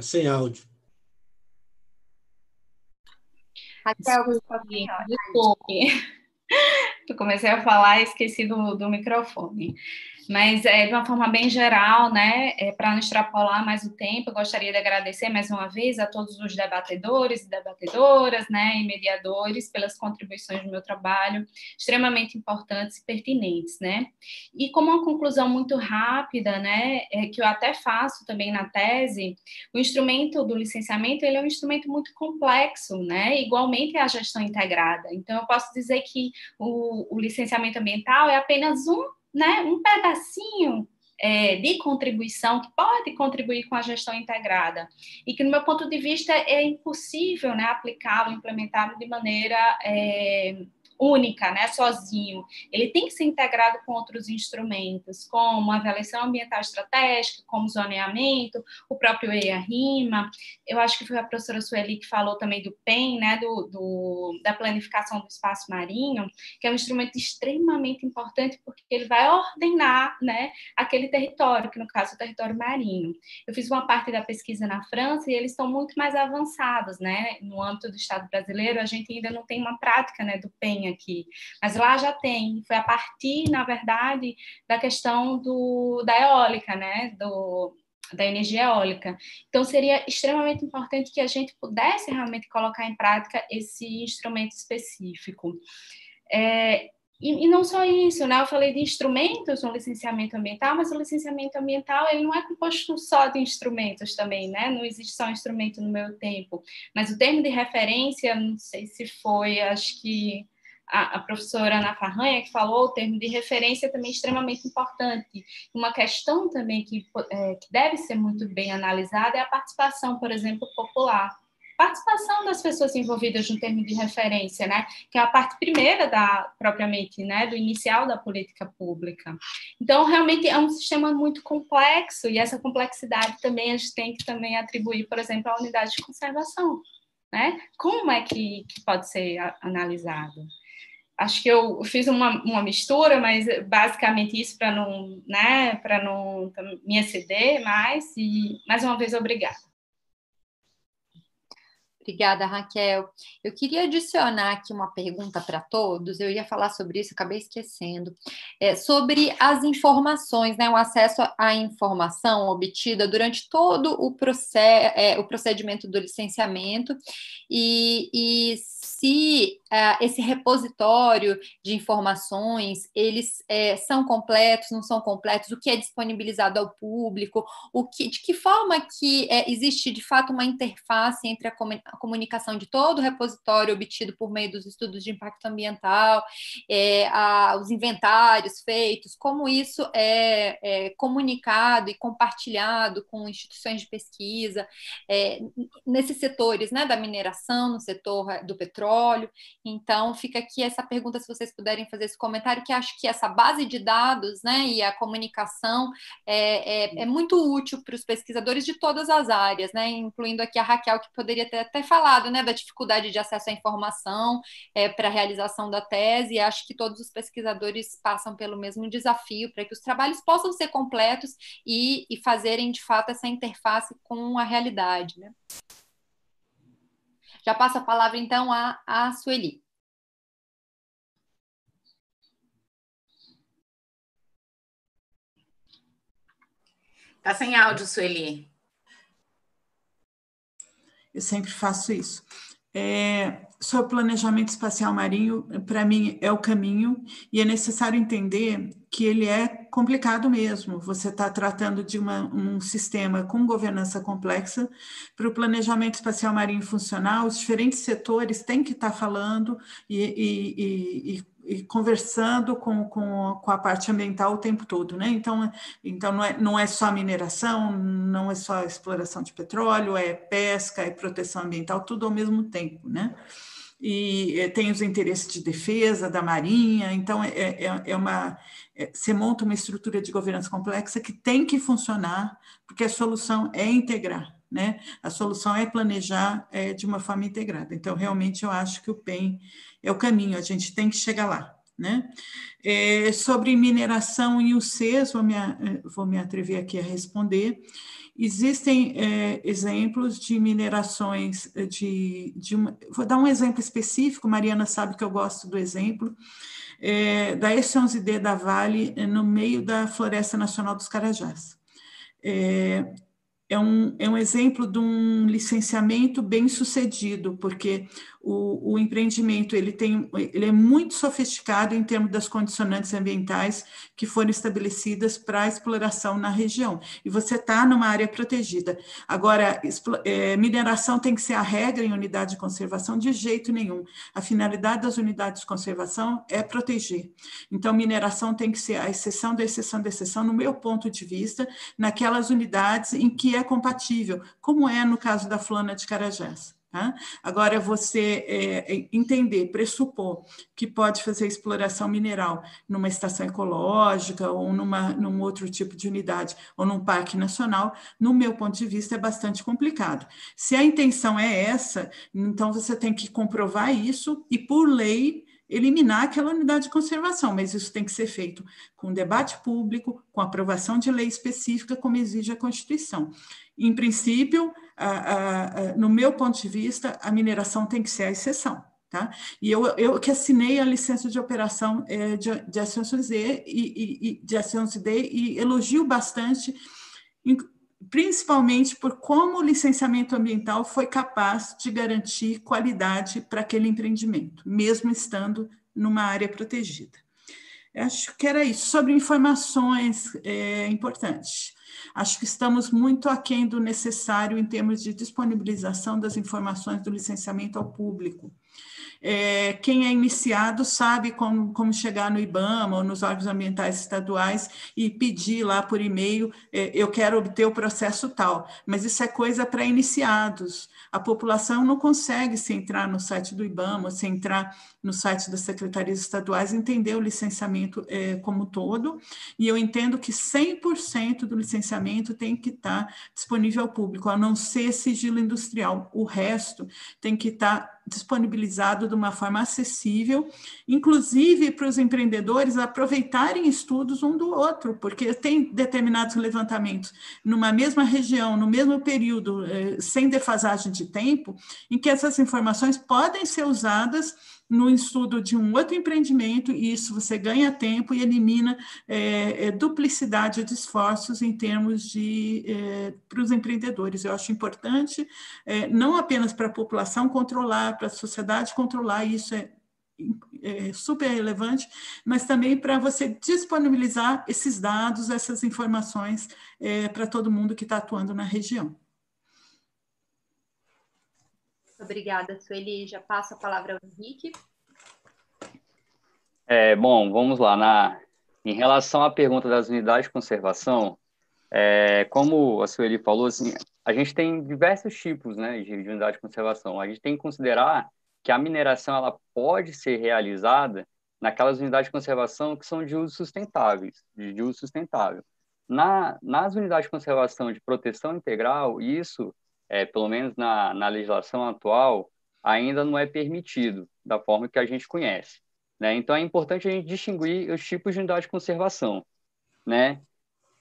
Sem áudio. Raquel, desculpe. desculpe. Eu comecei a falar e esqueci do, do microfone. Mas, é, de uma forma bem geral, né, é, para não extrapolar mais o tempo, eu gostaria de agradecer mais uma vez a todos os debatedores e debatedoras, né, e mediadores pelas contribuições do meu trabalho, extremamente importantes e pertinentes, né. E como uma conclusão muito rápida, né, é, que eu até faço também na tese, o instrumento do licenciamento, ele é um instrumento muito complexo, né, igualmente a gestão integrada. Então, eu posso dizer que o, o licenciamento ambiental é apenas um né, um pedacinho é, de contribuição que pode contribuir com a gestão integrada. E que, no meu ponto de vista, é impossível né, aplicá-lo, implementá-lo de maneira é, única, né, sozinho. Ele tem que ser integrado com outros instrumentos, como a avaliação ambiental estratégica, como zoneamento, o próprio EIA-RIMA. Eu acho que foi a professora Sueli que falou também do PEN, né, do, do, da planificação do espaço marinho, que é um instrumento extremamente importante porque ele vai ordenar, né, aquele território, que no caso é o território marinho. Eu fiz uma parte da pesquisa na França e eles estão muito mais avançados, né, no âmbito do Estado brasileiro, a gente ainda não tem uma prática, né, do PEN aqui, mas lá já tem. Foi a partir, na verdade, da questão do, da eólica, né, do, da energia eólica. Então, seria extremamente importante que a gente pudesse realmente colocar em prática esse instrumento específico. É, e, e, não só isso, né? Eu falei de instrumentos no licenciamento ambiental, mas o licenciamento ambiental ele não é composto só de instrumentos também, né? Não existe só um instrumento no meu tempo. Mas o termo de referência, não sei se foi, acho que a, a professora Ana Farranha que falou, o termo de referência também é extremamente importante. Uma questão também que, é, que deve ser muito bem analisada é a participação, por exemplo, popular participação das pessoas envolvidas no termo de referência, né, que é a parte primeira da propriamente, né, do inicial da política pública. Então, realmente é um sistema muito complexo e essa complexidade também a gente tem que também atribuir, por exemplo, à unidade de conservação, né? Como é que, que pode ser analisado? Acho que eu fiz uma, uma mistura, mas basicamente isso para não, né, para não me exceder mais e mais uma vez obrigada. Obrigada, Raquel. Eu queria adicionar aqui uma pergunta para todos. Eu ia falar sobre isso, acabei esquecendo. É, sobre as informações, né, o acesso à informação obtida durante todo o, proced é, o procedimento do licenciamento e, e se esse repositório de informações eles é, são completos, não são completos, o que é disponibilizado ao público, o que, de que forma que é, existe de fato uma interface entre a, a, comunicação de todo o repositório obtido por meio dos estudos de impacto ambiental, é, a, os inventários feitos, como isso é, é, comunicado e compartilhado com instituições de pesquisa é, nesses setores, né, da mineração, no setor do petróleo petróleo. Então, fica aqui essa pergunta, se vocês puderem fazer esse comentário, que acho que essa base de dados né, e a comunicação é, é, é muito útil para os pesquisadores de todas as áreas, né, incluindo aqui a Raquel, que poderia ter até falado né, da dificuldade de acesso à informação é, para a realização da tese. E acho que todos os pesquisadores passam pelo mesmo desafio para que os trabalhos possam ser completos e, e fazerem, de fato, essa interface com a realidade. Né? Já passo a palavra, então, a, a Sueli. Está sem áudio, Sueli. Eu sempre faço isso. É, sobre planejamento espacial marinho, para mim, é o caminho, e é necessário entender que ele é complicado mesmo. Você está tratando de uma, um sistema com governança complexa. Para o planejamento espacial marinho funcionar, os diferentes setores têm que estar tá falando e, e, e e conversando com, com, com, a parte ambiental o tempo todo, né? Então, então não, é, não é só mineração, não é só exploração de petróleo, é pesca, é proteção ambiental, tudo ao mesmo tempo, né? E é, tem os interesses de defesa da marinha, então é, é, é uma é, você monta uma estrutura de governança complexa que tem que funcionar, porque a solução é integrar, né? A solução é planejar é, de uma forma integrada. Então, realmente, eu acho que o PEN é o caminho, a gente tem que chegar lá. Né? É, sobre mineração em UCs, vou me, é, vou me atrever aqui a responder. Existem é, exemplos de minerações de, de uma, vou dar um exemplo específico, Mariana sabe que eu gosto do exemplo, é, da S11D da Vale no meio da Floresta Nacional dos Carajás. É, é um, é um exemplo de um licenciamento bem sucedido, porque o, o, empreendimento ele tem, ele é muito sofisticado em termos das condicionantes ambientais que foram estabelecidas para exploração na região. E você está numa área protegida. Agora, é, mineração tem que ser a regra em unidade de conservação de jeito nenhum. A finalidade das unidades de conservação é proteger. Então, mineração tem que ser a exceção da exceção da exceção, no meu ponto de vista, naquelas unidades em que é compatível, como é no caso da Flana de Carajás. Tá? Agora, você é, é, entender, pressupor que pode fazer exploração mineral numa estação ecológica ou numa, num outro tipo de unidade ou num parque nacional, no meu ponto de vista, é bastante complicado. Se a intenção é essa, então você tem que comprovar isso e, por lei, eliminar aquela unidade de conservação, mas isso tem que ser feito com debate público, com aprovação de lei específica, como exige a Constituição. Em princípio, no meu ponto de vista, a mineração tem que ser a exceção. Tá? E eu, eu que assinei a licença de operação é, de, de A11D e, e, de A11D e elogio bastante, principalmente por como o licenciamento ambiental foi capaz de garantir qualidade para aquele empreendimento, mesmo estando numa área protegida. Acho que era isso. Sobre informações é, importantes. Acho que estamos muito aquém do necessário em termos de disponibilização das informações do licenciamento ao público. É, quem é iniciado sabe como, como chegar no IBAMA ou nos órgãos ambientais estaduais e pedir lá por e-mail, é, eu quero obter o processo tal, mas isso é coisa para iniciados. A população não consegue se entrar no site do IBAMA, se entrar no site das secretarias estaduais, entender o licenciamento é, como todo, e eu entendo que 100% do licenciamento tem que estar disponível ao público, a não ser sigilo industrial. O resto tem que estar disponibilizado de uma forma acessível, inclusive para os empreendedores aproveitarem estudos um do outro, porque tem determinados levantamentos numa mesma região, no mesmo período, eh, sem defasagem de tempo, em que essas informações podem ser usadas no estudo de um outro empreendimento, e isso você ganha tempo e elimina é, é, duplicidade de esforços em termos de é, para os empreendedores. Eu acho importante, é, não apenas para a população controlar, para a sociedade controlar, isso é é super relevante, mas também para você disponibilizar esses dados, essas informações é, para todo mundo que está atuando na região. Obrigada, Sueli. Já passo a palavra ao Henrique. É, bom, vamos lá. Na, em relação à pergunta das unidades de conservação, é, como a Sueli falou, assim, a gente tem diversos tipos né, de, de unidade de conservação. A gente tem que considerar que a mineração ela pode ser realizada naquelas unidades de conservação que são de uso sustentáveis, de uso sustentável. Na, nas unidades de conservação de proteção integral, isso é, pelo menos na, na legislação atual, ainda não é permitido da forma que a gente conhece. Né? Então, é importante a gente distinguir os tipos de unidade de conservação. Né?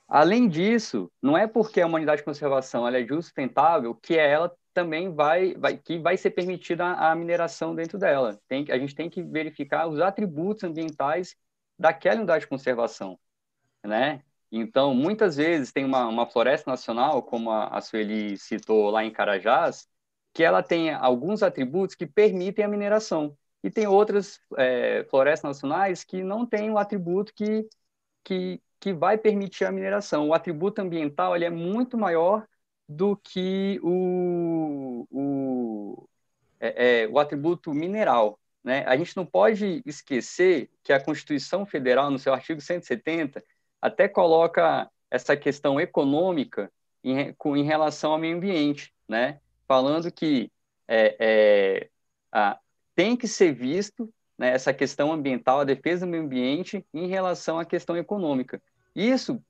Além disso, não é porque a unidade de conservação ela é de uso sustentável que ela também vai, vai que vai ser permitida a mineração dentro dela. Tem, a gente tem que verificar os atributos ambientais daquela unidade de conservação, né? Então, muitas vezes tem uma, uma floresta nacional, como a, a Sueli citou lá em Carajás, que ela tem alguns atributos que permitem a mineração. E tem outras é, florestas nacionais que não têm o atributo que, que, que vai permitir a mineração. O atributo ambiental ele é muito maior do que o, o, é, é, o atributo mineral. Né? A gente não pode esquecer que a Constituição Federal, no seu artigo 170, até coloca essa questão econômica em, em relação ao meio ambiente, né? falando que é, é, a, tem que ser visto né, essa questão ambiental, a defesa do meio ambiente, em relação à questão econômica. Isso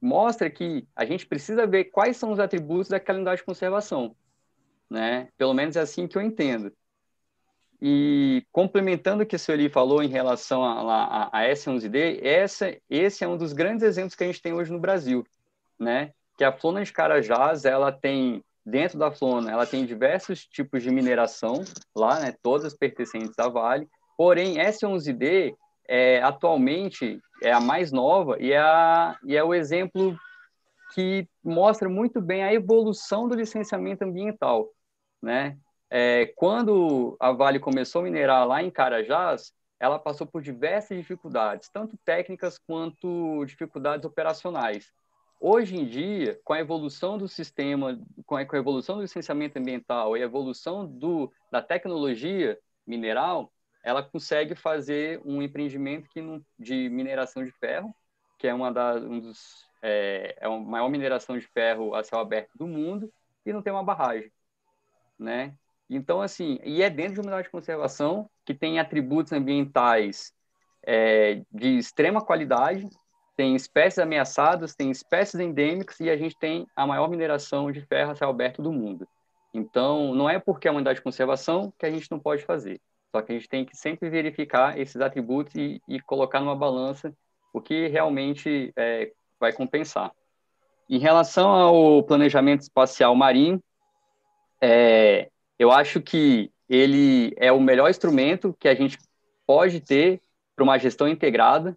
mostra que a gente precisa ver quais são os atributos daquela unidade de conservação. Né? Pelo menos é assim que eu entendo. E complementando o que a Sueli falou em relação a, a, a S11D, essa, esse é um dos grandes exemplos que a gente tem hoje no Brasil, né? Que a Flona de Carajás, ela tem, dentro da Flona, ela tem diversos tipos de mineração lá, né? Todas pertencentes à Vale. Porém, S11D, é, atualmente, é a mais nova e é, a, e é o exemplo que mostra muito bem a evolução do licenciamento ambiental, né? É, quando a Vale começou a minerar lá em Carajás, ela passou por diversas dificuldades, tanto técnicas quanto dificuldades operacionais. Hoje em dia, com a evolução do sistema, com a, evolução do licenciamento ambiental e a evolução do, da tecnologia mineral, ela consegue fazer um empreendimento que não, de mineração de ferro, que é uma das um dos é, é a maior mineração de ferro a céu aberto do mundo e não tem uma barragem, né? Então, assim, e é dentro de uma unidade de conservação que tem atributos ambientais é, de extrema qualidade, tem espécies ameaçadas, tem espécies endêmicas e a gente tem a maior mineração de ferro a céu aberto do mundo. Então, não é porque é uma unidade de conservação que a gente não pode fazer. Só que a gente tem que sempre verificar esses atributos e, e colocar numa balança o que realmente é, vai compensar. Em relação ao planejamento espacial marinho, é, eu acho que ele é o melhor instrumento que a gente pode ter para uma gestão integrada.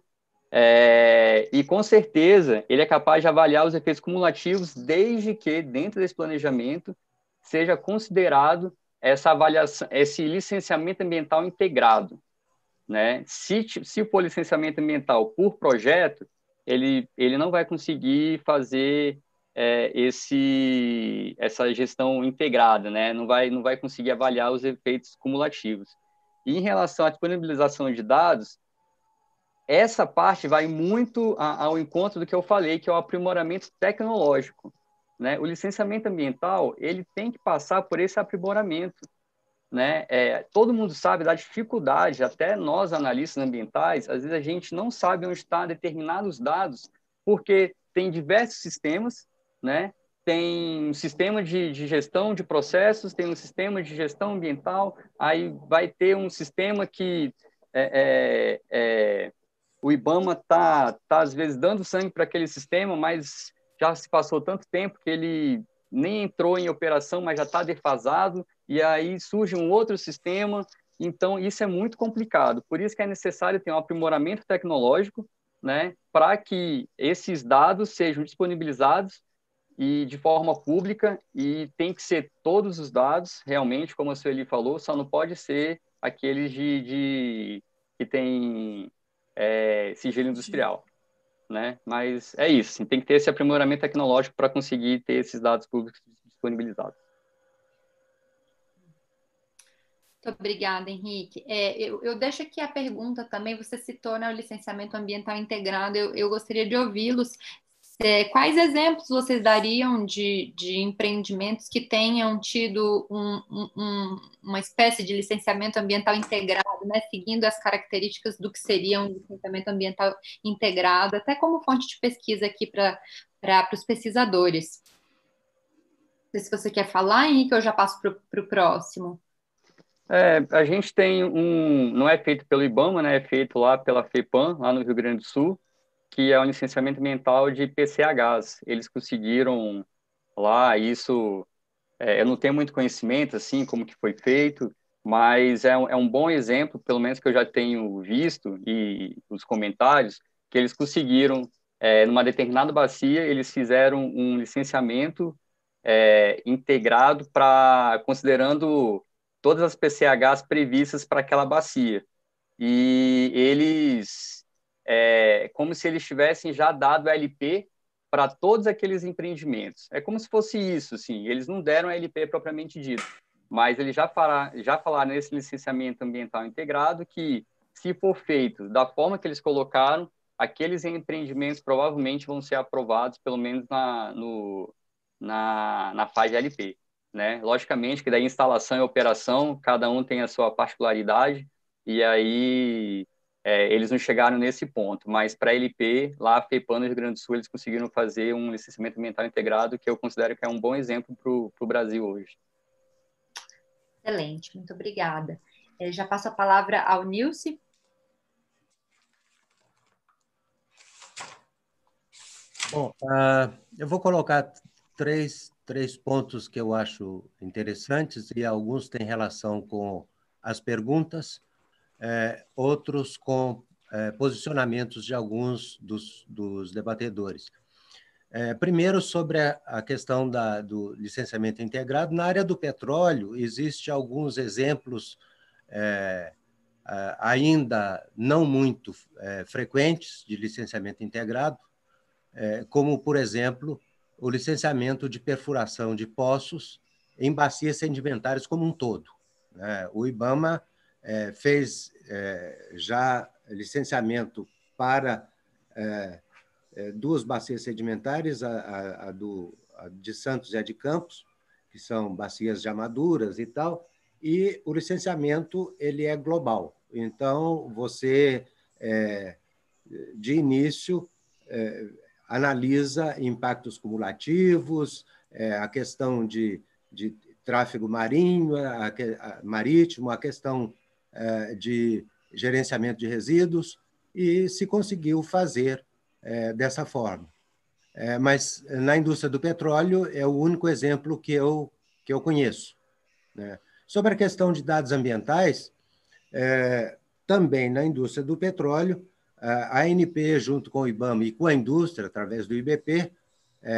É, e com certeza ele é capaz de avaliar os efeitos cumulativos, desde que dentro desse planejamento seja considerado essa avaliação, esse licenciamento ambiental integrado, né? Se, se for licenciamento ambiental por projeto, ele, ele não vai conseguir fazer é, esse, essa gestão integrada, né? Não vai, não vai conseguir avaliar os efeitos cumulativos. E em relação à disponibilização de dados, essa parte vai muito ao encontro do que eu falei, que é o aprimoramento tecnológico. Né? O licenciamento ambiental ele tem que passar por esse aprimoramento. Né? É, todo mundo sabe da dificuldade, até nós analistas ambientais, às vezes a gente não sabe onde estão determinados dados, porque tem diversos sistemas, né? tem um sistema de, de, gestão de processos, tem um sistema de gestão ambiental, aí vai ter um sistema que é, é, é o IBAMA está, tá, às vezes, dando sangue para aquele sistema, mas já se passou tanto tempo que ele nem entrou em operação, mas já está defasado, e aí surge um outro sistema. Então, isso é muito complicado. Por isso que é necessário ter um aprimoramento tecnológico, né, para que esses dados sejam disponibilizados e de forma pública, e tem que ser todos os dados, realmente, como a Sueli falou, só não pode ser aqueles de, de que tem é, sigilo industrial né? Mas é isso, assim, tem que ter esse aprimoramento tecnológico para conseguir ter esses dados públicos disponibilizados. Obrigada, Henrique. É, eu, eu, deixo aqui a pergunta também, você citou né, o licenciamento ambiental integrado, eu, eu gostaria de ouvi-los é, quais exemplos vocês dariam de, de empreendimentos que tenham tido um, um, uma espécie de licenciamento ambiental integrado, né, seguindo as características do que seria um licenciamento ambiental integrado, até como fonte de pesquisa aqui para os pesquisadores? Não sei se você quer falar, Henrique, ou já passo para o próximo. É, a gente tem um, não é feito pelo IBAMA, né, é feito lá pela FEPAM, lá no Rio Grande do Sul, que é o licenciamento ambiental de PCHs. Eles conseguiram lá isso. É, eu não tenho muito conhecimento assim como que foi feito, mas é um, é um bom exemplo, pelo menos que eu já tenho visto e os comentários que eles conseguiram é, numa determinada bacia eles fizeram um licenciamento é, integrado para considerando todas as PCHs previstas para aquela bacia e eles é como se eles tivessem já dado LP para todos aqueles empreendimentos. É como se fosse isso, sim. Eles não deram LP propriamente dito, mas eles já, fará, já falaram nesse licenciamento ambiental integrado que, se for feito da forma que eles colocaram, aqueles empreendimentos provavelmente vão ser aprovados, pelo menos na, no, na, na fase LP. Né? Logicamente que da instalação e operação, cada um tem a sua particularidade, e aí é, eles não chegaram nesse ponto, mas para a LP, lá a FEPAN no Rio Grande do Sul, eles conseguiram fazer um licenciamento ambiental integrado, que eu considero que é um bom exemplo para o Brasil hoje. Excelente, muito obrigada. É, já passo a palavra ao Nilce. Bom, uh, eu vou colocar três, três pontos que eu acho interessantes e alguns têm relação com as perguntas é, outros com é, posicionamentos de alguns dos, dos debatedores. É, primeiro, sobre a, a questão da, do licenciamento integrado, na área do petróleo, existem alguns exemplos é, ainda não muito é, frequentes de licenciamento integrado, é, como, por exemplo, o licenciamento de perfuração de poços em bacias sedimentares como um todo. Né? O IBAMA é, fez é, já licenciamento para é, é, duas bacias sedimentares, a, a, a do, a de Santos e a de Campos, que são bacias já maduras e tal, e o licenciamento ele é global. Então, você, é, de início, analisa impactos cumulativos, a questão de, de tráfego marinho, a, a, marítimo, a questão de gerenciamento de resíduos, e se conseguiu fazer é, dessa forma. É, mas na indústria do petróleo é o único exemplo que eu, que eu conheço. Né? Sobre a questão de dados ambientais, também na indústria do petróleo, a ANP, junto com o IBAMA e com a indústria, através do IBP,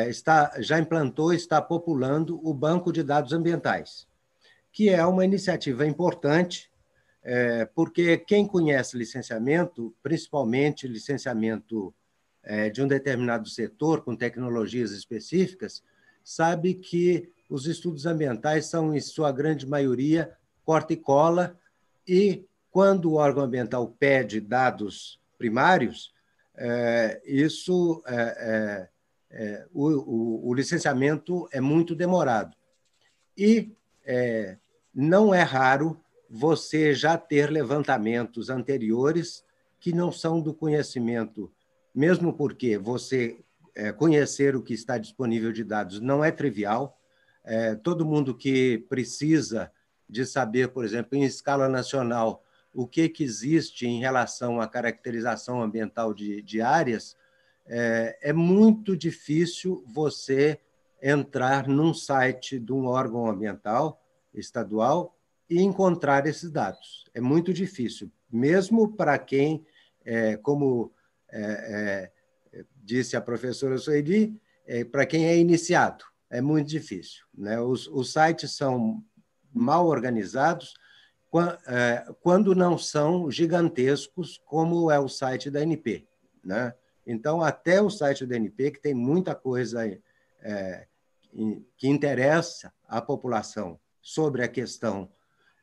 está, já implantou e está populando o Banco de Dados Ambientais, que é uma iniciativa importante, é, porque quem conhece licenciamento, principalmente licenciamento é, de um determinado setor com tecnologias específicas, sabe que os estudos ambientais são, em sua grande maioria, corta e cola, e quando o órgão ambiental pede dados primários, é, isso é, é, é o, o, o, licenciamento é muito demorado. E é, não é raro você já ter levantamentos anteriores que não são do conhecimento, mesmo porque você é, conhecer o que está disponível de dados não é trivial. todo mundo que precisa de saber, por exemplo, em escala nacional, o que, que existe em relação à caracterização ambiental de, de áreas, é, é muito difícil você entrar num site de um órgão ambiental estadual e encontrar esses dados. É muito difícil, mesmo para quem, é, como é, é, disse a professora Sueli, é, para quem é iniciado, é muito difícil. Né? Os, os sites são mal organizados, é, quando não são gigantescos, como é o site da NP. Né? Então, até o site da NP, que tem muita coisa é, que interessa à população sobre a questão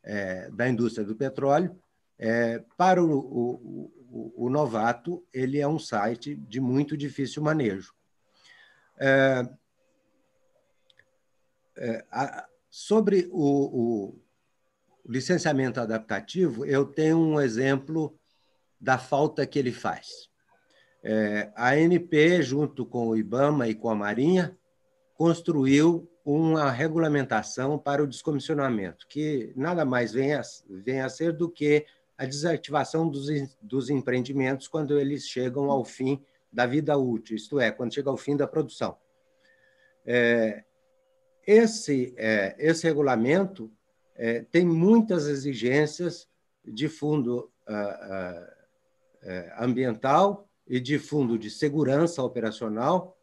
é, da indústria do petróleo, é, para o, o, o, o, novato, ele é um site de muito difícil manejo. É, é, a, sobre o, licenciamento adaptativo, eu tenho um exemplo da falta que ele faz. É, a ANP, junto com o IBAMA e com a Marinha, construiu uma regulamentação para o descomissionamento, que nada mais vem a, vem a ser do que a desativação dos, dos empreendimentos quando eles chegam ao fim da vida útil, isto é, quando chega ao fim da produção. É, esse, é, esse regulamento é, tem muitas exigências de fundo ah, ah, é, ambiental e de fundo de segurança operacional.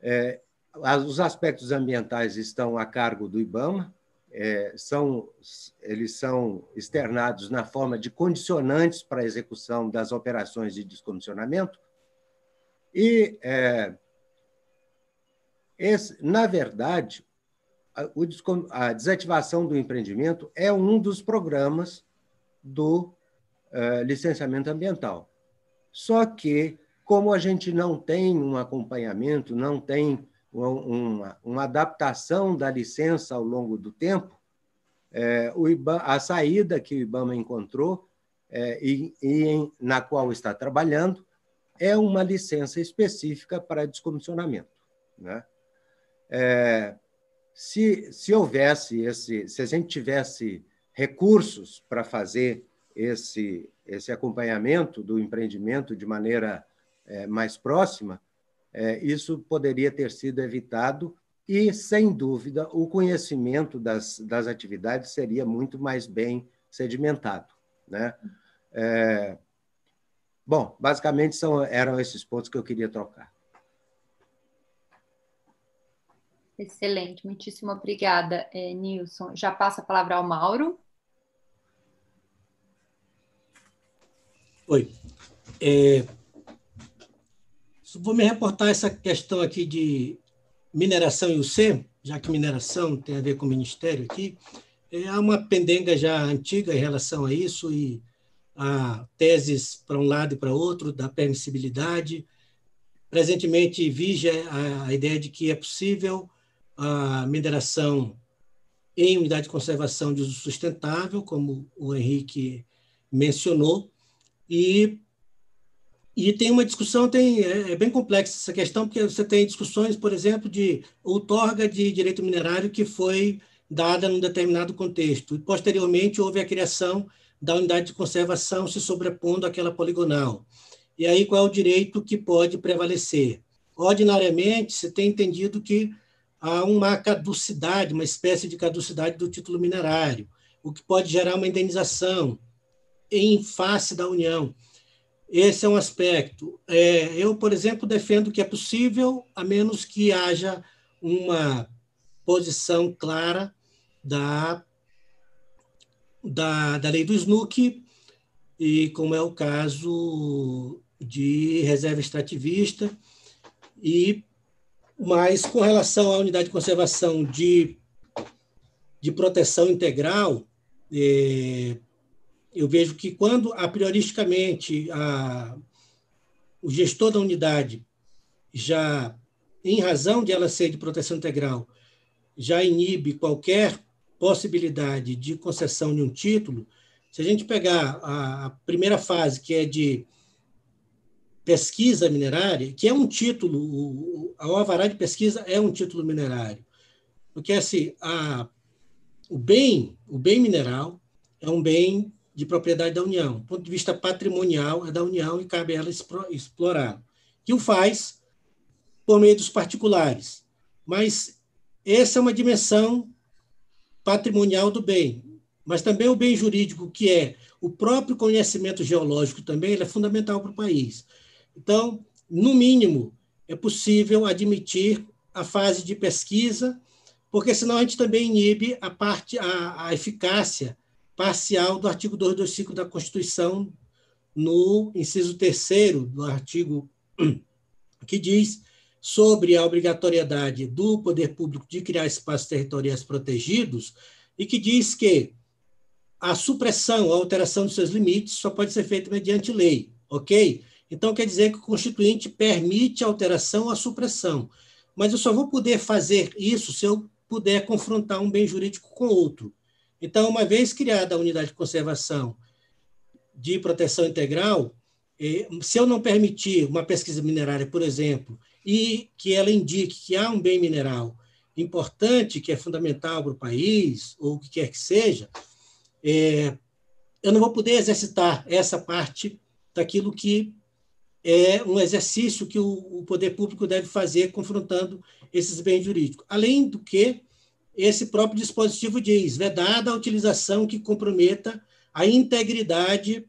É, os aspectos ambientais estão a cargo do IBAMA, é, são, eles são externados na forma de condicionantes para a execução das operações de descomissionamento. E, é, esse, na verdade, a, desativação do empreendimento é um dos programas do uh, licenciamento ambiental. Só que, como a gente não tem um acompanhamento, não tem uma, uma, adaptação da licença ao longo do tempo, é, a saída que o IBAMA encontrou é, e, e em, na qual está trabalhando é uma licença específica para descomissionamento. Né? É, se, se houvesse esse, se a gente tivesse recursos para fazer esse, esse acompanhamento do empreendimento de maneira é, mais próxima, isso poderia ter sido evitado e, sem dúvida, o conhecimento das, das atividades seria muito mais bem sedimentado. Né? É, bom, basicamente são, eram esses pontos que eu queria trocar. Excelente, muitíssimo obrigada, é, Nilson. Já passo a palavra ao Mauro. Oi. É, vou me reportar essa questão aqui de mineração e UC, já que mineração tem a ver com o Ministério aqui. É, há uma pendenga já antiga em relação a isso e há teses para um lado e para outro da permissibilidade. Presentemente vige a, a ideia de que é possível a mineração em unidade de conservação de uso sustentável, como o Henrique mencionou, e, e tem uma discussão, tem, é, é bem complexa essa questão, porque você tem discussões, por exemplo, de outorga de direito minerário que foi dada num determinado contexto, e posteriormente houve a criação da unidade de conservação se sobrepondo àquela poligonal. E aí qual é o direito que pode prevalecer? Ordinariamente, se tem entendido que há uma caducidade, uma espécie de caducidade do título minerário, o que pode gerar uma indenização em face da União. Esse é um aspecto. É, eu, por exemplo, defendo que é possível, a menos que haja uma posição clara da, da, da lei do SNUC, e como é o caso de reserva extrativista, e mas com relação à unidade de conservação de, de proteção integral, é, eu vejo que quando, a prioristicamente, a, o gestor da unidade já, em razão de ela ser de proteção integral, já inibe qualquer possibilidade de concessão de um título, se a gente pegar a, a primeira fase, que é de pesquisa minerária, que é um título, o, a alvará de pesquisa é um título minerário. Porque assim, a, o bem, o bem mineral é um bem de propriedade da União. Do ponto de vista patrimonial, é da União e cabe a ela explorar. Que o faz por meio dos particulares. Mas essa é uma dimensão patrimonial do bem. Mas também o bem jurídico, que é o próprio conhecimento geológico também, é fundamental para o país. Então, no mínimo, é possível admitir a fase de pesquisa, porque senão a gente também inibe a parte a, a eficácia parcial do artigo 225 da Constituição no inciso terceiro do artigo que diz sobre a obrigatoriedade do poder público de criar espaços territoriais protegidos e que diz que a supressão, a alteração dos seus limites só pode ser feita mediante lei, ok? Então, quer dizer que o Constituinte permite a alteração ou a supressão. Mas eu só vou poder fazer isso se eu puder confrontar um bem jurídico com outro. Então, uma vez criada a unidade de conservação de proteção integral, eh, se eu não permitir uma pesquisa minerária, por exemplo, e que ela indique que há um bem mineral importante, que é fundamental para o país, ou o que quer que seja, é, eu não vou poder exercitar essa parte daquilo que é um exercício que o poder público deve fazer confrontando esses bens jurídicos. Além do que, esse próprio dispositivo diz, vedada a utilização que comprometa a integridade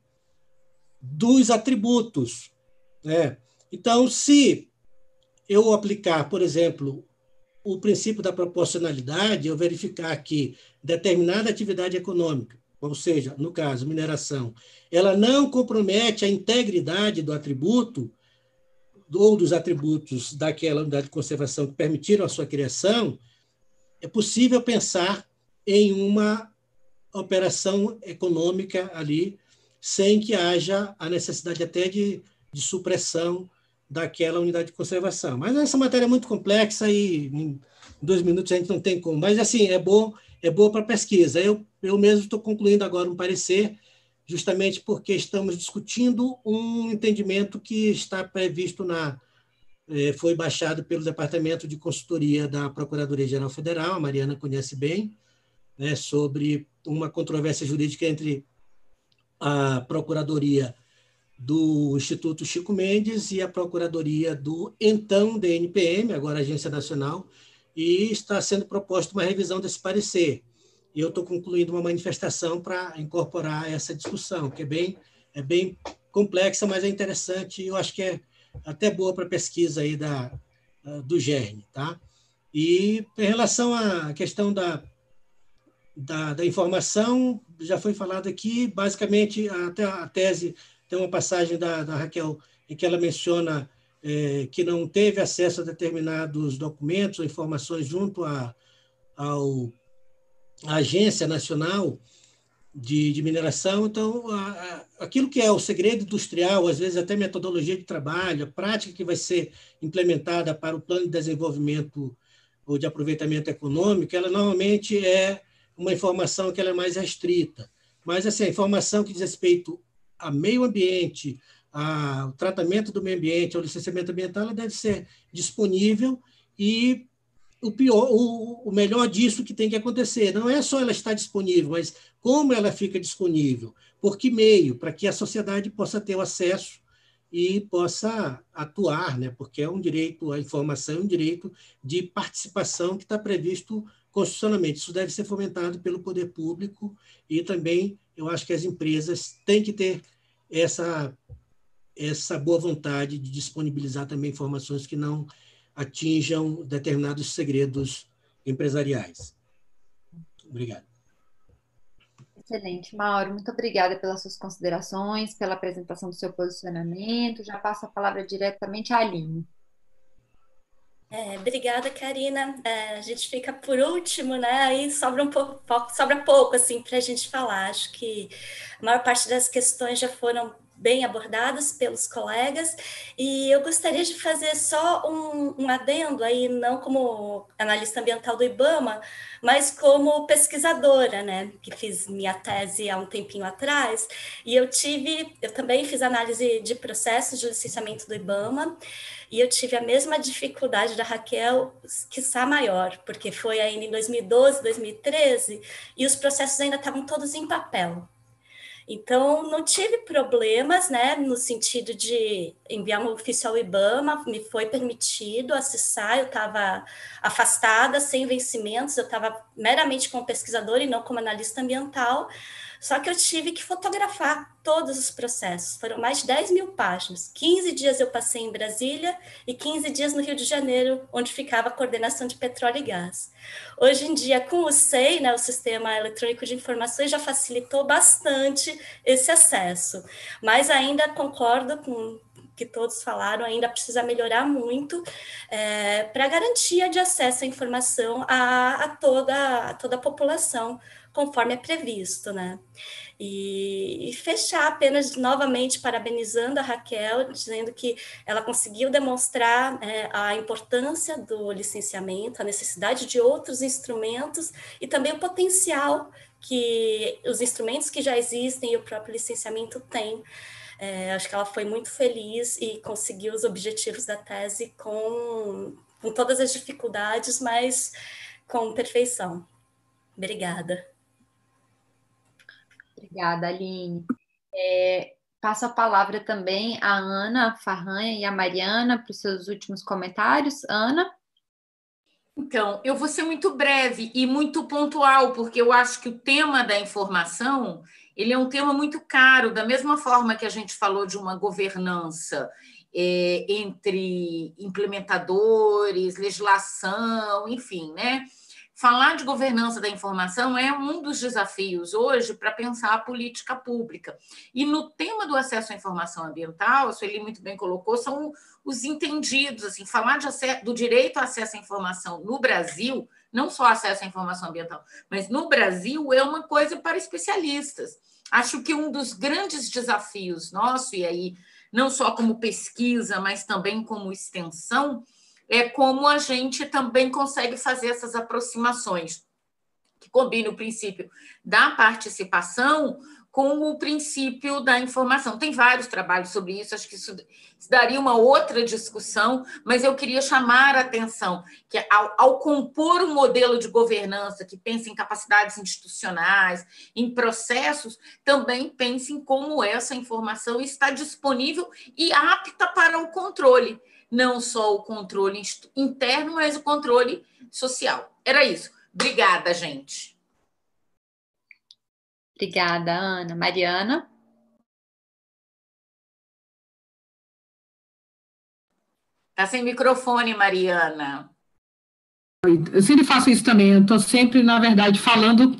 dos atributos. Né? Então, se eu aplicar, por exemplo, o princípio da proporcionalidade, eu verificar que determinada atividade econômica ou seja, no caso, mineração, ela não compromete a integridade do atributo ou dos atributos daquela unidade de conservação que permitiram a sua criação, é possível pensar em uma operação econômica ali, sem que haja a necessidade até de, de supressão daquela unidade de conservação. Mas essa matéria é muito complexa e em dois minutos a gente não tem como. Mas, assim, é bom é boa para pesquisa. Eu, eu mesmo estou concluindo agora um parecer, justamente porque estamos discutindo um entendimento que está previsto na. É, foi baixado pelo Departamento de Consultoria da Procuradoria-Geral Federal, a Mariana conhece bem, né, sobre uma controvérsia jurídica entre a Procuradoria do Instituto Chico Mendes e a Procuradoria do então DNPM, agora Agência Nacional e está sendo proposta uma revisão desse parecer. E eu estou concluindo uma manifestação para incorporar essa discussão, que é bem, é bem complexa, mas é interessante e eu acho que é até boa para a pesquisa aí da, do GERN. Tá? E em relação à questão da, da, da informação, já foi falado aqui, basicamente, até a tese tem uma passagem da, da Raquel em que ela menciona é, que não teve acesso a determinados documentos ou informações junto à, ao, à Agência Nacional de, de Mineração. Então, a, a, aquilo que é o segredo industrial, às vezes até metodologia de trabalho, a prática que vai ser implementada para o plano de desenvolvimento ou de aproveitamento econômico, ela normalmente é, uma informação que ela é mais restrita. Mas assim, a informação que diz respeito a meio ambiente, ao tratamento do meio ambiente, ao licenciamento ambiental, ela deve ser disponível e o pior, o, o melhor disso que tem que acontecer não é só ela estar disponível, mas como ela fica disponível, por que meio, para que a sociedade possa ter o acesso e possa atuar, né? porque é um direito à informação, um direito de participação que está previsto constitucionalmente. Isso deve ser fomentado pelo poder público e também eu acho que as empresas têm que ter essa, essa boa vontade de disponibilizar também informações que não atinjam determinados segredos empresariais. Obrigado. Excelente, Mauro. Muito obrigada pelas suas considerações, pela apresentação do seu posicionamento. Já passo a palavra diretamente à Aline. É, obrigada, Karina. É, a gente fica por último, né? Aí sobra um pouco, sobra pouco assim para a gente falar. Acho que a maior parte das questões já foram bem abordadas pelos colegas, e eu gostaria de fazer só um, um, adendo aí, não como analista ambiental do IBAMA, mas como pesquisadora, né, que fiz minha tese há um tempinho atrás, e eu tive, eu também fiz análise de processos de licenciamento do IBAMA, e eu tive a mesma dificuldade da Raquel, que está maior, porque foi ainda em 2012, 2013, e os processos ainda estavam todos em papel. Então, não tive problemas, né, no sentido de enviar um ofício ao IBAMA, me foi permitido acessar, eu estava afastada, sem vencimentos, eu estava meramente como pesquisadora e não como analista ambiental, só que eu tive que fotografar todos os processos. Foram mais de 10 mil páginas. 15 dias eu passei em Brasília e 15 dias no Rio de Janeiro, onde ficava a coordenação de petróleo e gás. Hoje em dia, com o SEI, né, o Sistema Eletrônico de Informações, já facilitou bastante esse acesso. Mas ainda concordo com que todos falaram, ainda precisa melhorar muito é, para garantia de acesso à informação a, a, toda, a toda a população conforme é previsto, né? E, e, fechar apenas novamente parabenizando a Raquel, dizendo que ela conseguiu demonstrar é, a importância do licenciamento, a necessidade de outros instrumentos e também o potencial que os instrumentos que já existem e o próprio licenciamento têm. É, acho que ela foi muito feliz e conseguiu os objetivos da tese com, com todas as dificuldades, mas com perfeição. Obrigada. Obrigada, Aline. É, passo a palavra também à Ana Farranha e à Mariana para os seus últimos comentários. Ana? Então, eu vou ser muito breve e muito pontual, porque eu acho que o tema da informação ele é um tema muito caro, da mesma forma que a gente falou de uma governança é, entre implementadores, legislação, enfim, né? Falar de governança da informação é um dos desafios hoje para pensar a política pública. E no tema do acesso à informação ambiental, a Sueli muito bem colocou, são os entendidos. Assim, falar acesso, do direito ao acesso à informação no Brasil, não só acesso à informação ambiental, mas no Brasil é uma coisa para especialistas. Acho que um dos grandes desafios nosso, e aí não só como pesquisa, mas também como extensão, é como a gente também consegue fazer essas aproximações, que combina o princípio da participação com o princípio da informação. Tem vários trabalhos sobre isso, acho que isso, isso daria uma outra discussão, mas eu queria chamar a atenção que, ao, ao, compor um modelo de governança que pense em capacidades institucionais, em processos, também pense em como essa informação está disponível e apta para o controle não só o controle interno, mas o controle social. Era isso. Obrigada, gente. Obrigada, Ana. Mariana? Está sem microfone, Mariana. Eu sempre faço isso também. Eu estou sempre, na verdade, falando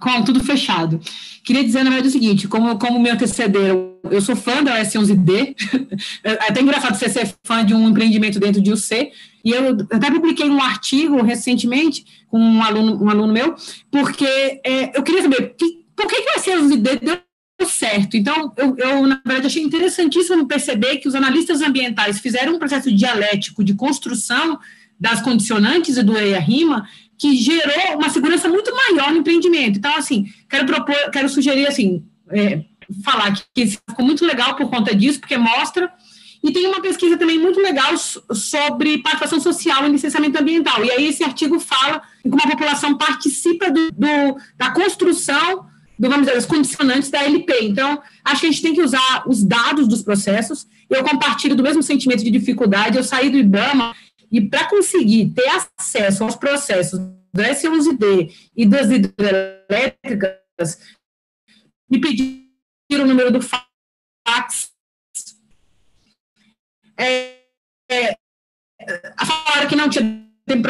com tudo fechado. Queria dizer, na verdade, o seguinte, como, como me antecederam, eu sou fã da S11D, é até engraçado você ser fã de um empreendimento dentro de UC, e eu até publiquei um artigo recentemente com um aluno, um aluno meu, porque é, eu queria saber que, por que, que a S11D deu certo. Então, eu, eu, na verdade, achei interessantíssimo perceber que os analistas ambientais fizeram um processo dialético de construção das condicionantes e do EIA-RIMA, que gerou uma segurança muito maior no empreendimento. Então, assim, quero propor, quero sugerir, assim, é, falar que, ficou muito legal por conta disso, porque mostra e tem uma pesquisa também muito legal sobre participação social em licenciamento ambiental. E aí esse artigo fala como a população participa do, do, da construção do, vamos dizer, das condicionantes da LP. Então, acho que a gente tem que usar os dados dos processos. Eu compartilho do mesmo sentimento de dificuldade. Eu saí do IBAMA e para conseguir ter acesso aos processos do S11D e das hidrelétricas, me pediram o número do fax é, é, falaram que não tinha tempo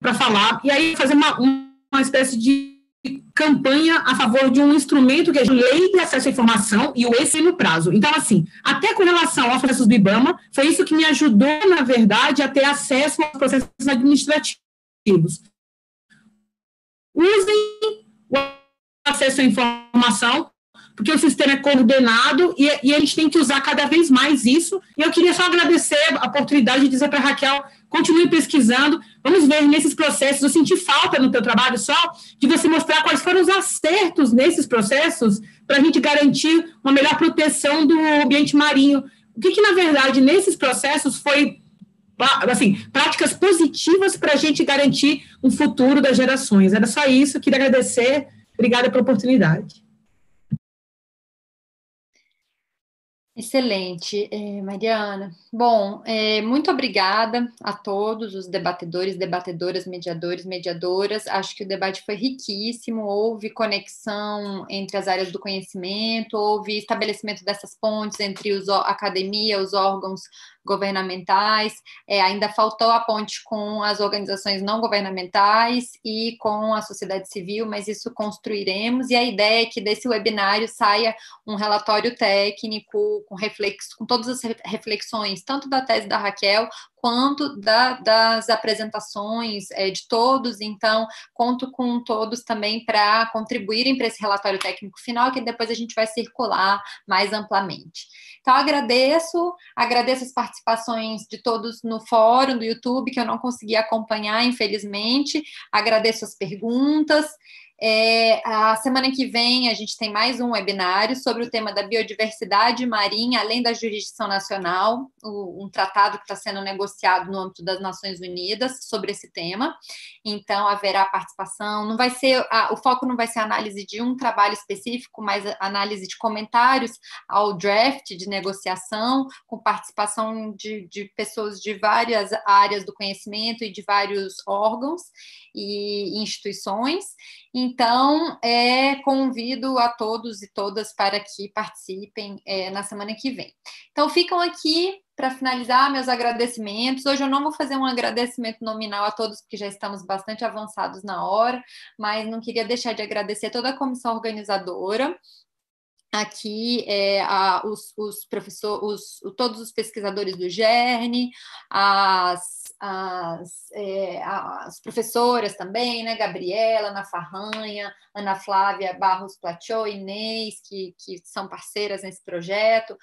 para falar, e aí fazer uma, uma espécie de campanha a favor de um instrumento que é a lei de acesso à informação e o esse no prazo. Então, assim, até com relação aos processos do IBAMA, foi isso que me ajudou, na verdade, a ter acesso aos processos administrativos. Usem o acesso à informação porque o sistema é coordenado e, e eles têm que usar cada vez mais isso. E eu queria só agradecer a oportunidade de dizer para a Raquel, continue pesquisando, vamos ver nesses processos, eu senti falta no teu trabalho só de você mostrar quais foram os acertos nesses processos para a gente garantir uma melhor proteção do ambiente marinho. O que, que na verdade, nesses processos foi assim, práticas positivas para a gente garantir um futuro das gerações. Era só isso, queria agradecer, obrigada pela oportunidade. Excelente, eh, Mariana. Bom, eh, muito obrigada a todos os debatedores, debatedoras, mediadores, mediadoras. Acho que o debate foi riquíssimo, houve conexão entre as áreas do conhecimento, houve estabelecimento dessas pontes entre a academia, os órgãos governamentais, é, ainda faltou a ponte com as organizações não governamentais e com a sociedade civil, mas isso construiremos, e a ideia é que desse webinário saia um relatório técnico com reflexo, com todas as reflexões, tanto da tese da Raquel, quanto da, das apresentações é, de todos, então conto com todos também para contribuírem para esse relatório técnico final, que depois a gente vai circular mais amplamente. Então, agradeço, agradeço as participações de todos no fórum do YouTube, que eu não consegui acompanhar, infelizmente, agradeço as perguntas. É, a semana que vem a gente tem mais um webinário sobre o tema da biodiversidade marinha, além da jurisdição nacional, o, um tratado que está sendo negociado no âmbito das Nações Unidas sobre esse tema. Então haverá participação. Não vai ser a, o foco não vai ser análise de um trabalho específico, mas análise de comentários ao draft de negociação, com participação de, de pessoas de várias áreas do conhecimento e de vários órgãos e instituições. Então, é, convido a todos e todas para que participem é, na semana que vem. Então, ficam aqui para finalizar meus agradecimentos. Hoje eu não vou fazer um agradecimento nominal a todos, porque já estamos bastante avançados na hora, mas não queria deixar de agradecer toda a comissão organizadora aqui é, a, os, os professores, os, todos os pesquisadores do GERN, as, as, é, as professoras também, né, Gabriela, Ana Farranha, Ana Flávia Barros Platiot, Inês, que, que são parceiras nesse projeto,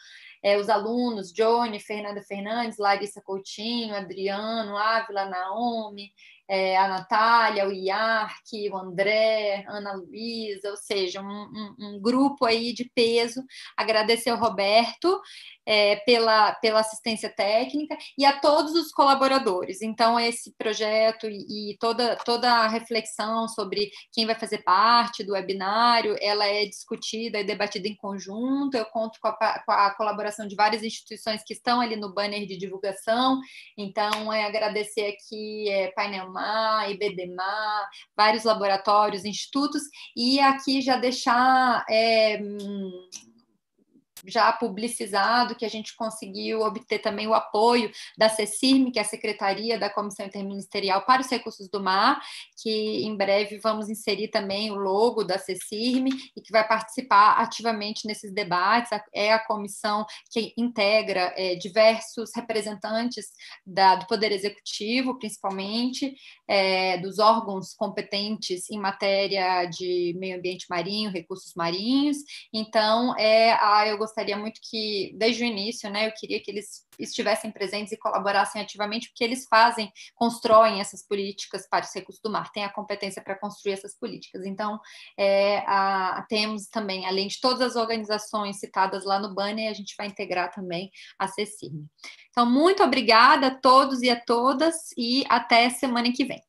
é, os alunos, Johnny, Fernanda Fernandes, Larissa Coutinho, Adriano, Ávila, Naomi, é, a Natália, o Iarque, o André, Ana Luísa, ou seja, um, um, um, grupo aí de peso. Agradecer ao Roberto é, pela, pela assistência técnica e a todos os colaboradores. Então, esse projeto e, e, toda, toda a reflexão sobre quem vai fazer parte do webinário, ela é discutida e debatida em conjunto. Eu conto com a, com a colaboração de várias instituições que estão ali no banner de divulgação. Então, é agradecer aqui é, Painel Mar, IBDMAR, vários laboratórios, institutos, e aqui já deixar é, já publicizado que a gente conseguiu obter também o apoio da CECIRM, que é a Secretaria da Comissão Interministerial para os Recursos do Mar, que em breve vamos inserir também o logo da CECIRM e que vai participar ativamente nesses debates. É a comissão que integra é, diversos representantes da, do Poder Executivo, principalmente, é, dos órgãos competentes em matéria de meio ambiente marinho, recursos marinhos. Então, é, a, eu gostaria gostaria muito que, desde o início, né, eu queria que eles estivessem presentes e colaborassem ativamente, porque eles fazem, constroem essas políticas para os recursos do mar, têm a competência para construir essas políticas. Então, é, a, temos também, além de todas as organizações citadas lá no banner, a gente vai integrar também a CECIM. Então, muito obrigada a todos e a todas, e até semana que vem.